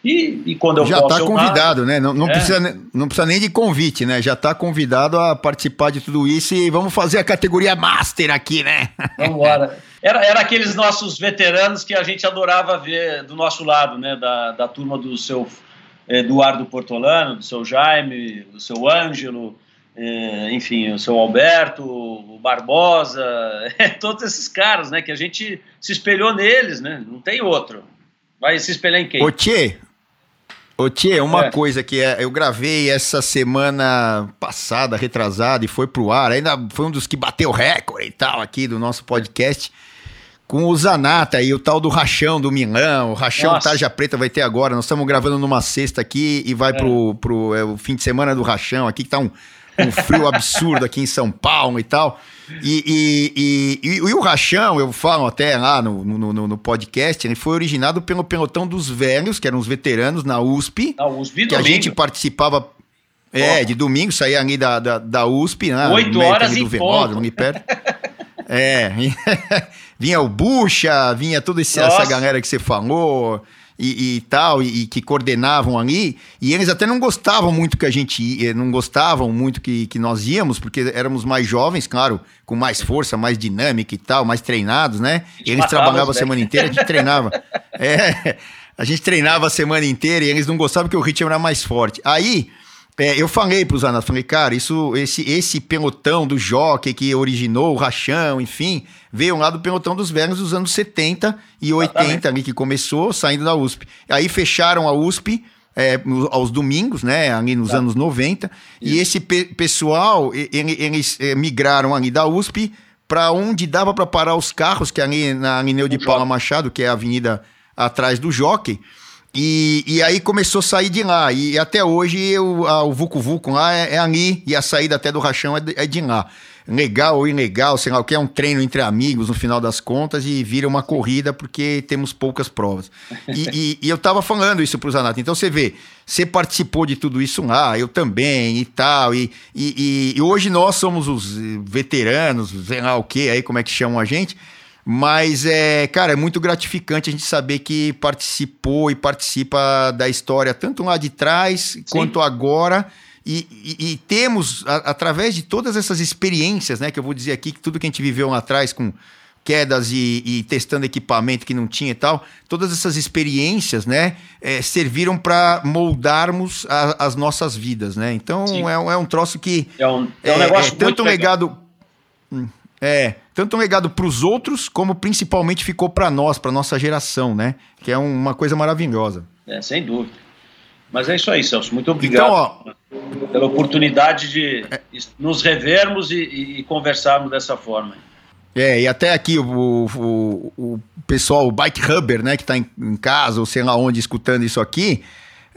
E, e quando eu Já está convidado, né? Não, não, é. precisa, não precisa nem de convite, né? Já está convidado a participar de tudo isso e vamos fazer a categoria Master aqui, né? <laughs> Vamos embora. Era, era aqueles nossos veteranos que a gente adorava ver do nosso lado, né? Da, da turma do seu Eduardo Portolano, do seu Jaime, do seu Ângelo, eh, enfim, o seu Alberto, o Barbosa, <laughs> todos esses caras, né? Que a gente se espelhou neles, né? Não tem outro. Vai se espelhar em quem? Ô, Tchê, Ô Tia, uma é. coisa que é, eu gravei essa semana passada, retrasada, e foi pro ar, ainda foi um dos que bateu recorde e tal aqui do nosso podcast, com o Zanata e o tal do Rachão do Milão, o Rachão Nossa. Tarja Preta vai ter agora, nós estamos gravando numa sexta aqui e vai é. pro, pro é, o fim de semana do Rachão aqui, que tá um, um frio absurdo aqui em São Paulo e tal. E, e, e, e, o Rachão, eu falo até lá no, no, no, no, podcast, ele foi originado pelo pelotão dos velhos, que eram os veteranos na USP. Na USP, Que domingo. a gente participava. É, de domingo, saía ali da, da, da USP, né? Oito horas e pouco. Ali perto. É, <laughs> vinha o Bucha, vinha toda essa galera que você falou e, e tal, e, e, que coordenavam ali, e eles até não gostavam muito que a gente ia, não gostavam muito que, que nós íamos, porque éramos mais jovens, claro, com mais força, mais dinâmica e tal, mais treinados, né? E eles trabalhavam a semana inteira, a gente treinava. É, a gente treinava a semana inteira e eles não gostavam que o ritmo era mais forte. Aí é, eu falei para os Anatos, falei, cara, isso, esse, esse pelotão do jockey que originou o rachão, enfim, veio lá do pelotão dos velhos dos anos 70 e 80 ali que começou, saindo da USP. Aí fecharam a USP é, aos domingos, né, ali nos tá. anos 90, isso. e esse pe pessoal, ele, eles é, migraram ali da USP para onde dava para parar os carros, que é ali na Avenida de Paula Machado, que é a avenida atrás do jockey. E, e aí começou a sair de lá. E até hoje eu, a, o Vucu Vucu lá é, é, ali e a saída até do Rachão é de, é de lá. Legal ou ilegal, sei lá o que, é um treino entre amigos no final das contas e vira uma corrida porque temos poucas provas. E, e, <laughs> e eu tava falando isso pro Zanato. Então você vê, você participou de tudo isso lá, eu também e tal. E, e, e hoje nós somos os veteranos, sei lá o que, aí como é que chamam a gente mas, é, cara, é muito gratificante a gente saber que participou e participa da história, tanto lá de trás Sim. quanto agora. E, e, e temos, a, através de todas essas experiências, né, que eu vou dizer aqui, que tudo que a gente viveu lá atrás com quedas e, e testando equipamento que não tinha e tal, todas essas experiências, né, é, serviram para moldarmos a, as nossas vidas, né? Então é, é, um troço que é um, é um negócio é, tanto um legado. Hum. É, tanto um legado para os outros, como principalmente ficou para nós, para nossa geração, né? Que é uma coisa maravilhosa. É, sem dúvida. Mas é isso aí, Celso. Muito obrigado então, ó, pela oportunidade de é, nos revermos e, e, conversarmos dessa forma. É, e até aqui o, o, o pessoal, o Bike Hubber, né, que está em, em casa ou sei lá onde escutando isso aqui,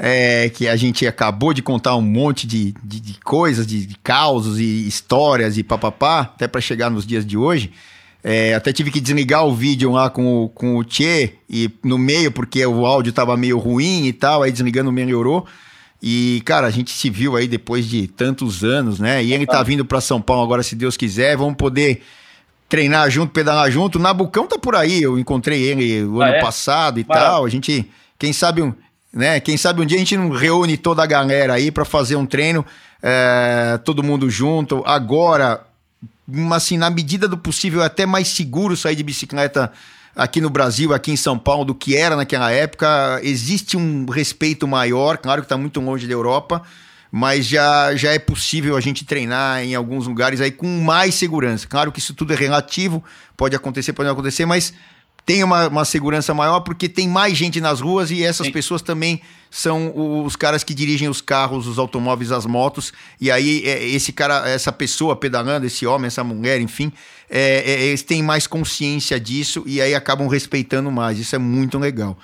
é, que a gente acabou de contar um monte de, de, de coisas, de, de, causos e histórias e papapá, até para chegar nos dias de hoje. É, até tive que desligar o vídeo lá com o, com o Tchê e no meio, porque o áudio tava meio ruim e tal, aí desligando melhorou. E, cara, a gente se viu aí depois de tantos anos, né? E ele tá vindo para São Paulo agora, se Deus quiser. Vamos poder treinar junto, pedalar junto. Nabucão tá por aí, eu encontrei ele o ah, ano é? passado e tal. A gente, quem sabe, né? Quem sabe um dia a gente não reúne toda a galera aí para fazer um treino, é, todo mundo junto. Agora, assim, na medida do possível, é até mais seguro sair de bicicleta aqui no Brasil, aqui em São Paulo, do que era naquela época. Existe um respeito maior, claro que está muito longe da Europa, mas já, já é possível a gente treinar em alguns lugares aí com mais segurança. Claro que isso tudo é relativo, pode acontecer, pode não acontecer, mas tem uma, uma, segurança maior porque tem mais gente nas ruas e essas Sim. pessoas também são os caras que dirigem os carros, os automóveis, as motos. E aí, é, esse cara, essa pessoa pedalando, esse homem, essa mulher, enfim, é, é, eles têm mais consciência disso e aí acabam respeitando mais. Isso é muito legal.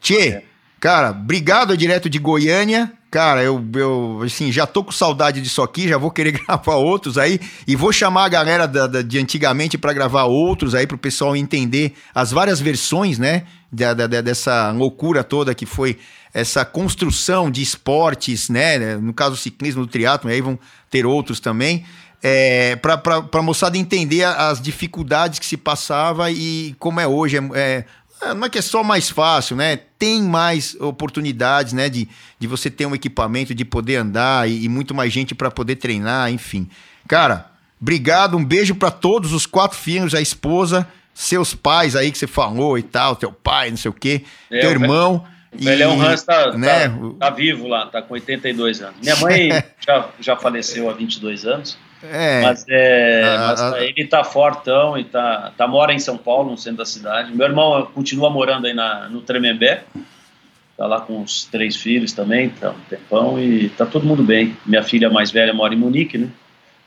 Tchê, é. cara, obrigado direto de Goiânia. Cara, eu, eu assim, já tô com saudade disso aqui, já vou querer <laughs> gravar outros aí e vou chamar a galera da, da de antigamente para gravar outros aí para o pessoal entender as várias versões, né, da, dessa loucura toda que foi essa construção de esportes, né, no caso o ciclismo, do triatlo, aí vão ter outros também, é, para a moçada entender as dificuldades que se passava e como é hoje, é é, não é que é só mais fácil, né? Tem mais oportunidades, né? De, de você ter um equipamento, de poder andar e, e muito mais gente para poder treinar, enfim. Cara, obrigado, um beijo para todos os quatro filhos, a esposa, seus pais aí que você falou e tal, teu pai, não sei o quê, é, teu irmão. O Velhão Hans tá, né? tá, tá, vivo lá, tá com 82 anos. Minha mãe <laughs> já, já faleceu há 22 anos. É, mas, é, a, mas a, ele tá fortão e tá, tá mora em São Paulo, no centro da cidade. Meu irmão continua morando aí na, no Tremembé. tá lá com os três filhos também, tá um tempão e tá todo mundo bem. Minha filha mais velha mora em Munique, né?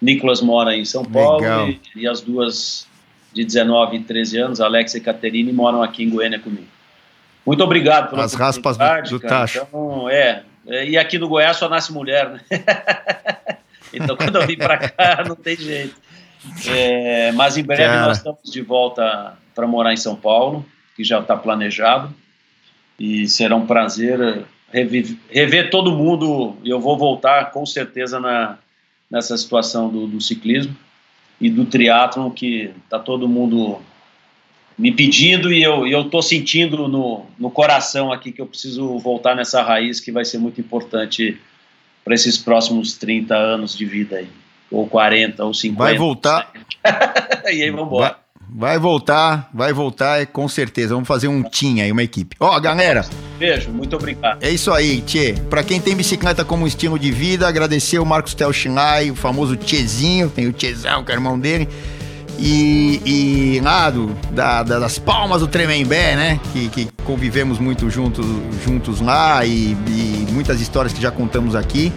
Nicolas mora em São Paulo e, e, as duas de 19 e 13 anos, Alex e Caterine, moram aqui em Goiânia comigo. Muito obrigado pela As raspas do, do tacho. Então, é, é, e aqui no Goiás só nasce mulher, né? <laughs> então quando eu vim para cá <laughs> não tem jeito. É, mas em breve Cara. nós estamos de volta para morar em São Paulo, que já está planejado. E será um prazer rever todo mundo. Eu vou voltar com certeza na, nessa situação do, do ciclismo e do triatlon, que está todo mundo me pedindo e eu estou sentindo no, no coração aqui que eu preciso voltar nessa raiz que vai ser muito importante para esses próximos 30 anos de vida aí ou 40, ou 50. Vai voltar. <laughs> e aí vamos embora. Vai, vai, voltar, vai voltar, é, com certeza. Vamos fazer um team aí, uma equipe. Ó, oh, galera. Beijo, muito obrigado. É isso aí, Tchê. Pra quem tem bicicleta como estilo de vida, agradecer o Marcos Telchinai, o famoso Tchezinho, tem o Tchezão, que é irmão dele. E, e lá do, da, da, das palmas do Tremembé, né? Que, que convivemos muito juntos, juntos lá e, e muitas histórias que já contamos aqui.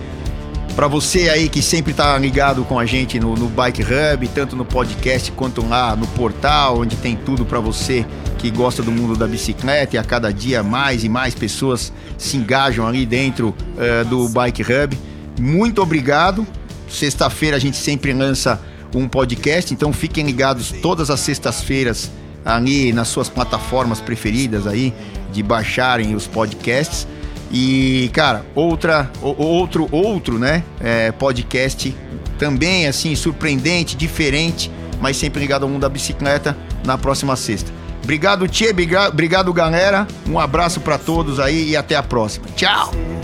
Para você aí que sempre está ligado com a gente no, no, Bike Hub, tanto no podcast quanto lá no portal, onde tem tudo para você que gosta do mundo da bicicleta e a cada dia mais e mais pessoas se engajam ali dentro uh, do Bike Hub. Muito obrigado. Sexta-feira a gente sempre lança um podcast, então fiquem ligados todas as sextas-feiras ali nas suas plataformas preferidas aí de baixarem os podcasts. E, cara, outra, outro, outro, né, é, podcast também, assim, surpreendente, diferente, mas sempre ligado ao mundo da bicicleta na próxima sexta. Obrigado, Tchê, obrigado, galera. Um abraço para todos aí e até a próxima. Tchau!